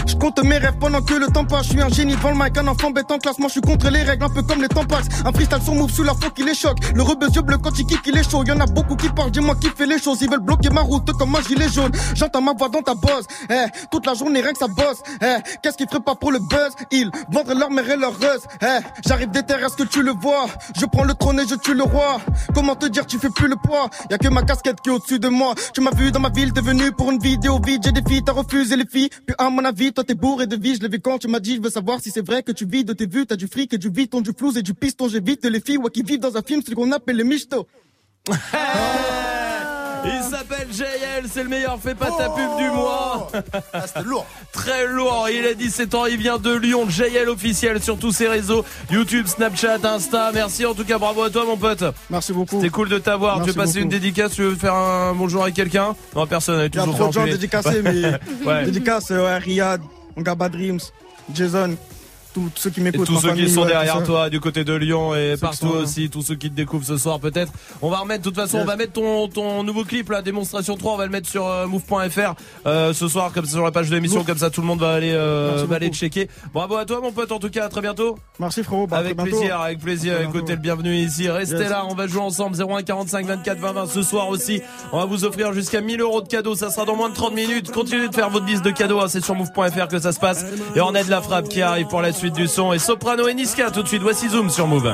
Je compte mes rêves pendant que le temps passe. Je suis un génie devant le mic, un enfant bête en classe. Moi, je suis contre les règles, un peu comme les tampax. Un freestyle sur move sous la fois qui les choque. Le rebeu yeux bleu quand il kick, il est chaud. Y'en a beaucoup qui parlent, dis-moi qui fait les choses. Ils veulent bloquer ma route comme un gilet jaune. J'entends ma voix dans ta bosse. Eh, toute la journée, rien que ça bosse. Eh, qu'est-ce qu'ils feraient pas pour le buzz? Ils vendraient leur mère et leur ruse. Eh, j'arrive des terres, est-ce que tu le vois? Je prends le trône et je tue le roi. Comment te dire, tu fais plus le poids? Y'a que ma casquette qui est au-dessus de moi. Tu m'as vu dans ma ville, t'es venu pour une vidéo vide. J'ai des filles, t'as refusé les filles. Puis à mon avis, toi t'es bourré de vie. Je l'ai vu quand tu m'as dit, je veux savoir si c'est vrai que tu vis de tes vues. T'as du fric et du ton du flouze et du piston. J'évite les filles, ouais, qui vivent dans un film, celui qu'on appelle les michto. <laughs> Il s'appelle JL, c'est le meilleur, fais pas ta pub du mois. C'était lourd. <laughs> Très lourd, il a 17 ans, il vient de Lyon, JL officiel sur tous ses réseaux, YouTube, Snapchat, Insta. Merci en tout cas, bravo à toi mon pote. Merci beaucoup. C'était cool de t'avoir. Tu veux passer beaucoup. une dédicace, tu veux faire un bonjour à quelqu'un? Non, personne, elle est Il y a toujours trop de gens dédicacés, mais. <laughs> Ouais. Dédicace, ouais, Riyad, mon gars Bad Dreams, Jason, tous ceux qui m'écoutent. tous ceux qui sont ouais, derrière toi du côté de Lyon et partout sont aussi, tous ceux qui te découvrent ce soir peut-être. On va remettre, de toute façon, Yes. on va mettre ton, ton nouveau clip, la démonstration 3, on va le mettre sur euh, move.fr euh, ce soir, comme ça sur la page de l'émission, comme ça tout le monde va aller, euh, va aller checker. Bravo à toi mon pote, en tout cas, à très bientôt. Merci frérot, bah, avec plaisir, avec plaisir. Écoutez le bienvenu ici. Restez Yes. là, on va jouer ensemble 01 45 24 20 20 ce soir aussi. On va vous offrir jusqu'à 1000 euros de cadeaux. Ça sera dans moins de 30 minutes. Continuez de faire votre liste de cadeaux. hein, C'est sur move.fr que ça se passe. Et on a de la frappe qui arrive pour la suite du son. Et Soprano et Niska tout de suite. Voici Zoom sur Move.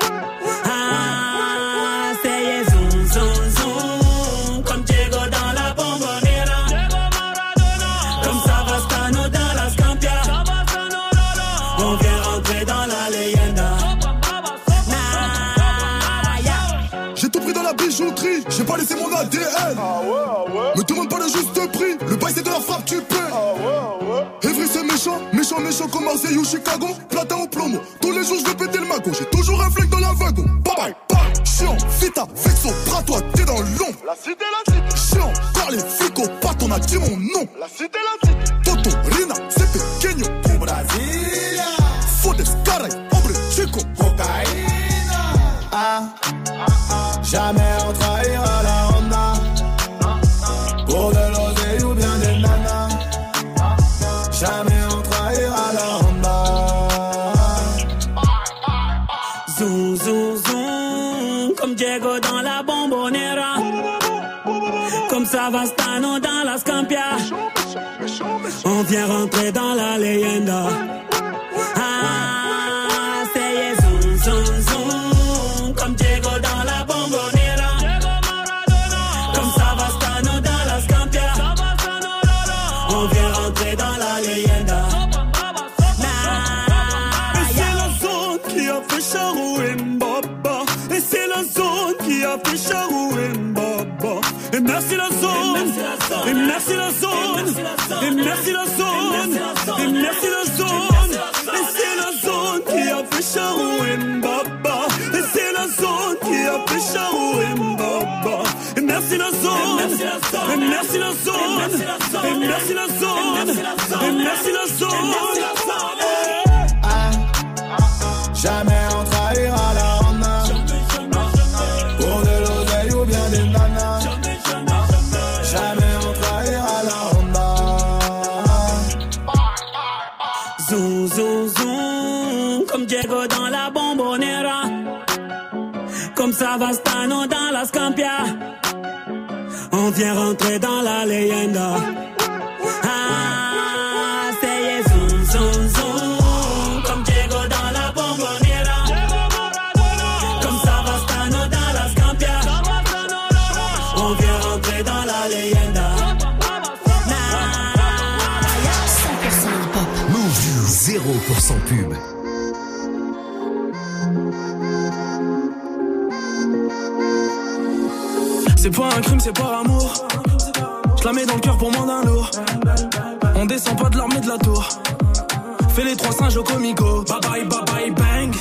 J'ai pas laissé mon ADN. Ah ouais, ah ouais. Me demande pas le juste prix. Le bail c'est de la frappe, tu paies. Ah ouais, ah ouais. Evry c'est méchant, méchant, méchant comme Marseille ou Chicago. Platin au plomo. Tous les jours je vais péter le magot. J'ai toujours un flingue dans la wagon. Bye bye, bye. Chiant, vita, vexo, bras toi, t'es dans l'ombre. La cité, la cité. Chiant, car les flics au pat, on a dit mon nom. La cité, la cité. Toto, Rina, c'est pequeño. Au Brasilia. Fodes, caray, hombre, chico. Cocaïna. Ah jamais on trahira la Honda. Pour de l'oseille ou bien des nanas. Jamais on trahira la Honda. Zoom, zoom, zoom, comme Diego dans la bombonera. Comme Savastano dans la Scampia. On vient rentrer dans la leyenda. Merci la zone. Et merci la zone. Et merci la zone. Et c'est la zone qui a fait Charou Mbaba. Et c'est la zone qui a fait Charou Mbaba. Et merci la zone. Et merci la zone. Et merci la zone. Et merci la zone. Jamais on trahira la Comme Savastano dans la Scampia. On vient rentrer dans la leyenda. Ah, c'est yeah, zoom, zoom, zoom, comme Diego dans la bombonera. Comme Savastano dans la Scampia. On vient rentrer dans la leyenda. 0% pub. C'est pas un crime, c'est par amour. Je la mets dans le cœur pour moins d'un lourd. On descend pas de l'armée de la tour. Fais les trois singes au comico. Bye bye, bye bye, bang.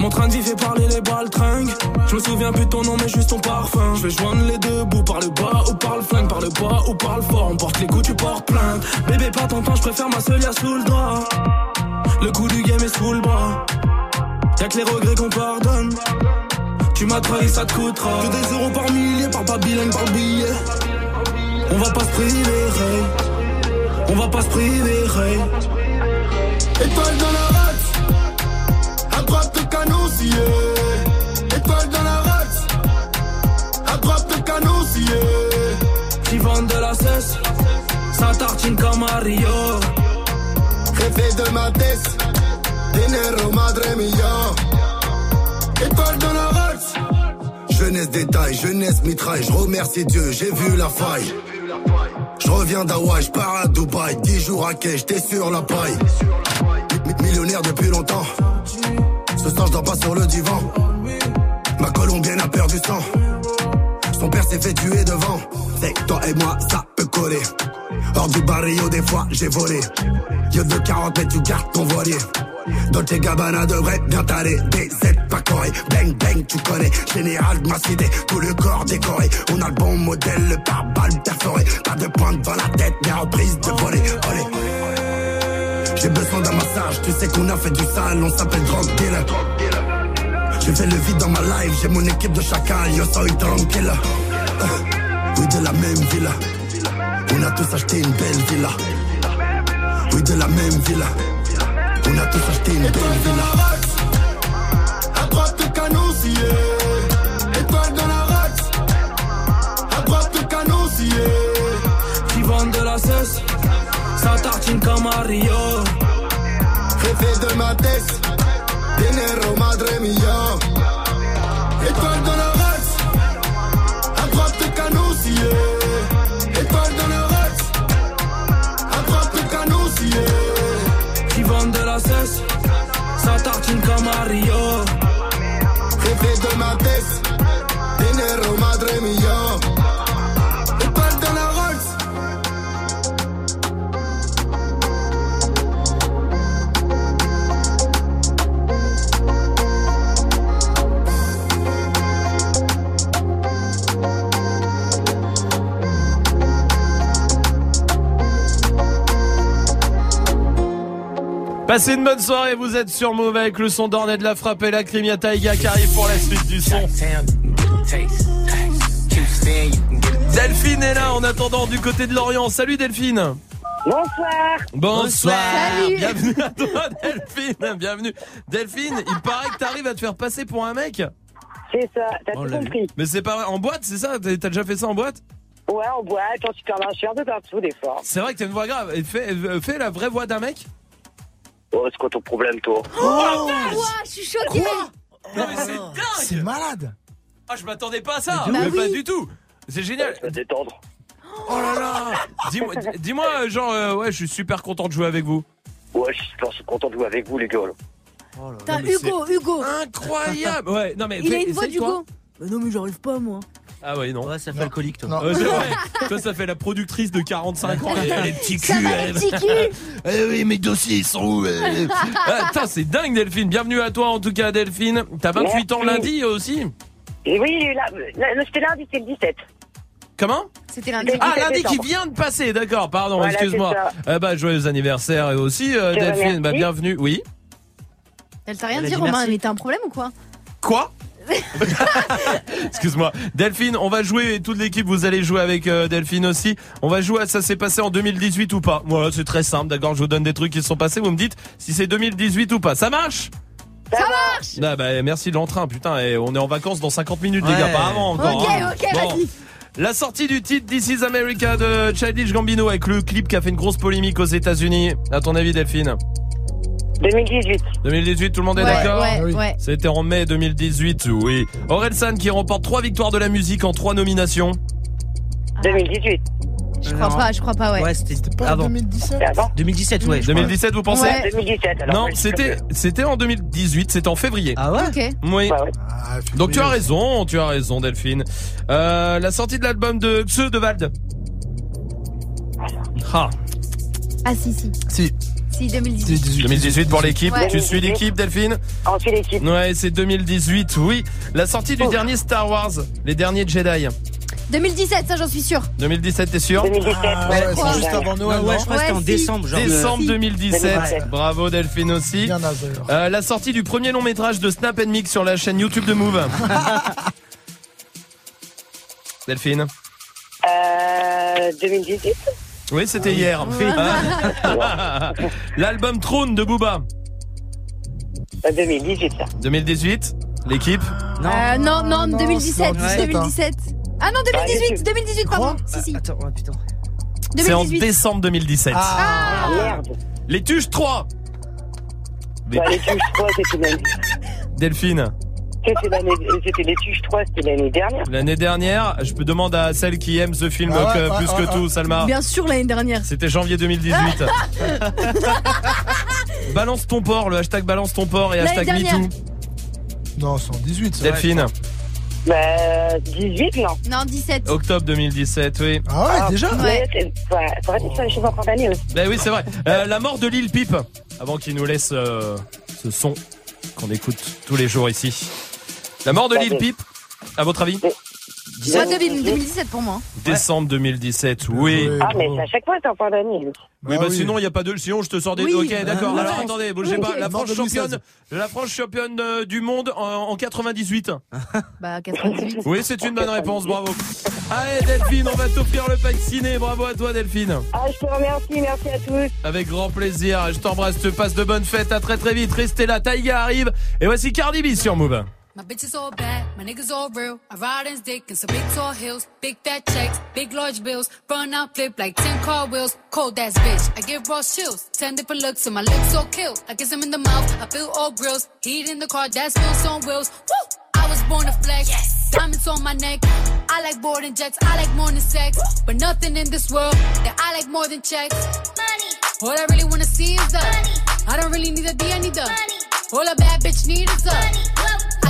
Mon train de vie fait parler les balles tringues. Je me souviens plus de ton nom, mais juste ton parfum. Je vais joindre les deux bouts par le bas ou par le flingue, par le bas ou par le fort. On porte les coups, tu portes plainte. Bébé, pas ton temps, je préfère ma seule sous le doigt. Le coup du game est sous le bras. Y'a que les regrets qu'on pardonne. Tu m'as trahi, ça te coûtera. Que des euros par millier, par pas par billet. On va pas se priver. On va pas se priver, hey. Étoile dans la race, à droite le canon scié. Étoile dans la race, à droite le canon scié. Qui vendent de la cesse, ça tartine comme Mario. Jefe de ma tête, dinero madre mia. Étoile dans la Jeunesse détail, jeunesse mitraille, je remercie Dieu, j'ai vu la faille. Je reviens d'Hawaï, je pars à Dubaï, 10 jours à quai, j'étais sur la paille. Mi- Millionnaire depuis longtemps, ce soir je pas sur le divan. Ma colombienne a perdu sang, son père s'est fait tuer devant. C'est toi et moi, ça peut coller. Hors du barrio, des fois j'ai volé. Yo de 40 mètres, tu gardes ton voilier. Dolce Gabbana devrait bien Des aides pas corées, bang bang tu connais. Général de ma cité, tout le corps décoré. On a le bon modèle, le pare-balles perforé Pas de pointe dans la tête, mais reprise de voler Olé. J'ai besoin d'un massage, tu sais qu'on a fait du sale On s'appelle drug dealer. J'ai fait le vide dans ma life, j'ai mon équipe de chacal Yo soy tranquille Euh, Oui de la même villa. On a tous acheté une belle villa. Oui de la même villa on a tous acheté une belle villa. à droite le canon scié. Étoile dans la race, à droite le canon scié. Qui vendent de la cesse, ça tartine comme Mario. Jefe de ma tête, dinero madre mia. Mario. Passez une bonne soirée, vous êtes sur Move avec le son d'Ornet de la frappe et la crime. Y'a Taïga qui arrive pour la suite du son. Delphine est là en attendant du côté de Lorient. Salut Delphine. Bonsoir. Bonsoir. Salut. Bienvenue à toi Delphine. Bienvenue. Delphine, il paraît que t'arrives à te faire passer pour un mec. C'est ça, t'as Oh tout compris. Mais c'est pas vrai. En boîte, c'est ça? T'as déjà fait ça en boîte? Ouais, en boîte, en supermarché, un peu partout des fois. C'est vrai que t'as une voix grave. Fais, euh, fais la vraie voix d'un mec? Oh, c'est quoi ton problème, toi Oh, je suis choquée. Non mais c'est dingue. C'est malade. Ah, je m'attendais pas à ça. Bah mais pas oui. du tout. C'est génial. Va détendre. Oh là là. Dis-moi, dis-moi, euh, genre, euh, ouais, je suis super content de jouer avec vous. Ouais, je suis super content de jouer avec vous, les gars. là. Putain, Hugo, Hugo. Incroyable. Ouais, non mais Il a une voix toi. d'Hugo. Bah non, mais j'arrive pas, moi. Ah ouais, non. Ouais, ça fait alcoolique, toi. Ouais, c'est vrai. <laughs> Toi, ça fait la productrice de 45 ans. Elle a les petits Ça culs. va, les elle. petits culs. <laughs> Eh oui, mes dossiers ils sont où euh Ah, Attends, c'est dingue, Delphine. Bienvenue à toi, en tout cas, Delphine. T'as 28 ans Merci. lundi aussi. Et oui, là, là, c'était lundi, c'est le 17. Comment C'était lundi. Ah, 17 lundi qui décembre. vient de passer, d'accord, pardon, Voilà, excuse-moi. Eh bah, joyeux anniversaire et aussi, euh, Je te Delphine, bah, remercie. bienvenue. Oui. Elle t'a rien Elle a dit, dit Romain, merci. mais t'as un problème ou quoi? Quoi? <laughs> Excuse-moi. Delphine, on va jouer, toute l'équipe, vous allez jouer avec euh, Delphine aussi. On va jouer à ça s'est passé en 2018 ou pas. Voilà, c'est très simple, d'accord, je vous donne des trucs qui se sont passés, vous me dites si c'est 2018 ou pas. Ça marche? Ça, marche Ah bah, merci de l'entrain, putain, et on est en vacances dans 50 minutes les gars, pas avant encore. Ok, hein. ok, Bon. vas-y. La sortie du titre This is America de Childish Gambino avec le clip qui a fait une grosse polémique aux États-Unis. À ton avis, Delphine? 2018. 2018, tout le monde est Ouais, d'accord ouais, Oui. ouais. C'était en mai 2018, oui. Orelsan qui remporte trois victoires de la musique en trois nominations. 2018. Je crois pas, je crois pas, ouais. Ouais, c'était pas avant. 2017 C'est avant 2017, ouais. je crois. 2017, vous pensez Ouais. 2017, alors. Non, c'était c'était en 2018, c'était en février. Ah ouais Ok. Oui. Ouais. Ah, Donc tu as raison, tu as raison Delphine. Euh, la sortie de l'album de Xe de Vald. Ah, Ah, si, si. Si, Si, 2018. 2018. 2018 pour l'équipe. Ouais. Tu suis l'équipe Delphine Ensuite, l'équipe. Ouais, c'est 2018, oui. La sortie du Oh. dernier Star Wars, les derniers Jedi. 2017, ça, j'en suis sûr. 2017, t'es sûr 2017, Ah, ouais. ouais, c'est juste avant Ouais, Noël, ouais, non je crois que c'était Ouais, en si. décembre, genre. Décembre Si. 2017. 2017. Bravo Delphine aussi. Bien. Euh, la sortie du premier long métrage de Snap Mix sur la chaîne YouTube de Move. <laughs> Delphine. Euh, 2018. Oui, c'était hier. Ah. L'album Trône de Booba. Euh, 2018, ça. 2018. L'équipe. Non. Euh, non, non, non, 2017. c'est en 2017. Ah non, 2018, 2018, pardon. Si, si. Attends, putain. C'est en 2018. décembre 2017. Ah, merde. Les Tuches 3. Des- Ouais, les tuches 3, c'était l'année. Delphine. C'était les tuches 3, c'était l'année dernière. L'année dernière, je peux demander à celle qui aime ce film Ah ouais, que- ouais, plus ouais, que tout, Salma. Bien sûr, l'année dernière. C'était janvier 2018. <laughs> balance ton port, le hashtag balance ton port et hashtag. MeToo. Non, c'est en 18. ça. Delphine, Bah, 18, non. Non, 17. octobre 2017, oui. Ah ouais, déjà Ouais, c'est- été sur les choses en fin d'année aussi. Ben oui, c'est vrai. Euh, la mort de Lil Peep, avant qu'il nous laisse euh, ce son qu'on écoute tous les jours ici. La mort de Lil Peep, à votre avis Moi, 2000 2017 pour moi. Décembre 2017, oui. Ah, mais c'est à chaque fois, c'est en fin d'année. lui. Oui, bah sinon, il n'y a pas de. Sinon, je te sors des. Oui. Ok, d'accord. Ah, Alors, ouais. attendez, bougez pas. La France 2016. championne, la France championne euh, du monde en, en 98. Bah, 98. Oui, c'est une bonne réponse, bravo. Allez, Delphine, on va t'offrir le pack ciné. Bravo à toi, Delphine. Ah, je te remercie, merci à tous. Avec grand plaisir. Je t'embrasse, te passe de bonnes fêtes. À très très vite. Restez là. Taïga arrive. Et voici Cardi B sur Move. My bitch is all bad, my niggas all real. I ride in dick in some big tall hills, big fat checks, big large bills. Run out, flip like 10 car wheels. Cold ass bitch, I give raw chills. 10 different looks and my lips so kill. I kiss him in the mouth, I feel all grills. Heat in the car, that's wheels on wheels. Woo! I was born to flex. Diamonds on my neck. I like boarding jets, I like more than sex. But nothing in this world that I like more than checks. Money. All I really wanna see is the money. I don't really need a D, I need the money. All a bad bitch need is the money.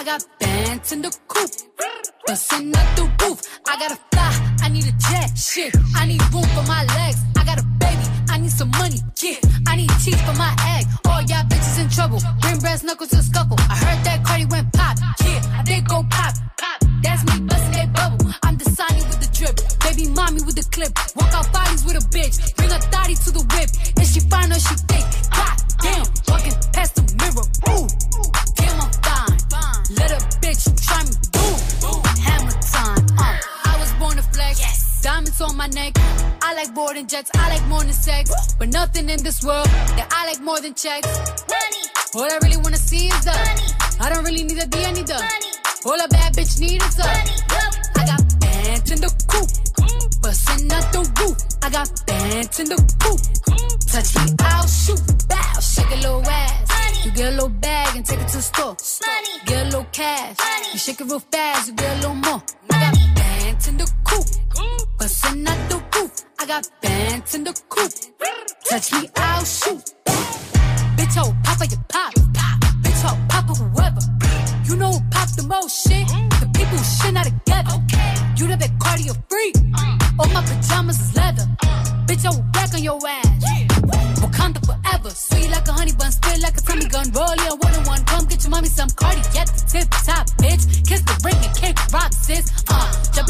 I got bands in the coop, bustin' out the roof. I gotta fly, I need a jet, shit. I need room for my legs. I got got a baby, I need some money. Yeah, I need teeth for my egg. All y'all bitches in trouble. Bring brass knuckles to scuffle. I heard that Cardi went pop. Yeah, I did go pop. Pop. That's me busting that bubble. I'm the Sonny with the drip. Baby mommy with the clip. Walk out bodies with a bitch. Bring a thotty to the whip. If she fine or she thick. God damn. Walking past the mirror. Ooh. Damn, I'm Diamonds on my neck. I like boarding jets. I like more than sex. But nothing in this world that I like more than checks. Money. All I really wanna see is the money. I don't really need a D, I need the money. All a bad bitch need is the money. I got pants in the coop. Bustin' out the roof. I got pants in the coop. Touch me, I'll shoot. Bow, shake a little ass. You get a little bag and take it to the store. Money. Get a little cash. Money. You shake it real fast, you get a little more. I got pants in the coop. Got bands in the coop. Touch me, I'll shoot. Bitch, oh, papa, you pop. Bitch, oh, papa, whoever. You know who pop the most shit? The people who shit not together. You know that cardio free. All my pajamas is leather. Bitch, I will back on your ass. Wakanda forever. Sweet like a honey bun, spit like a Tommy gun. Roll your one on one. Come get your mommy some cardi at the tip top, bitch. Kiss the ring and kick rock, sis. Uh, jump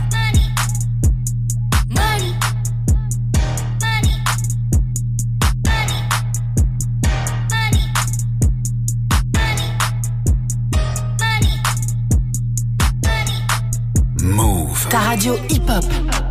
Move. Ta radio hip-hop.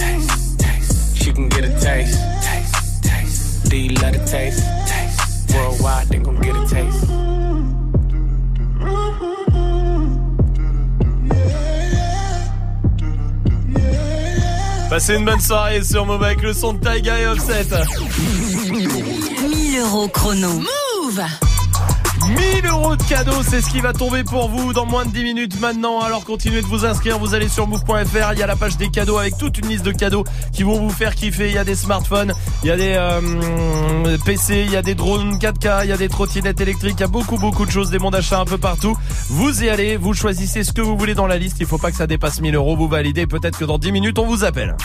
A taste. Do you love the taste? Worldwide, they gon' get a taste. Passez une bonne soirée sur Move avec le son de Taiga et Offset. 1000 euros chrono. Move 1000 euros de cadeaux, c'est ce qui va tomber pour vous dans moins de 10 minutes maintenant. Alors continuez de vous inscrire, vous allez sur move.fr, il y a la page des cadeaux avec toute une liste de cadeaux qui vont vous faire kiffer. Il y a des smartphones, il y a des euh, PC, il y a des drones 4K, il y a des trottinettes électriques, il y a beaucoup beaucoup de choses, des bons d'achat un peu partout. Vous y allez, vous choisissez ce que vous voulez dans la liste, il faut pas que ça dépasse 1000 euros, vous validez, peut-être que dans 10 minutes on vous appelle.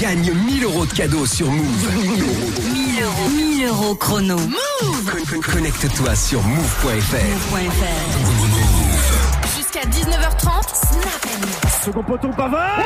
Gagne 1000 euros de cadeaux sur Move. 1000 euros. 1000 euros chrono. Move Con- con- Connecte-toi sur move.fr. Jusqu'à 19h30, Snap Mix. Second poteau Pavard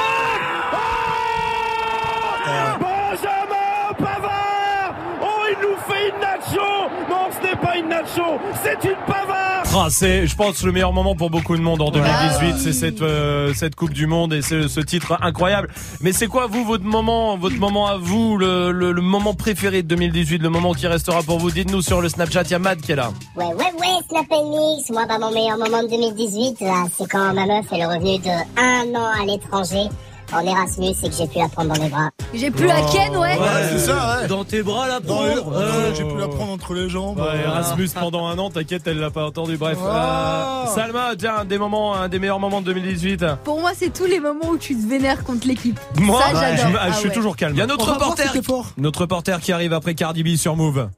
Benjamin Pavard Oh, il nous fait une nacho Non, ce n'est pas une nacho, c'est une Pavard c'est, je pense, le meilleur moment pour beaucoup de monde en 2018. C'est cette euh, cette Coupe du Monde et ce, ce titre incroyable. Mais c'est quoi vous votre moment, votre moment à vous, le, le, le moment préféré de 2018, le moment qui restera pour vous? Dites-nous sur le Snapchat. Il y a Mad qui est là. Ouais, ouais, ouais, Snap Mix. Moi, bah, mon meilleur moment de 2018, là, c'est quand ma meuf est revenue de un an à l'étranger en Erasmus et que j'ai pu la prendre dans mes bras. J'ai plus la ken, ouais. c'est ça, ouais. Dans tes bras, la Dans pauvre. Ouais, J'ai pu la prendre entre les jambes. Ouais, Erasmus pendant un an, t'inquiète, elle l'a pas entendu. Bref, Ah. euh, Salma, tiens, un des moments, un des meilleurs moments de 2018. Pour moi, c'est tous les moments où tu te vénères contre l'équipe. Moi, Ça, j'adore. je, Ah suis ouais. toujours calme. Il y a notre On va voir reporter, si t'es fort. notre reporter qui arrive après Cardi B sur Move.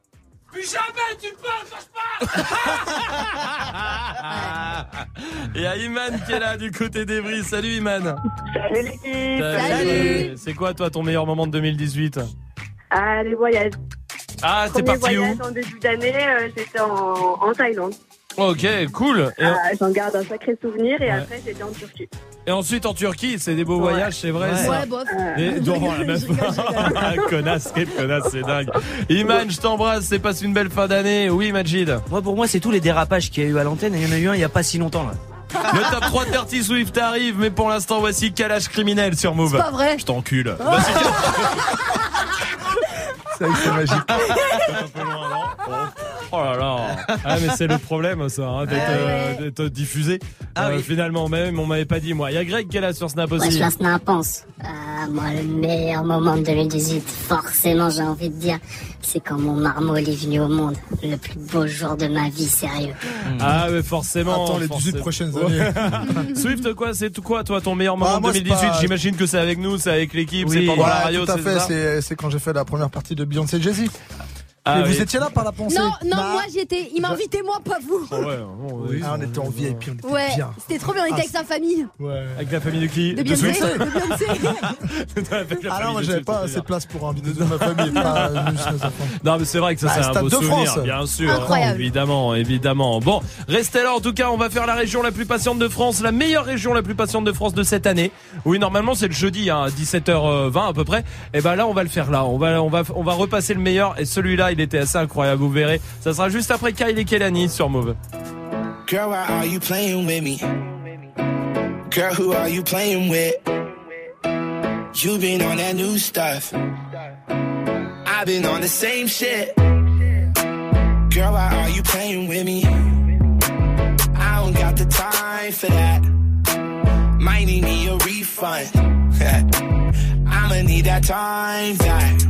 Plus jamais tu parles, <laughs> y a Iman qui est là du côté d'Evry. Salut Iman. Salut l'équipe Salut. C'est quoi toi ton meilleur moment de 2018 Ah, les voyages. Ah, c'est parti où? voyage en début d'année, euh, j'étais en, en Thaïlande. Ok, cool. Et, Ah, J'en garde un sacré souvenir et après j'étais en Turquie. et ensuite en Turquie, c'est des beaux voyages, c'est vrai. ça. Ouais, bof. Et devant <laughs> rigole, la je meuf. <laughs> connasse, quelle connasse, c'est dingue. Iman, je t'embrasse, c'est passe une belle fin d'année. Oui, Majid. Moi, pour moi, c'est tous les dérapages qu'il y a eu à l'antenne. Et il y en a eu un il y a pas si longtemps, là. <laughs> Le top 3 de Dirty Swift arrive, mais pour l'instant, voici Calage criminel sur Move. C'est pas vrai. Je t'encule. C'est c'est <laughs> magique. un peu loin, non Oh là là. Ah mais c'est le problème ça, hein, d'être Ah euh, d'être diffusé. Euh, Finalement même, on m'avait pas dit moi. Il y a Greg qui est là sur Snap Ouais, aussi. je la Snap pense. Ah, moi, le meilleur moment de 2018, forcément, j'ai envie de dire, c'est quand mon marmot est venu au monde. Le plus beau jour de ma vie, sérieux. Ah mais forcément. Attends les 18 forcément. prochaines Ouais. années. <laughs> Swift quoi, c'est tout quoi toi ton meilleur moment Bah, de moi, c'est 2018 pas- J'imagine que c'est avec nous, c'est avec l'équipe, Oui, c'est pendant la ouais, radio, tout à c'est fait. c'est quand j'ai fait la première partie de Beyoncé et Jay-Z. Ah vous oui. étiez là par la pensée Non, non, Bah, moi j'étais. Il m'a invité, moi, pas vous. Oh ouais, bon, oui. ah, on était en VIP, on était Ouais, bien. c'était trop bien, on était Ah, avec sa famille. Ouais. Avec la famille de qui De Beyoncé. Swift De Beyoncé. <laughs> Avec la Ah famille moi de j'avais Swift, pas assez de place pour inviter toute ma famille, <laughs> pas juste mes enfants. Non mais c'est vrai que ça Bah, c'est un Stade beau de souvenir, France. bien sûr. Incroyable. Évidemment, évidemment. Bon, restez là en tout cas, on va faire la région la plus patiente de France, la meilleure région la plus patiente de France de cette année. Oui, normalement c'est le jeudi hein, à 17h20 à peu près. Et ben là on va le faire là, on va on va on va repasser le meilleur et celui-là, il était assez incroyable, vous verrez. Ça sera juste après Kyle et Kelani sur Move. Girl, why are you playing with me? Girl, who are you playing with? You been on that new stuff. I've been on the same shit. Girl, why are you playing with me? I don't got the time for that. Might need me a refund. <laughs> I'ma need that time back.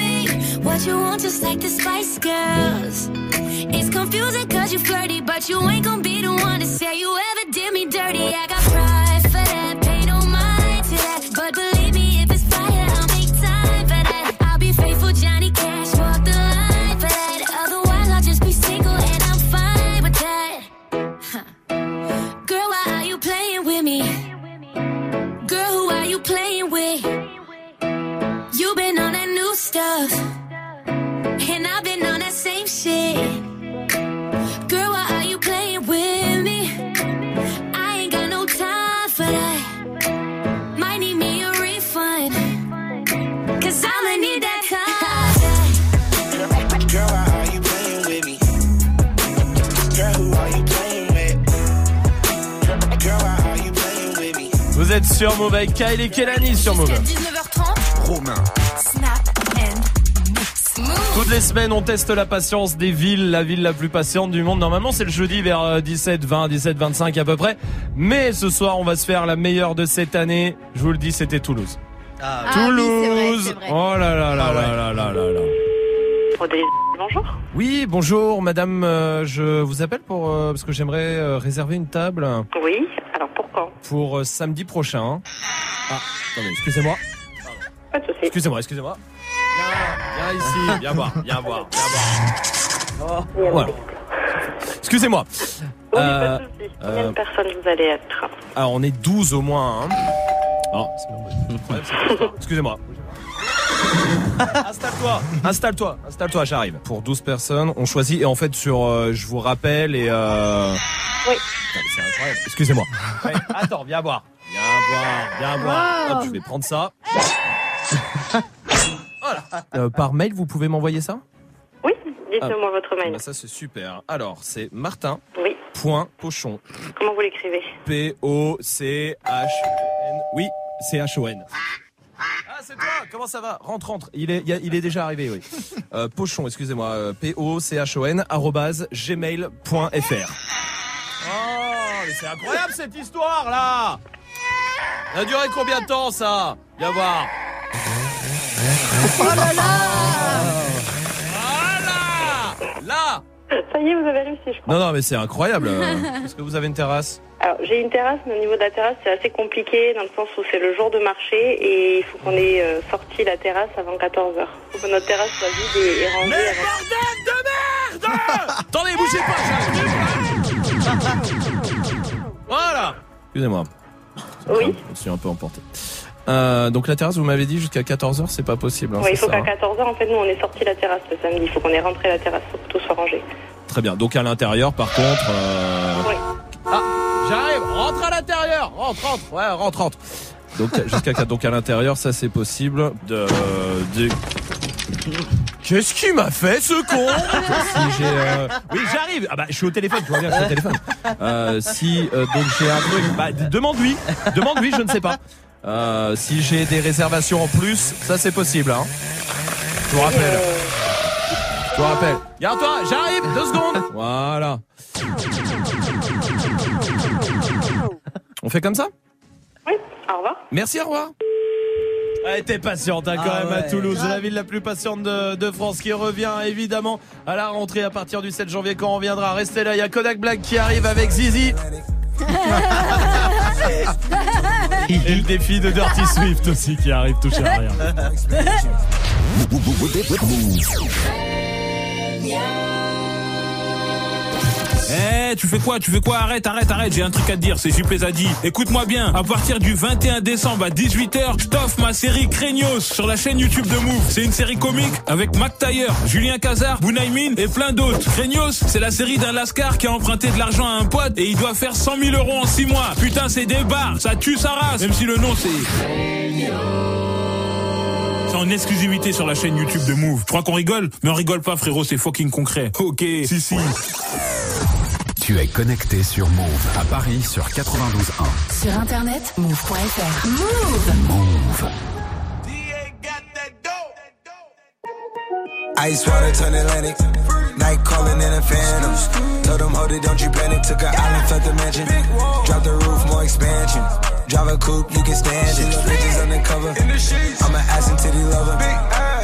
what you want, just like the Spice Girls. It's confusing cause you flirty, but you ain't gonna be the one to say you ever did me dirty. I got pride Vous êtes sur Move avec Kyle et Kelani sur Move. 19h30. Romain. Snap and mix. Move. Toutes les semaines, on teste la patience des villes, la ville la plus patiente du monde. Normalement, c'est le jeudi vers euh, 17, 20, 17, 25 à peu près. Mais ce soir, on va se faire la meilleure de cette année. Je vous le dis, c'était Toulouse. Ah oui, vrai, Toulouse. vrai. Oh là là là Ah ouais. là là là là là. Rodrigue, bonjour. Oui, bonjour madame, euh, je vous appelle pour euh, parce que j'aimerais euh, réserver une table Oui, alors pour quand pour euh, samedi prochain. Ah, attendez, excusez-moi. Pas de souci. Excusez-moi, excusez-moi. Viens, viens ici, viens voir, viens voir, viens voir. Voilà. Excusez-moi. Oui, Euh, pas de souci. Combien euh, de personnes vous allez être? Alors on est 12 au moins. Hein. Oh, c'est Excusez-moi. Installe-toi, installe-toi, installe-toi, j'arrive. Pour 12 personnes, on choisit et en fait sur, euh, je vous rappelle et euh... Oui. C'est incroyable. Excusez-moi. Ouais, attends, viens voir, viens voir, viens voir. Hop, je vais prendre ça. Voilà. Euh, par mail, vous pouvez m'envoyer ça? Oui, dites-moi votre mail. Bah, Ça c'est super. Alors c'est Martin. Oui. Point Pochon. Comment vous l'écrivez? P O C H N. Oui, C H O N. C'est toi Comment ça va? Rentre, rentre. Il est, il est déjà arrivé, oui. <laughs> Euh, Pochon, excusez-moi. euh, P-O-C-H-O-N, arrobase, gmail.fr. Oh, mais c'est incroyable cette histoire, là Ça a duré combien de temps, ça? Viens voir. Oh là là Ça y est, vous avez réussi, je crois. Non, non, mais c'est incroyable. euh, <laughs> Est-ce que vous avez une terrasse? Alors, j'ai une terrasse, mais au niveau de la terrasse, c'est assez compliqué dans le sens où c'est le jour de marché et il faut qu'on ait euh, sorti la terrasse avant 14h. Il faut que notre terrasse soit vide et, et rangée. Mais avant- bordel de merde <laughs> Attendez, bougez pas, j'arrive. <laughs> Voilà Excusez-moi. Oui. Je suis un peu emporté. Euh, donc la terrasse, vous m'avez dit jusqu'à 14h, c'est pas possible. hein, Ouais, il faut qu'à hein 14h, en fait, nous, on ait sorti la terrasse le samedi. Il faut qu'on ait rentré la terrasse, faut que tout soit rangé. Très bien. Donc à l'intérieur, par contre. euh, Oui. Ah, j'arrive. Rentre à l'intérieur. Rentre, rentre. Ouais, rentre, rentre. Donc <laughs> jusqu'à quatre- donc à l'intérieur, ça c'est possible. De, de... Qu'est-ce qu'il m'a fait ce con? Si euh, Oui, j'arrive. Ah bah je suis au téléphone. Tu vois bien, je suis au téléphone. Euh, si euh, donc j'ai un truc, bah demande-lui. Demande-lui, je ne sais pas. Euh, si j'ai des réservations en plus, ça c'est possible. Hein. Je vous rappelle. Je vous rappelle. Garde-toi, j'arrive, deux secondes. Voilà. On fait comme ça? Oui, au revoir. Merci, au revoir. Elle était patiente hein, quand Ah même à. Toulouse, la ville la plus patiente de, de France qui revient évidemment à la rentrée à partir du 7 janvier quand on reviendra. Restez là, il y a Kodak Black qui arrive avec Zizi. <laughs> Et le défi de Dirty Swift aussi qui arrive touché à rien. Eh, tu fais quoi Tu fais quoi? Arrête, arrête, arrête, j'ai un truc à te dire, c'est Juppé a dit. Écoute-moi bien, à partir du 21 décembre à 18h, je t'offre ma série Craignos sur la chaîne YouTube de Move. C'est une série comique avec Mac Taylor, Julien Cazard, Bounaïmin et plein d'autres. Craignos, c'est la série d'un lascar qui a emprunté de l'argent à un pote et il doit faire 100 000 euros en 6 mois. Putain, c'est des barres, ça tue sa race, même si le nom c'est... C'est en exclusivité sur la chaîne YouTube de Move. Je crois qu'on rigole, mais on rigole pas, frérot, c'est fucking concret. Ok, si, si. Tu es connecté sur Move à Paris sur 92.1. Sur internet, move.fr. Move. Move. Ice water turn Atlantic. Night calling in a phantom. Told them, hold it, don't you panic. Took an island, felt the mansion. Drop the roof, more expansion. Drive a coupe, you can stand it. Bridges undercover. I'm an ass and titty lover.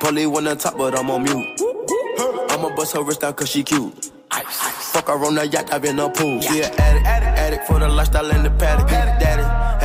Polly one on top, but I'm on mute. I'ma bust her wrist down cause she cute. Fuck her on the yacht, I've been a pool. She an addict, addict for the lifestyle and the paddock.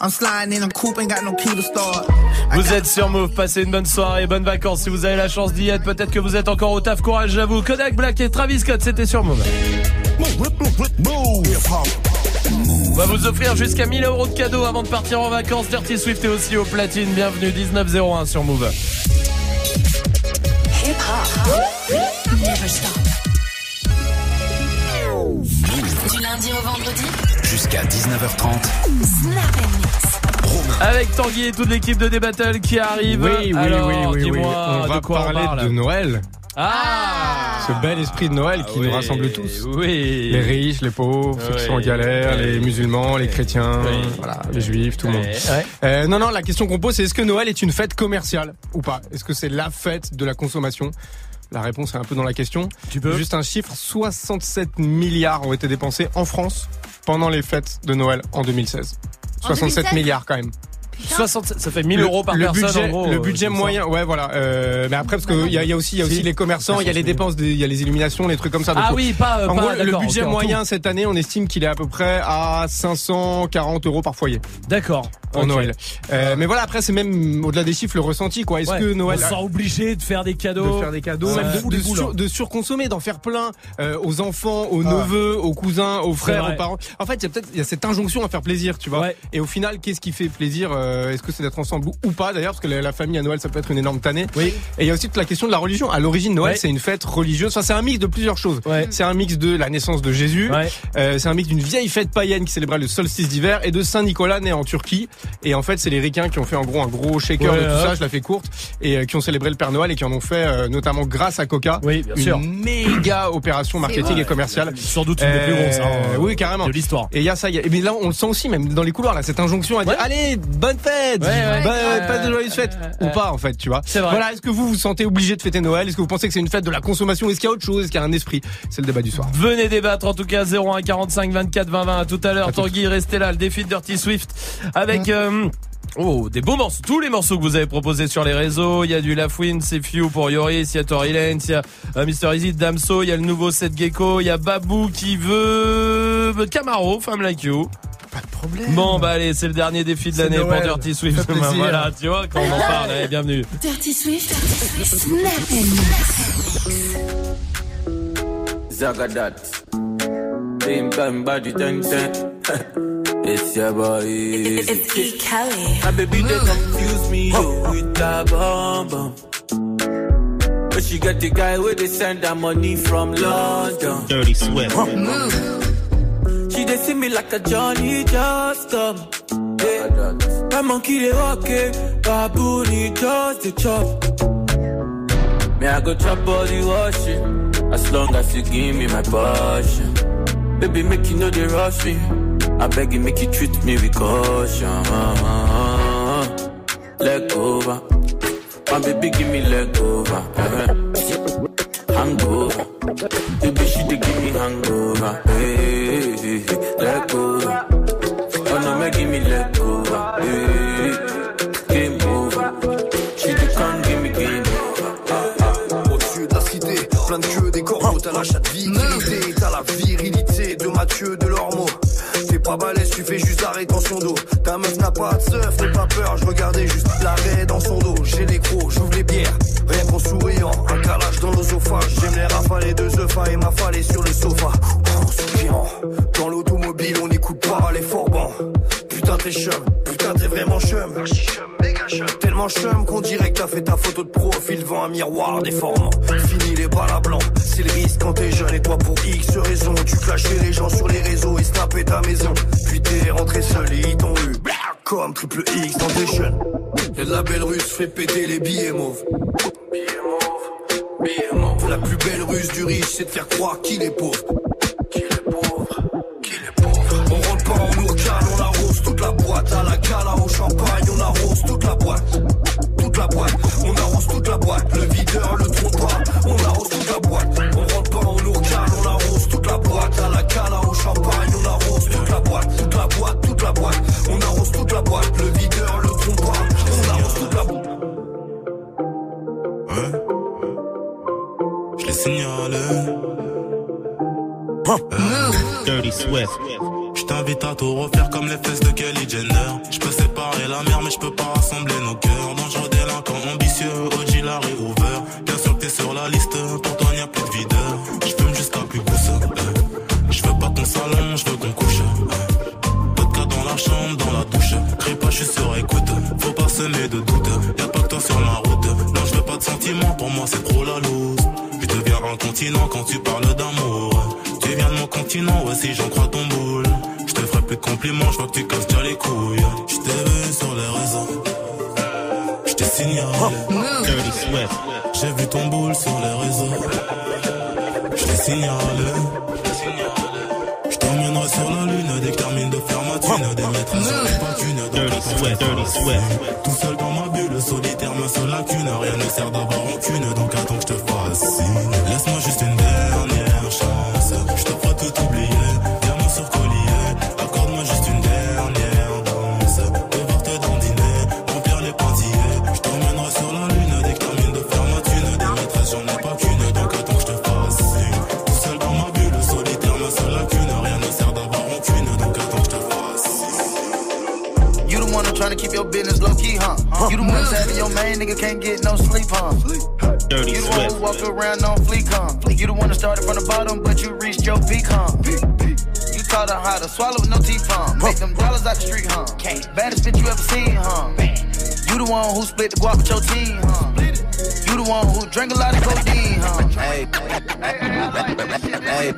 I'm sliding in a coupe, ain't got no key to start. Vous êtes sur Move, passez une bonne soirée, bonnes vacances si vous avez la chance d'y être. Peut-être que vous êtes encore au taf, courage, j'avoue. Kodak Black et Travis Scott, c'était sur Move. On va vous offrir jusqu'à 1000 euros de cadeaux avant de partir en vacances. Dirty Swift est aussi au platine. Bienvenue 1901 sur Move. Hip hop. Never stop. Du lundi au vendredi. Jusqu'à 19h30. Snap and mix. Avec Tanguy et toute l'équipe de D-Battle qui arrive. Oui, oui, Alors, oui, oui, On va de quoi parler on parle de Noël. Ah Ce bel esprit de Noël qui nous oui, rassemble tous. Oui. Les riches, les pauvres, ceux qui sont en galère, Oui. les musulmans, les chrétiens, Oui. voilà, les juifs, tout le monde. Euh, non, non, la question qu'on pose, c'est est-ce que Noël est une fête commerciale ou pas? Est-ce que c'est la fête de la consommation? La réponse est un peu dans la question. Tu peux Juste un chiffre, 67 milliards ont été dépensés en France pendant les fêtes de Noël en 2016. En 67 2016? milliards quand même. 60, ça fait 1000 Le- euros par le personne budget, en gros. Le euh, budget moyen, ouais, voilà. Euh, mais après, parce qu'il y a, il y a aussi, il y a aussi Si. les commerçants, il y a les dépenses, il y a les illuminations, les trucs comme ça. Donc, Ah oui, pas, en pas gros, le budget moyen cette année, on estime qu'il est à peu près à 540 euros par foyer D'accord. en. Noël. Euh, mais voilà, après, c'est même au-delà des chiffres le ressenti, quoi. Est-ce Ouais, que Noël on se sent obligé de faire des cadeaux. de faire des cadeaux, de, sur- surconsommer, d'en faire plein euh, aux enfants, aux Ah. neveux, aux cousins, aux frères, aux parents. En fait, il y a peut-être il y a cette injonction à faire plaisir, tu vois. Ouais. Et au final, qu'est-ce qui fait plaisir euh, Est-ce que c'est d'être ensemble ou- pas d'ailleurs Parce que la, la famille à Noël, ça peut être une énorme tannée. Oui. Et il y a aussi toute la question de la religion. À l'origine, Noël, Ouais. c'est une fête religieuse. Enfin, c'est un mix de plusieurs choses. Ouais. C'est un mix de la naissance de Jésus. Ouais. Euh, c'est un mix d'une vieille fête païenne qui célébrait le solstice d'hiver et de Saint Nicolas né en Turquie. Et en fait, c'est les Ricains qui ont fait en gros un gros shaker Ouais, de tout hop. ça. Je la fais courte et euh, qui ont célébré le Père Noël et qui en ont fait euh, notamment grâce à Coca. Oui, bien une sûr. méga <coughs> opération marketing et commerciale. Sans doute une des plus grosses. hein, oui, carrément. De l'histoire. Et il y a ça, il y a- mais là on le sent aussi même dans les couloirs là cette injonction à dire allez bonne fête, Ouais, ouais. bonne Ouais, fête de joyeuse fête ouais, ou pas en fait tu vois. C'est vrai. Voilà, est-ce que vous vous sentez obligé de fêter Noël? Est-ce que vous pensez que c'est une fête de la consommation? Est-ce qu'il y a autre chose? Est-ce qu'il y a un esprit? C'est le débat du soir. Venez débattre en tout cas 01 45 24 20 20 à tout à l'heure. Tanguy, restez là. Le défi de Dirty Swift avec euh, Oh, des beaux morceaux. Tous les morceaux que vous avez proposés sur les réseaux. Il y a du Lafouine, c'est Few pour Yoris, il y a Tory Lanez, il y a euh, Mr. Easy, Damso, il y a le nouveau Seth Gecko, il y a Babou qui veut Camaro, Femme Like You. Pas de problème. Bon, bah allez, c'est le dernier défi de l'année pour. Dirty Swift. Ça fait plaisir. voilà, tu vois, quand on en parle, allez, bienvenue. <laughs> Dirty Swift, Snap Zagadat. Same time body ten ten. <laughs> It's your boy. It's E. Kelly. My baby they confuse me yo, with that bomb bomb. But she got the guy where they send her money from London. Dirty Swift. She they see me like a Johnny just come. Yeah. My monkey walk it, baboon he just the chop. Me I go chop the washing, as long as you give me my passion. Baby make you know they rush me, I beg you make you treat me with caution. Leg over, my baby give me leg over. Hangover, baby she dey give me hangover. Hey, hey, oh no make give me leg over. Hey, game over, come give me game over. Au-dessus de la cité, plein de queues, des corbeaux, t'as la chatte virilité, t'as la virilité de Mathieu de l'Ormeau. T'es pas balèze, tu fais juste la rétention d'eau. Ta meuf n'a pas de seuf, n'aie pas peur, je regardais juste l'arrêt dans son dos. J'ai les crocs, j'ouvre les bières, rien qu'en souriant, un calage J'aime les rafales de œufs et m'affaler sur le sofa. En soupirant, dans l'automobile, on n'écoute pas les forbans. Putain, t'es chum, putain, t'es vraiment chum. Tellement chum qu'on dirait que t'as fait ta photo de profil devant un miroir déformant. Fini les balles à blanc, c'est le risque quand t'es jeune et toi pour X raison. Tu clashais les gens sur les réseaux et snappais ta maison. Puis t'es rentré seul et ils t'ont eu comme triple X dans tes jeunes. Et la belle russe fait péter les billets mauves. La plus belle ruse du riche, c'est de faire croire qu'il est pauvre. Qu'il est pauvre, qu'il est pauvre. On rentre pas en ourcane, on arrose toute la boîte. À la cala au champagne, on arrose toute la boîte. Toute la boîte, on arrose toute la boîte. Le videur, le trompe pas, on arrose toute la boîte. On rentre pas en ourcane, on arrose toute la boîte. À la cala au champagne, on arrose toute la boîte. Toute la boîte, toute la boîte. On arrose toute la boîte. Signalé. Dirty Swift. Je t'invite à tout refaire comme les fesses de Kelly Jenner. Je peux séparer la mer, mais je peux pas rassembler nos cœurs. Dangereux délinquant, ambitieux, OG la réouvert. Bien sûr que t'es sur la liste, pour toi n'y a plus de videur. Je fume jusqu'à plus pousse. Je veux pas qu'on s'allonge, je veux qu'on couche. De cas dans la chambre, dans la douche. Crie pas, je suis sur écoute. Faut pas semer de doute. Y'a pas que toi sur ma route. Non, je veux pas de sentiments, pour moi c'est trop la loose. Incontinent quand tu parles d'amour. Tu viens de mon continent, ouais, si j'en crois ton boule. Je te ferai plus de compliments, je vois que tu casses déjà les couilles. Je t'ai vu sur les réseaux. Je t'ai signalé. Swift. J'ai vu ton boule sur les réseaux. Je t'ai signalé. Je t'emmènerai sur la lune dès que termine de faire ma thune. Des maîtresses sur pas. Tout seul dans ma bulle, solitaire, ma seule lacune. Rien ne sert d'avoir aucune, donc attends que je te fascine. Laisse-moi juste une dernière chance. Je te tout oublier. Diamant sur collier. Accorde-moi juste une dernière danse. Devoir te dandiner, remplir les pointillés. Je t'emmènerai sur la lune dès que termine de faire ma thune. Des maîtresses, j'en ai pas qu'une, donc attends que je te fascine. Tout seul dans ma bulle, solitaire, ma seule lacune. Rien ne sert d'avoir aucune, donc attends que je te fascine. You the one that's trying to keep your business low key, huh? You the one that's having your main nigga can't get no sleep, huh? Dirty You the one Swift. who walk around on fleek, huh? You the one that started from the bottom, but you reached your peak, huh? You taught her how to swallow with no teeth, huh? Make them dollars out the street, huh? Baddest bitch you ever seen, huh? You the one who split the guap with your team, huh? You the one who drank a lot of codeine, huh? Hey, Hey,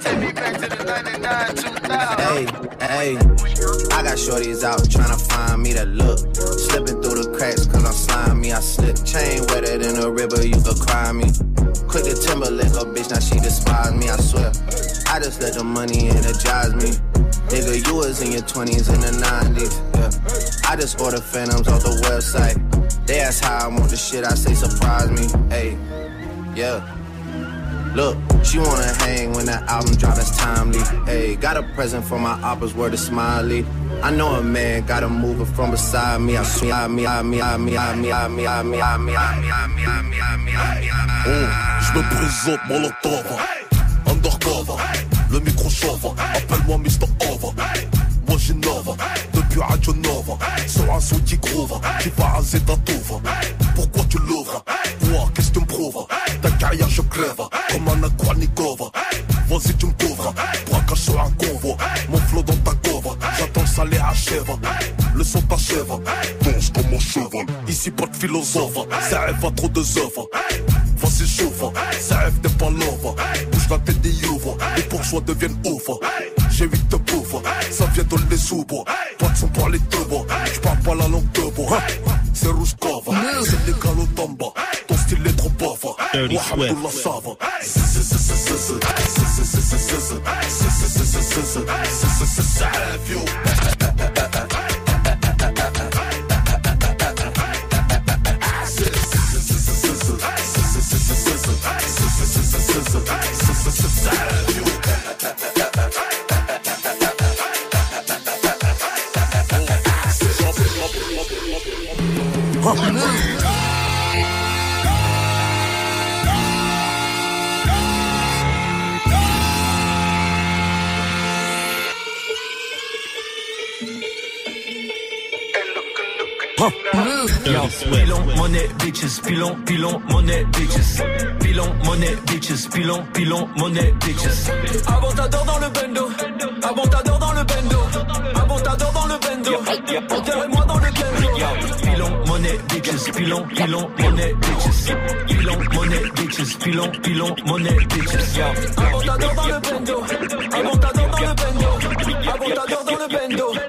hey, hey, I got shorties out tryna find me that look. Slipping through the cracks cause I'm slimy. I slip chain wetter than a river, you could cry me. Quick to timber lick oh, a bitch, now she despise me, I swear. I just let the money energize me. Nigga, you was in your 20s and the 90s, yeah. I just order phantoms off the website. They ask how I want the shit, I say surprise me, hey, yeah. Look, she wanna hang that album drop, that's timely. Hey, Got a present for my oppas, word of smiley. I know a man gotta move it from beside me. I swear, I me, I me, I me, I me, I me, I me, I me, I me, I me, I me, I me, I me, I me. Je me présente Molotov, undercover, le micro chauve, appelle-moi Mr. Over. Moi j'innove, depuis Radio Nova, sur un son qui groove, qui va raser ta touve. Son t'achève, danse comme un cheval. Ici pas de philosophe, ça rêve à trop de œuvres. Vas-y chauffe, ça rêve des pas love. Bouge la tête des youves, les bourgeois deviennent ouf. J'ai huit de pauvres, ça vient de les sous-bois. Toi tu parles les deux j'parle pas la langue de bois. C'est rouge c'est les galotamba. Ton style est trop bava. Dirty Moi, Swift. Pilon, money, bitches, pilon, pilon, money, bitches. Pilon, money, bitches, pilon, pilon, money, bitches. Avantador dans le bendo, avantador dans le bendo, avantador dans le bendo. Enterrez-moi dans le bendo. Pilon, money, bitches, pilon, pilon, money, bitches. Pilon, money, bitches, pilon, pilon, money, bitches. Yo, avantador dans le bendo, avantador dans le bendo, avantador dans le bendo.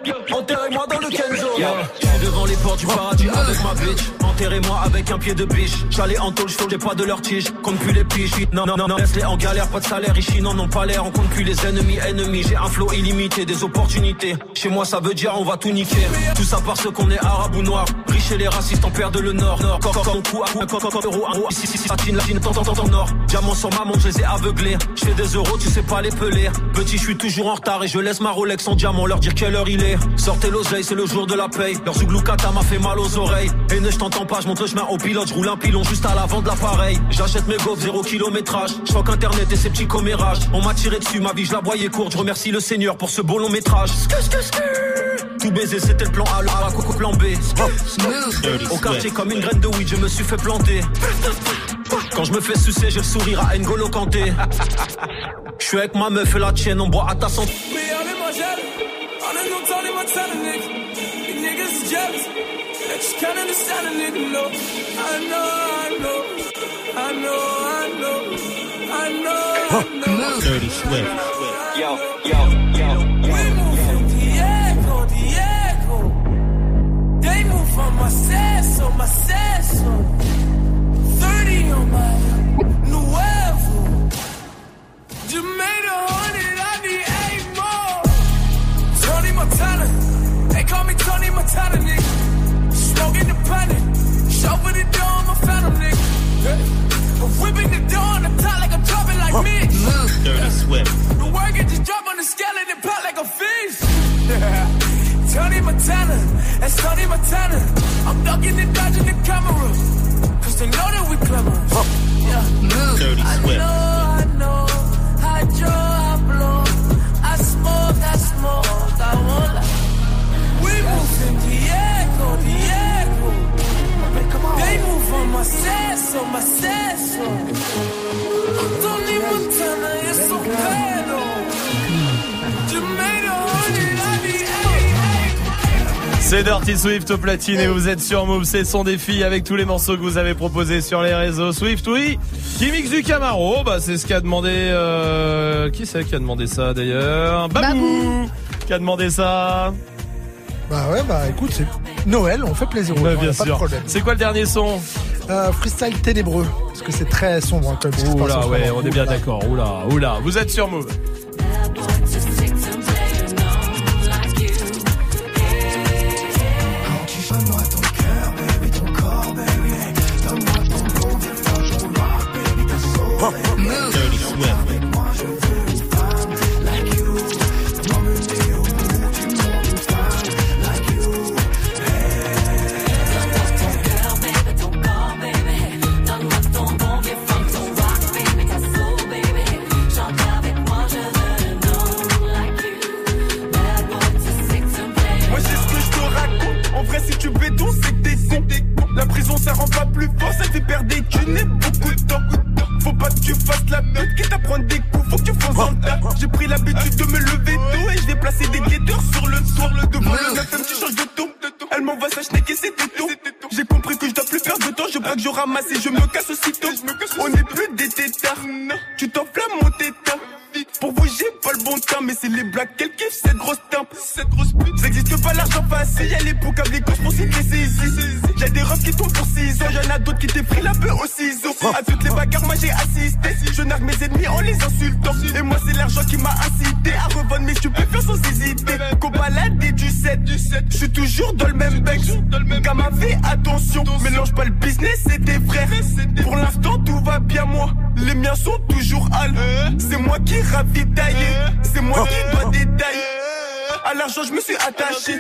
Portes du paradis avec ma bitch. Enterrez-moi avec un pied de biche. J'allais en tôle, je pas de leur tige. Compte plus les piges. Non, non, non. Laisse-les en galère, pas de salaire. Ici, non, non, pas l'air. On compte plus les ennemis, ennemis. J'ai un flow illimité, des opportunités. Chez moi, ça veut dire on va tout niquer. Tout ça parce qu'on est arabe ou noir. Et les racistes en perdent le nord. Nord, corps, corps, mon cou, à corps, corps, euro, un. Ici, ici, latine, latine, tant, tant, tant, nord. Diamant sur ma montre, je les ai aveuglés. Je fais des euros, tu sais pas les peler. Petit, je suis toujours en retard et je laisse ma Rolex en diamant. Leur dire quelle heure il est. Sortez l'oseille, c'est le jour de la paye. Leur zouglou-kata m'a fait mal aux oreilles. Et ne je t'entends pas, je monte le chemin au pilote, je roule un pilon juste à l'avant de l'appareil. J'achète mes gaufres, zéro kilométrage. Je crois qu'internet et ses petits commérages. On m'a tiré dessus, ma vie, je la voyais courte. Je remercie le Seigneur pour ce beau long métrage. Tout baiser, c'était le plan A, le A, coco plan B. Au quartier comme une graine de weed, je me suis fait planter. Quand je me fais sucer, j'ai le sourire à N'Golo Kanté. Je suis avec ma meuf et la tienne, on boit à ta santé. Me all in my jet. Move from Macesso, Macesso. 30 on my Nuevo. Made a hundred, I need eight more. Tony Montana, they call me Tony Montana, nigga. Smoking the planet, chauffeur the door, I'm a phantom, nigga. Yeah. Whipping the door on the top like I'm dropping like me. Dirty Swift. The work just drop on the scale and it pop like a fish. <laughs> Tony Montana, that's Tony Montana. I'm ducking and dodging the camera. Cause they know that we clever. Yeah. Dirty I Swift. know, I know. I draw, I blow. I smoke, I smoke. I won't lie. We move in Diego, Diego. They move on my seso, my seso. Tony Montana, it's so pedo. C'est Dirty Swift au platine et vous êtes sur Move. C'est son défi avec tous les morceaux que vous avez proposés sur les réseaux. Swift, oui. Qui mixe du Camaro. Bah, c'est ce qu'a demandé, euh, qui c'est qui a demandé ça d'ailleurs? Babou. Qui a demandé ça? Bah ouais, bah écoute, c'est Noël, on fait plaisir aux gens, bien pas de sûr. problème. C'est quoi le dernier son? Euh, freestyle ténébreux, parce que c'est très sombre hein, en Oula, ouais, on est bien d'accord. Oula, oula. Vous êtes sur Move. perds des thunes beaucoup de temps. Faut pas que tu fasses la meute, quitte à prendre des coups, faut que tu fasses un tas. J'ai pris l'habitude de me lever tôt et je vais des guetteurs sur le toit. Devant le 9 tu changes de ton. Elle m'envoie sa schneck et c'était tout. J'ai compris que je dois plus perdre de temps, je braque, je ramasse et je me casse aussitôt. On n'est plus des tétards, tu t'enflammes mon tétard. Pour vous, j'ai pas le bon temps, mais c'est les blagues qu'elle kiffe, cette grosse tempe, cette grosse pute. Ça existe pas l'argent facile, y'a les comme les gauches pour citer ses J'ai des refs qui tombent pour 6 ans, y'en a d'autres qui t'ont pris la peu au ciseau. À toutes les bagarres, moi j'ai assisté. Je nargue mes ennemis en les insultant. Et moi, c'est l'argent qui m'a incité à revendre mes stupéfiants sans hésiter. Qu'au balade et du 7, du 7. Je suis toujours dans le même bec. Comme fait attention, mélange pas le business et tes frères. Pour l'instant, tout va bien, moi. Les miens sont toujours hal. C'est moi qui ravitaille. C'est moi qui dois détailler. À l'argent, je me suis attaché.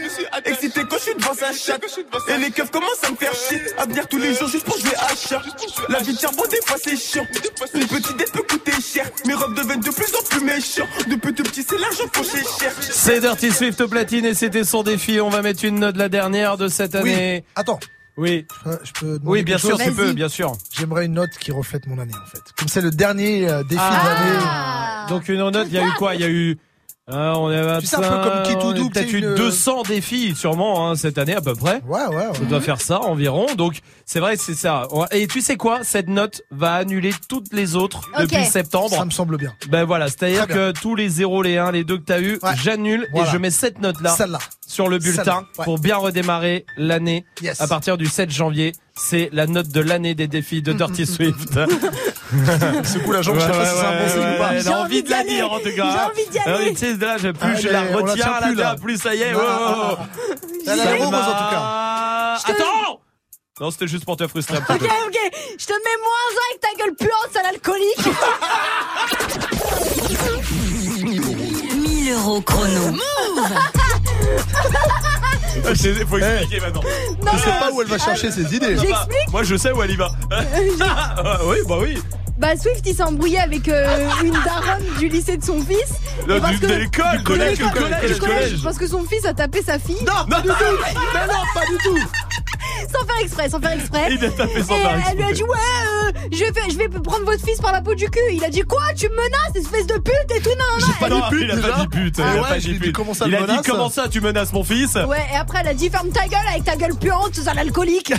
Excité quand je suis devant sa chatte. Et les keufs commencent à me faire chier. À venir tous les jours juste pour jouer à chat. La vie de charbon, des fois c'est chiant. Une petite dette peut coûter cher. Mes robes deviennent de plus en plus méchants. Depuis tout petit, c'est l'argent chez cher. C'est Dirty Swift au platine et c'était son défi. On va mettre une note la dernière de cette année. Attends. Oui. Je peux Oui, bien sûr, tu peux, bien sûr. J'aimerais une note qui reflète mon année en fait. Comme c'est le dernier euh, défi Ah. de l'année. Donc une note, il y a eu quoi? Il y a eu hein, on est à Tu sais, un peu comme qui tout double, peut-être tu sais, eu une- 200 défis sûrement hein, cette année à peu près. Ouais, ouais. Ça doit faire ça environ. Donc c'est vrai, c'est ça. Et tu sais quoi? Cette note va annuler toutes les autres Ok. depuis septembre. Ça me semble bien. Ben voilà, c'est-à-dire que tous les 0, les 1, les 2 que t'as eu, j'annule Voilà. et je mets cette note-là Celle-là. sur le bulletin ouais. pour bien redémarrer l'année Yes. à partir du 7 janvier. C'est la note de l'année des défis de Dirty <laughs> Swift. <laughs> Secoue la jambe, je sais pas si c'est un bon signe ou pas. Elle J'ai envie de la dire en tout cas. J'ai envie d'y aller. Ah tu sais, là, je, plus je Allez, la on la retiens, tient la plus, là. là. plus ça y est. Oh, oh, oh. Elle a l'air Selma. heureuse, en tout cas. Attends Non, c'était juste pour te frustrer un petit Ok, peu. ok, je te mets moins un avec ta gueule puante, sale alcoolique. <laughs> 1000 euros chrono. <laughs> Ah, je- Faut expliquer maintenant. Je sais pas où elle va chercher ses idées. J'explique Moi, je sais où elle y va. Ah, <laughs> oui, bah oui. Bah Swift il s'est embrouillé avec euh, une daronne du lycée de son fils. Non, parce du- que- de l'école, de collège, l'école, collège, du collège. Parce que son fils a tapé sa fille. Non, pas du tout. Mais non, pas du tout. Sans faire exprès, sans faire exprès. Il a tapé sans Et faire elle lui a exprès. dit ouais, euh, je, vais je vais prendre votre fils par la peau du cul. Il a dit quoi Tu me menaces, espèce de pute et tout non non. J'ai pas Elle- dit pute, il a pas dit pute. Ah il a ouais, pas dit pute. comment ça, Il a dit comment ça, tu menaces mon fils Ouais, et après elle a dit ferme ta gueule avec ta gueule puante, sale alcoolique.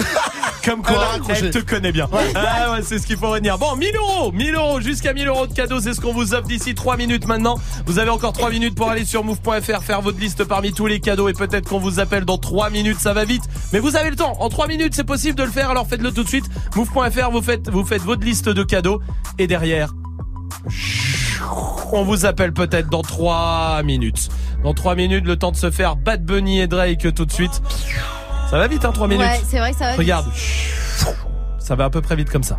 Comme Elle quoi, raccroché. elle te connaît bien. Ah ouais, c'est ce qu'il faut retenir. Bon, 1000 euros, 1000 euros, jusqu'à 1000 euros de cadeaux, c'est ce qu'on vous offre d'ici 3 minutes maintenant. Vous avez encore 3 minutes pour aller sur move.fr, faire votre liste parmi tous les cadeaux et peut-être qu'on vous appelle dans 3 minutes, ça va vite. Mais vous avez le temps, en 3 minutes c'est possible de le faire, alors faites-le tout de suite. Move.fr, vous faites, vous faites votre liste de cadeaux et derrière, on vous appelle peut-être dans 3 minutes. Dans 3 minutes, le temps de se faire Bad Bunny et Drake tout de suite. Ça va vite, hein, 3 minutes. Ouais, c'est vrai que ça va. vite. Regarde. Ça va à peu près vite comme ça.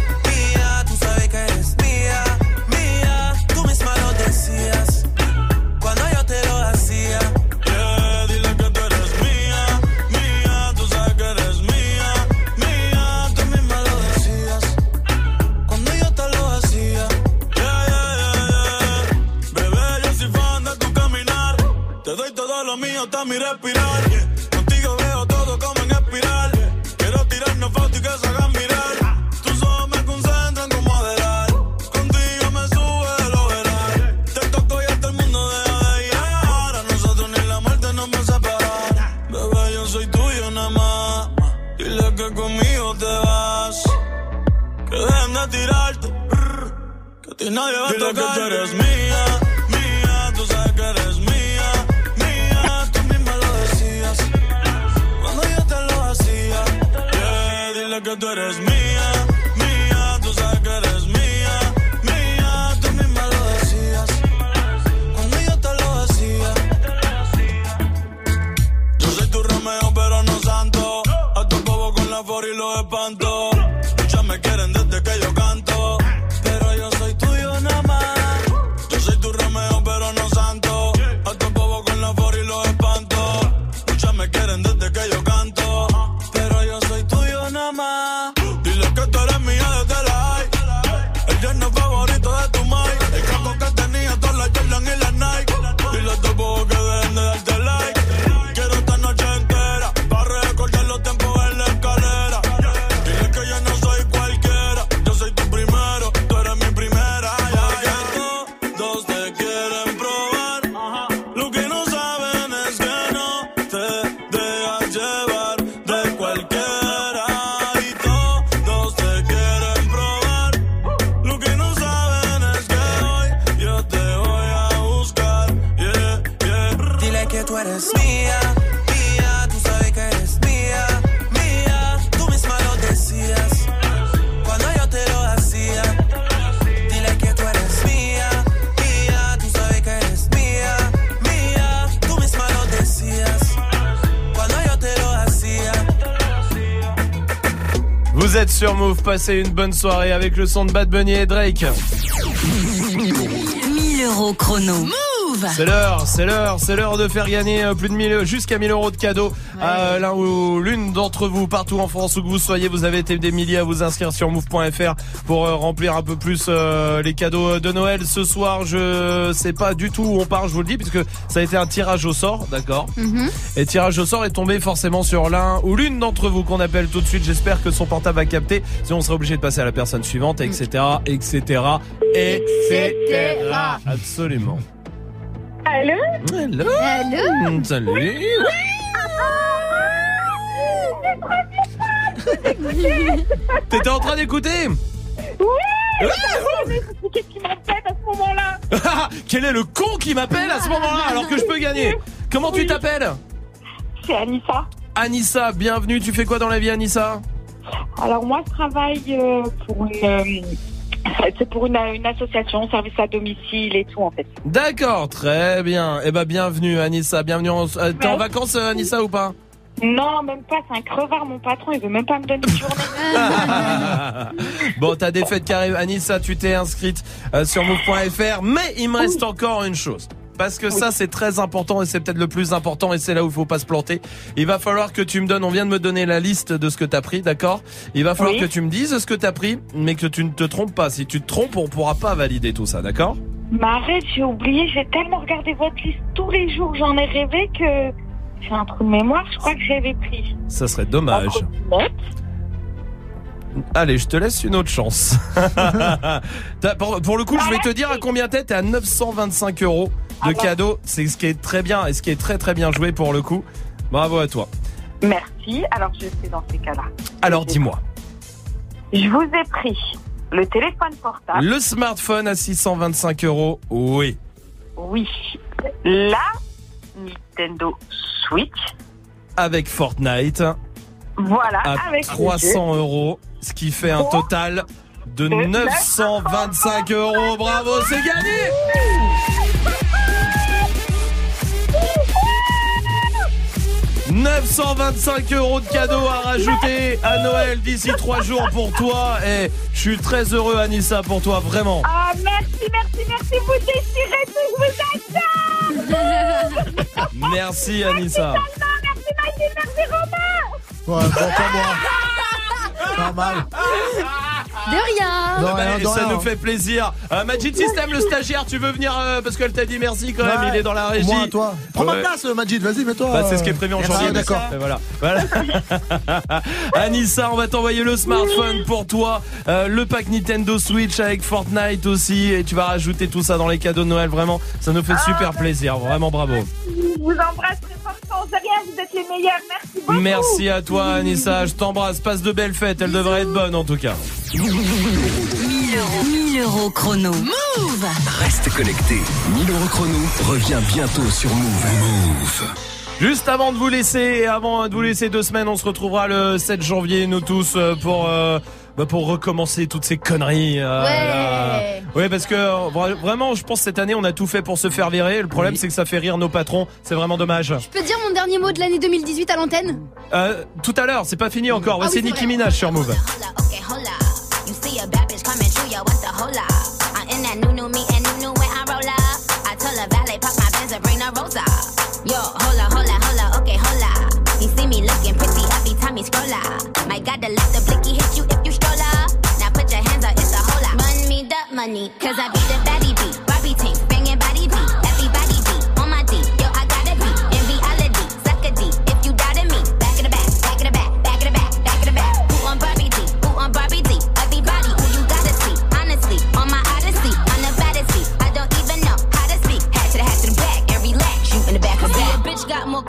passez une bonne soirée avec le son de Bad Bunny et Drake. 1000 euros chrono. Move C'est l'heure, c'est l'heure, c'est l'heure de faire gagner euh, plus de 1000, jusqu'à 1000 euros de cadeaux à l'un ou l'une d'entre vous partout en France où que vous soyez. Vous avez été des milliers à vous inscrire sur move.fr pour euh, remplir un peu plus euh, les cadeaux de Noël. Ce soir, je sais pas du tout où on part, je vous le dis, puisque ça a été un tirage au sort, d'accord Et tirage au sort est tombé forcément sur l'un ou l'une d'entre vous qu'on appelle tout de suite. J'espère que son portable va capter. Sinon, on sera obligé de passer à la personne suivante, etc., etc., etc. Absolument. Allô? Hello. Allô? Salut. T'étais en train d'écouter? Oui Qu'est-ce qui m'embête à ce moment-là? <laughs> Quel est le qui m'appelle à ce moment-là alors que je peux gagner Comment tu t'appelles? C'est Anissa. Anissa, bienvenue. Tu fais quoi dans la vie, Anissa? Alors moi, je travaille euh, pour une... euh, c'est pour une, une association, service à domicile et tout en fait. D'accord, très bien. Eh ben, bienvenue, Anissa. Bienvenue. En... euh, T'es en vacances, Anissa, ou pas? Non, même pas, c'est un crevard mon patron, il veut même pas me donner une journée. <laughs> Bon, t'as des fêtes qui arrivent. Anissa, tu t'es inscrite euh, sur move.fr, mais il me reste encore une chose. Parce que ça, c'est très important et c'est peut-être le plus important et c'est là où il faut pas se planter. Il va falloir que tu me donnes, on vient de me donner la liste de ce que t'as pris, d'accord? Il va falloir Oui. que tu me dises ce que t'as pris, mais que tu ne te trompes pas. Si tu te trompes, on pourra pas valider tout ça, d'accord? Mais arrête, j'ai oublié, j'ai tellement regardé votre liste tous les jours, j'en ai rêvé que j'ai un trou de mémoire, je crois que j'avais pris. Ça serait dommage. Allez, je te laisse une autre chance. <laughs> Pour, pour le coup, je vais te dire à combien t'es. T'es à 925 euros de cadeaux. C'est ce qui est très bien et ce qui est très très bien joué pour le coup. Bravo à toi. Merci, alors je sais dans ces cas-là. Alors dis-moi, Je vous ai pris le téléphone portable. le smartphone à 625 euros, oui. Oui. La Nintendo Switch. Avec Fortnite Voilà, à avec le jeu. 300 euros, ce qui fait un total de 925 euros. Bravo, c'est gagné 925 euros de cadeaux à rajouter à Noël d'ici trois jours pour toi. Et je suis très heureux, Anissa, pour toi, vraiment. Ah, merci, merci, merci, vous déchirez tout, vous adore Merci, Anissa. Merci Maggie, merci Romain Ouais, bon, pas moi. Normal. <laughs> De rien. Non, Ah bah, rien, de ça rien. nous fait plaisir. Euh, Magic System, le stagiaire, tu veux venir euh, parce qu'elle t'a dit merci quand même. Ouais. Il est dans la régie. Moi, toi. Prends ma place, Majid, vas-y, mets-toi. Bah, c'est ce qui est prévu en Merci, janvier. d'accord. Et Voilà. voilà. <laughs> Anissa, on va t'envoyer le smartphone pour toi, euh, le pack Nintendo Switch avec Fortnite aussi, et tu vas rajouter tout ça dans les cadeaux de Noël. Vraiment, ça nous fait super plaisir. Vraiment, bravo. Je vous embrasse très fort, sans rien, vous êtes les meilleurs, merci beaucoup Merci à toi, Anissa. Je t'embrasse. Passe de belles fêtes. Elle devrait être bonne en tout cas. 1000 euros. 1000 euros chrono. Move Reste connecté. 1000 euros chrono revient bientôt sur Move. Move. Juste avant de vous laisser et avant de vous laisser deux semaines, on se retrouvera le 7 janvier, nous tous, euh, pour euh, bah, pour recommencer toutes ces conneries. euh, là. Ouais, parce que vra- vraiment, je pense que cette année, on a tout fait pour se faire virer. Le problème, c'est que ça fait rire nos patrons. C'est vraiment dommage. Je peux dire mon dernier mot de l'année 2018 à l'antenne? Euh, tout à l'heure, c'est pas fini encore. Ah Voici oui, c'est Nicki vrai. Minaj sur Move. Every time you scroll up. Might gotta let the blicky hit you if you stroll up. Now put your hands up, it's a hold up. Run me the money, cause I be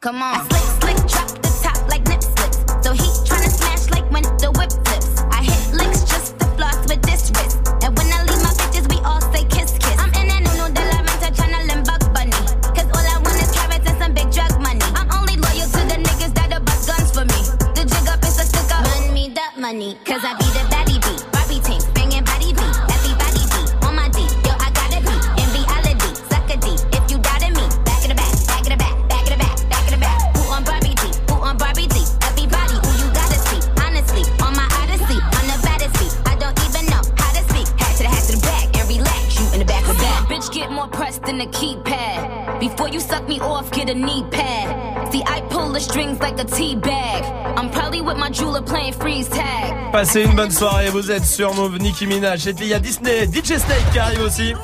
Come on. Get a knee pad. See, I pull the strings like a tea bag. I'm probably with my jeweler playing freeze tag. Passez une bonne soirée, vous êtes sur Move, Nicki Minaj. Et il y a Disney, DJ Snake qui arrive aussi.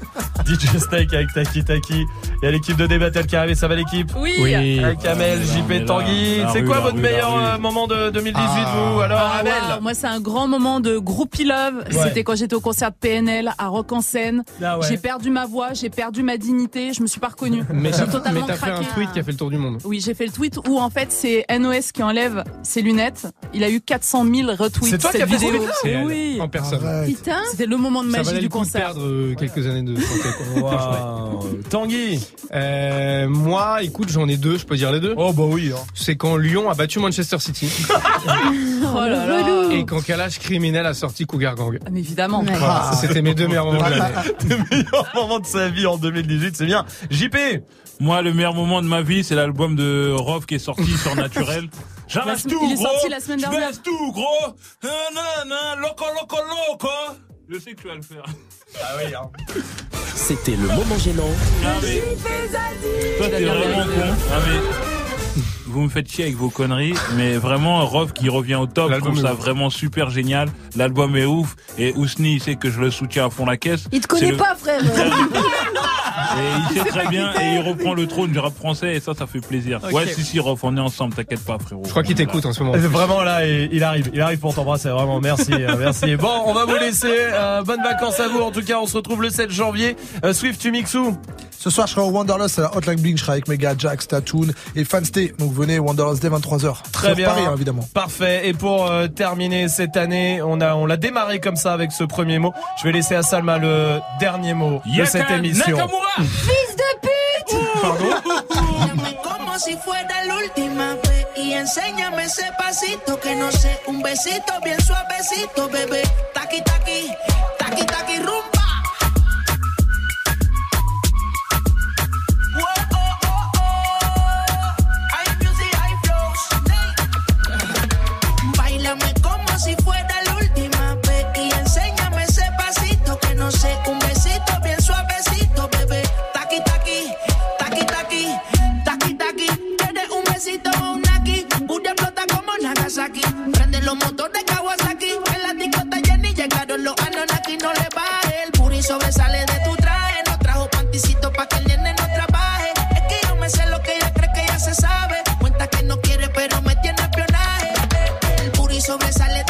<laughs> DJ Snake avec Taki Taki. Il y a l'équipe de D-Battle qui arrive, ça va l'équipe Oui. Oui. Avec Amel, est JP, là. Tanguy. La C'est quoi la votre meilleur euh, moment de 2018, vous Alors, Ah, Amel Moi, c'est un grand moment de groupie love. Ouais. C'était quand j'étais au concert de PNL à Rock en scène. Ah ouais. J'ai perdu ma voix, j'ai perdu ma dignité, je me suis pas reconnue. <laughs> Mais j'ai totalement mais t'as fait un tweet qui a fait le tour du monde. Oui, j'ai fait le tweet où en fait c'est NOS qui enlève ses lunettes. Il a eu 400 000 retweets C'est toi cette qui as fait ce vidéo. elle, oui. en personne. Putain, c'était le moment de magie du concert. perdre euh, quelques années de. Waouh. Tanguy euh, Moi, écoute, j'en ai deux, je peux dire les deux Oh bah oui. C'est quand Lyon a battu Manchester City. <laughs> Oh là là. Et quand Kalash criminel a sorti Cougar Gang. Ah, mais évidemment. Voilà, C'était mes deux meilleurs moments de l'année. <laughs> Le meilleur moment de sa vie en 2018, c'est bien. JP Moi, le meilleur moment de ma vie, c'est l'album de Rov qui est sorti sur Naturel. <laughs> J'arrête La- tout, il est gros. sorti la semaine dernière. tout, gros. Ah, nan, loco, loco, loco. Je sais que tu vas le faire. Ah oui, hein. C'était le moment gênant. Ah, mais... Toi, t'es vraiment con. Ah, mais... Vous me faites chier avec vos conneries, mais vraiment, Rov qui revient au top, je trouve ça ouf. vraiment super génial. L'album est ouf, et Ousni, il sait que je le soutiens à fond la caisse. Il te connaît le- pas, frère. <laughs> Et il sait très bien, et il reprend le trône du rap français, et ça, ça fait plaisir. Ouais, si, si, Rov, on est ensemble, t'inquiète pas, frérot. Je crois qu'il t'écoute en ce moment. C'est Vraiment là, il il arrive, il arrive pour t'embrasser. Vraiment, merci, euh, merci. Bon, on va vous laisser. euh, bonnes vacances à vous. En tout cas, on se retrouve le 7 janvier. Euh, Swift, tu mixes où? Ce soir, je serai au Wanderlust à la Hotline Bling. Je serai avec mes gars Jax, Tatoon et Fanstay. Donc venez Wanderlust dès 23h. Très Sur bien. Paris, hein, évidemment. Parfait. Et pour euh, terminer cette année, on a on l'a démarré comme ça avec ce premier mot. Je vais laisser à Salma le dernier mot de cette émission. Nakamura Fils de pute Dame como si fuera la última vez y enséñame ese pasito que no sé, un besito bien suavecito, bebé. Taqui taqui, taqui taqui rumba. Whoa, oh, oh, oh. Prende los motores Kawasaki, en la discota Jenny llegaron los Anunnaki, no le baje. El puri sobresale de tu traje, no trajo panticito pa' que el nene no trabaje. Es que yo me sé lo que ella cree que ya se sabe. Cuenta que no quiere, pero me tiene espionaje. El puri sobresale de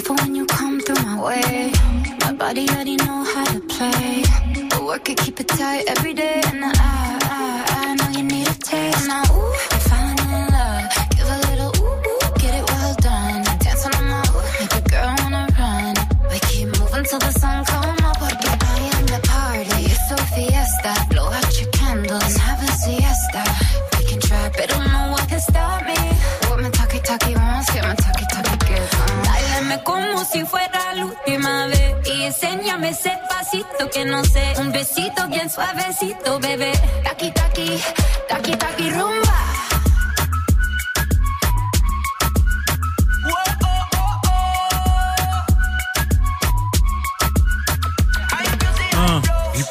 Careful when you come through my way. My body already know how to play. But work it, keep it tight every day. And I, I, I know you need a taste. Now, ooh, I'm falling in love. Give a little ooh, ooh, get it well done. Dance on my ooh, make a girl wanna run. We keep moving till the sun come up. Porque I am the party. It's a fiesta. Blow out your candles and have a siesta. We can try, but don't know what can stop me. What my talkie talkie wants, get my talkie. Bailame como si fuera la última vez y enséñame ese pasito que no sé, un besito bien suavecito, bebé. Taki taki, taki taki rumba.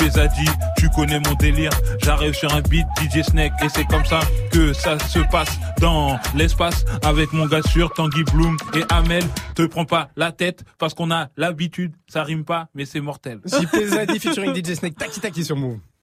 JP Zadi, tu connais mon délire. J'arrive sur un beat DJ Snake et c'est comme ça que ça se passe dans l'espace avec mon gars sûr Tanguy Bloom et Amel. Te prends pas la tête parce qu'on a l'habitude. Ça rime pas, mais c'est mortel. JP Zadi featuring DJ Snake, Taki Taki sur Move.